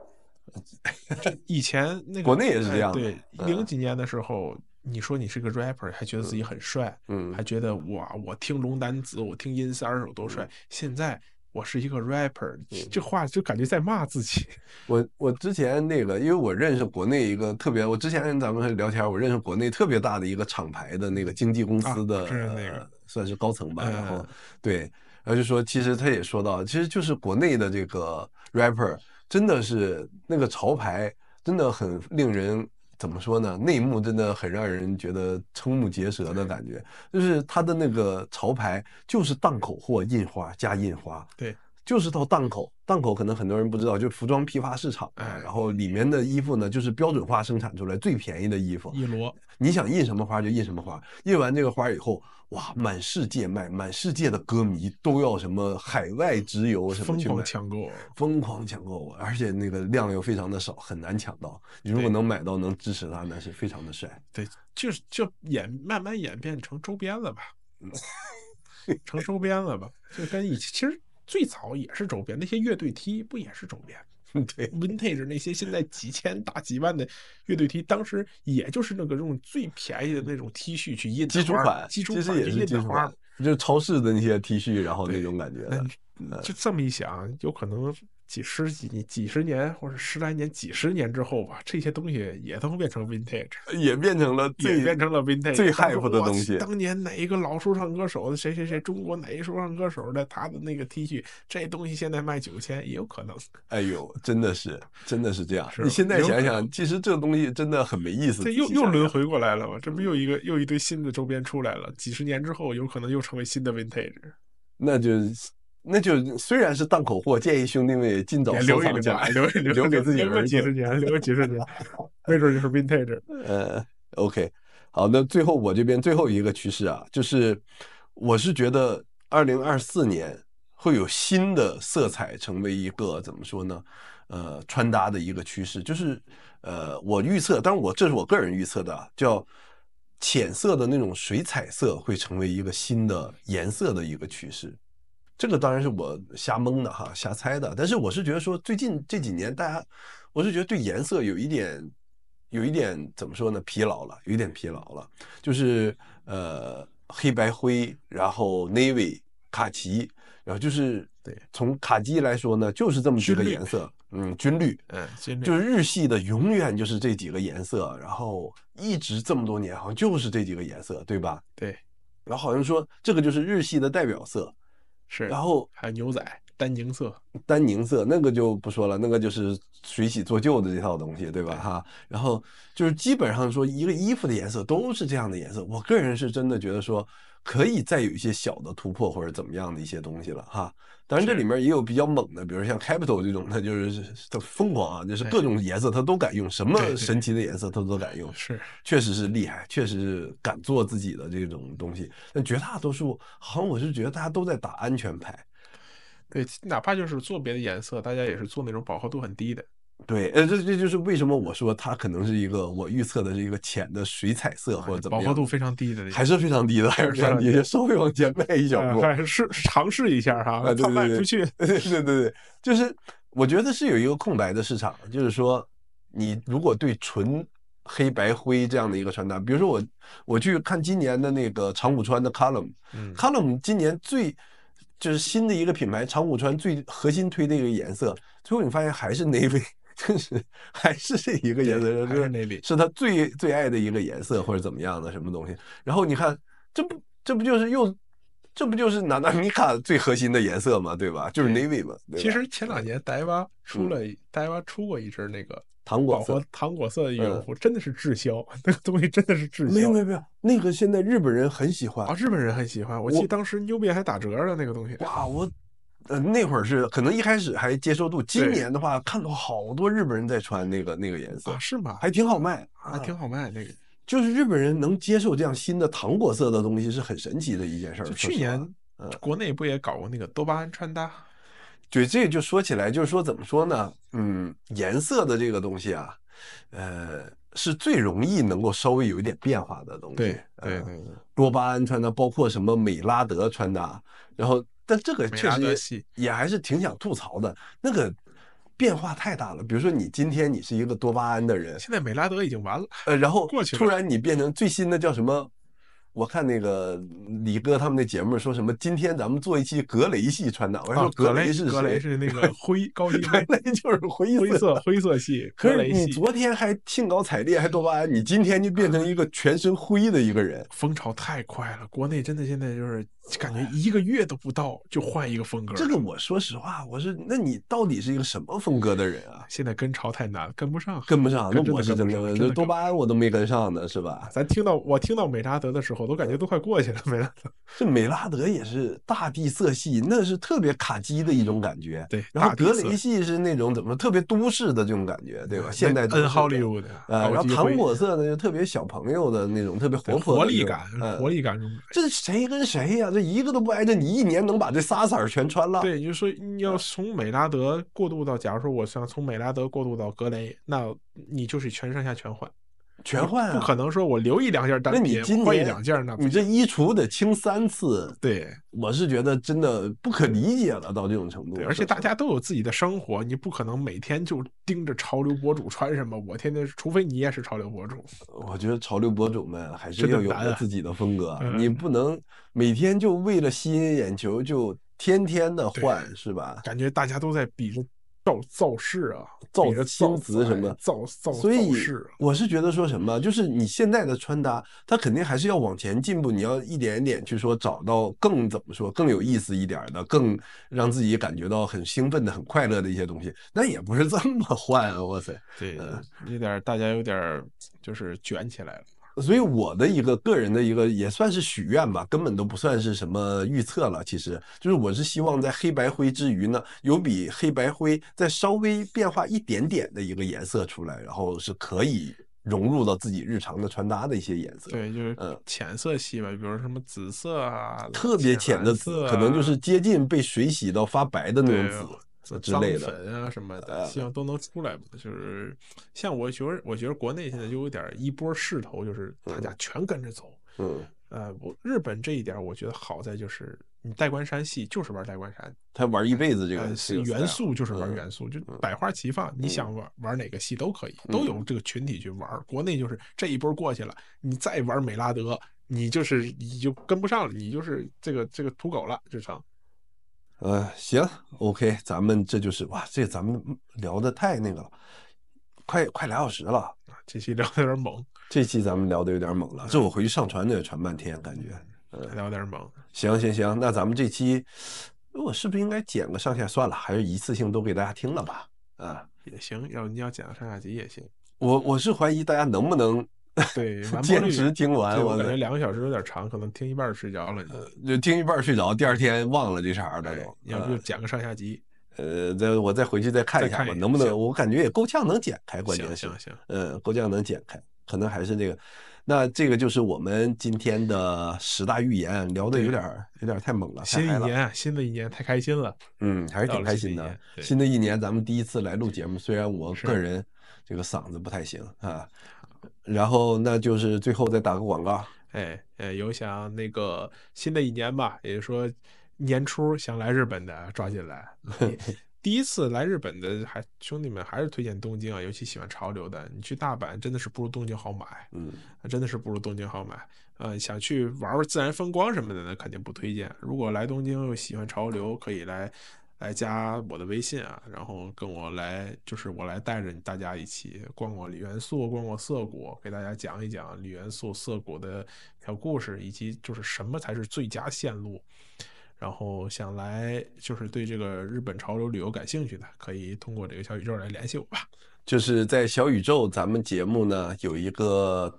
以前那个
国内也是这样，
对，零几年的时候，你说你是个 rapper，还觉得自己很帅，
嗯，
还觉得哇，我听龙丹子，我听阴三儿我多帅，现在。我是一个 rapper，这话就感觉在骂自己。
我我之前那个，因为我认识国内一个特别，我之前跟咱们聊天，我认识国内特别大的一个厂牌的那个经纪公司的，
是那个
算是高层吧。然后对，然后就说，其实他也说到，其实就是国内的这个 rapper，真的是那个潮牌，真的很令人怎么说呢？内幕真的很让人觉得瞠目结舌的感觉，就是他的那个潮牌就是档口货，印花加印花，
对，
就是到档口，档口可能很多人不知道，就是服装批发市场，
哎，
然后里面的衣服呢，就是标准化生产出来最便宜的衣服，
一摞，
你想印什么花就印什么花，印完这个花以后。哇，满世界卖，满世界的歌迷都要什么海外直邮什么，疯
狂抢购，
疯狂抢购，而且那个量又非常的少，很难抢到。你如果能买到，能支持他，那是非常的帅。
对，就是就演慢慢演变成周边了吧，成周边了吧，就跟以前其实最早也是周边，那些乐队 T 不也是周边？
对
，Vintage 那些现在几千大几万的乐队 T，当时也就是那个用最便宜的那种 T 恤去印
基础款，
基础款
其实也是基础款，就超市的那些 T 恤，然后那种感觉。
就这么一想，有可能。几十几年、几十年或者十来年、几十年之后吧，这些东西也都变成 vintage，
也变成了最
变成了 vintage
最 hype 的东西。
当年哪一个老说唱歌手的谁谁谁，中国哪一说唱歌手的他的那个 T 恤，这东西现在卖九千也有可能。
哎呦，真的是，真的是这样。你现在想想，其实这个东西真的很没意思。
这又又轮回过来了嘛？这不又一个又一堆新的周边出来了？几十年之后，有可能又成为新的 vintage。
那就。那就虽然是档口货，建议兄弟们也尽早收藏起来，
留留
留给自己
留个几十年，留个几十年，没准就是 vintage。
呃，OK，好，那最后我这边最后一个趋势啊，就是我是觉得二零二四年会有新的色彩成为一个怎么说呢？呃，穿搭的一个趋势，就是呃，我预测，当然我这是我个人预测的，叫浅色的那种水彩色会成为一个新的颜色的一个趋势。这个当然是我瞎蒙的哈，瞎猜的。但是我是觉得说，最近这几年大家，我是觉得对颜色有一点，有一点怎么说呢？疲劳了，有一点疲劳了。就是呃，黑白灰，然后 navy 卡其，然后就是
对，
从卡其来说呢，就是这么几个颜色。嗯，军绿，
嗯，军绿，
就是日系的永远就是这几个颜色，然后一直这么多年好像就是这几个颜色，对吧？
对。
然后好像说这个就是日系的代表色。
是，
然后
还有牛仔，丹宁色，
丹宁色那个就不说了，那个就是水洗做旧的这套东西，对吧？哈，然后就是基本上说一个衣服的颜色都是这样的颜色。我个人是真的觉得说可以再有一些小的突破或者怎么样的一些东西了哈。当然这里面也有比较猛的，比如像 Capital 这种，它就是它疯狂啊，就是各种颜色它都敢用，什么神奇的颜色它都敢用，
是
确实是厉害，确实是敢做自己的这种东西。但绝大多数好像我是觉得大家都在打安全牌。
对，哪怕就是做别的颜色，大家也是做那种饱和度很低的。
对，呃，这这就是为什么我说它可能是一个我预测的是一个浅的水彩色或者怎么样，
饱和度非常低的，
还是非常低的，还是非常低的，稍微往前迈一小步，
还是尝试一下哈，它卖出去。
对对对对，就是我觉得是有一个空白的市场，就是说你如果对纯黑白灰这样的一个穿搭，比如说我我去看今年的那个长谷川的 Column，Column 今年最。就是新的一个品牌，长谷川最核心推的一个颜色，最后你发现还是 navy，就是还是这一个颜色，
还是 navy，
是他最最爱的一个颜色或者怎么样的什么东西。然后你看，这不这不就是又，这不就是娜娜米卡最核心的颜色嘛，对吧？就是 navy 嘛。
其实前两年黛娃出了，黛娃出过一支那个。
糖果色，
糖果色的羽绒服真的是滞销，嗯，那个东西真的是滞销。
没有没有没有，那个现在日本人很喜欢
啊，日本人很喜欢。我记得当时 New Balance 还打折了那个东西。
哇，我呃那会儿是可能一开始还接受度，今年的话看到好多日本人在穿那个那个颜色
啊，是吗？
还挺好卖，
还挺好卖那个。
就是日本人能接受这样新的糖果色的东西是很神奇的一件事儿。
去年国内不也搞过那个多巴胺穿搭？
对，这个就说起来，就是说怎么说呢？嗯，颜色的这个东西啊。呃，是最容易能够稍微有一点变化的东西。
对对对，
多巴胺穿搭，包括什么美拉德穿搭，然后但这个确实也还是挺想吐槽的，那个变化太大了。比如说你今天你是一个多巴胺的人，
现在美拉德已经完了，
呃，然后突然你变成最新的叫什么？我看那个李哥他们那节目说什么？今天咱们做一期格雷系穿搭。我说格雷是谁？
格雷是那个 灰高级灰，
格雷就是灰
灰色灰色系。
可是你昨天还兴高采烈还多巴胺，你今天就变成一个全身灰的一个人。
风潮太快了，国内真的现在就是感觉一个月都不到就换一个风格。
这个我说实话，我是那你到底是一个什么风格的人啊？
现在跟潮太难，跟不上，
跟不上。那我是真的，这多巴胺我都没跟上呢，是吧？
咱听到我听到美拉德的时候，都感觉都快过去了。美拉德，
这美拉德也是大地色系，那是特别卡机的一种感觉。
对，
然后格雷系是那种怎么特别都市的这种感觉，对吧？现代
恩好莱坞的。
呃，然后糖果色呢，就特别小朋友的那种，特别活泼
活力感，活力感。
这谁跟谁呀？这一个都不挨着，你一年能把这仨色儿全穿了？
对，就是说你要从美拉德过渡到，假如说我想从美拉德过渡到格雷，那你就是全上下全换。
全换啊！
不可能说我留一两件单品，换一两件呢？
你这衣橱得清三次。
对，
我是觉得真的不可理解了，到这种程度。
对，而且大家都有自己的生活，你不可能每天就盯着潮流博主穿什么。我天天，除非你也是潮流博主。
我觉得潮流博主们还是要有自己的风格，你不能每天就为了吸引眼球就天天的换，是吧？
感觉大家都在比着。造造势啊，
造新词什么
造造，
所以我是觉得说什么，就是你现在的穿搭，它肯定还是要往前进步，你要一点一点去说找到更怎么说更有意思一点的，更让自己感觉到很兴奋的、很快乐的一些东西。那也不是这么 换啊，哇塞，
对，有点大家有点就是卷起来了。
所以我的一个个人的一个也算是许愿吧，根本都不算是什么预测了。其实就是我是希望在黑白灰之余呢，有比黑白灰再稍微变化一点点的一个颜色出来，然后是可以融入到自己日常的穿搭的一些颜色。
对，就是嗯，浅色系吧，比如什么紫色啊，
特别浅的紫，可能就是接近被水洗到发白的那种紫。之类的
粉啊什么的，希望都能出来吧。就是像我觉得，我觉得国内现在就有点一波势头，就是大家全跟着走。
嗯，
呃，我日本这一点我觉得好在就是，你代官山系就是玩代官山，
他玩一辈子这个
元素就是玩元素，就百花齐放，你想玩玩哪个系都可以，都有这个群体去玩。国内就是这一波过去了，你再玩美拉德，你就是你就跟不上了，你就是这个这个土狗了，就成。
呃，行，OK，咱们这就是哇，这咱们聊的太那个了，快快俩小时了，
这期聊的有点猛，
这期咱们聊的有点猛了，这我回去上传得传半天，感觉，
嗯，聊点猛，
行行行，那咱们这期我是不是应该剪个上下？算了，还是一次性都给大家听了吧。啊，
也行，要你要剪个上下集也行。
我我是怀疑大家能不能
对
坚持听完。
我感觉两个小时有点长，可能听一半睡着了。
就听一半睡着，第二天忘了这茬的都。
要不就剪个上下集。
呃，再我再回去再看一下吧，能不能？我感觉也够呛能剪开，关键是。
行行。
嗯，够呛能剪开，可能还是这个。那这个就是我们今天的十大预言，聊的有点有点太猛了。
新一年，新的一年太开心了。
嗯，还是挺开心的。新的一年，咱们第一次来录节目，虽然我个人这个嗓子不太行啊。然后，那就是最后再打个广告。
哎哎，有想那个新的一年吧，也就是说年初想来日本的，抓紧来。第一次来日本的还兄弟们还是推荐东京啊，尤其喜欢潮流的，你去大阪真的是不如东京好买，
嗯，
真的是不如东京好买。呃，想去玩玩自然风光什么的呢，肯定不推荐。如果来东京又喜欢潮流，可以来来加我的微信啊，然后跟我来，就是我来带着大家一起逛逛梨园宿，逛逛涩谷，给大家讲一讲梨园宿涩谷的小故事，以及就是什么才是最佳线路。然后想来就是对这个日本潮流旅游感兴趣的，可以通过这个小宇宙来联系我吧。
就是在小宇宙，咱们节目呢有一个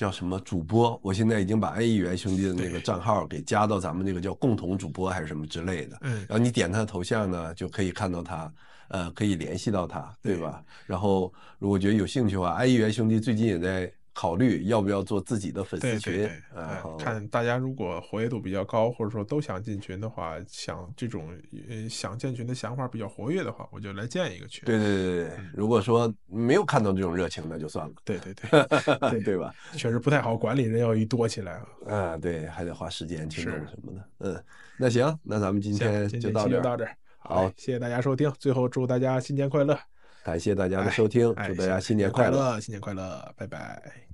叫什么主播，我现在已经把爱议员兄弟的那个账号给加到咱们这个叫共同主播还是什么之类的。
嗯。
然后你点他的头像呢，就可以看到他，呃，可以联系到他，对吧？对。然后如果觉得有兴趣的话，爱议员兄弟最近也在。考虑要不要做自己的粉丝群？
然后看大家如果活跃度比较高，或者说都想进群的话，想这种呃想建群的想法比较活跃的话，我就来建一个群。
对对对对，嗯、如果说没有看到这种热情，那就算了。
对对对，
对 对吧？
确实不太好管理，人要一多起来啊。
啊，对，还得花时间去弄什么的。嗯，那行，那咱们今天就到这。
就到这儿。好，谢谢大家收听。最后祝大家新年快乐！
感谢大家的收听，祝大家新年快乐，
新年快乐，拜拜。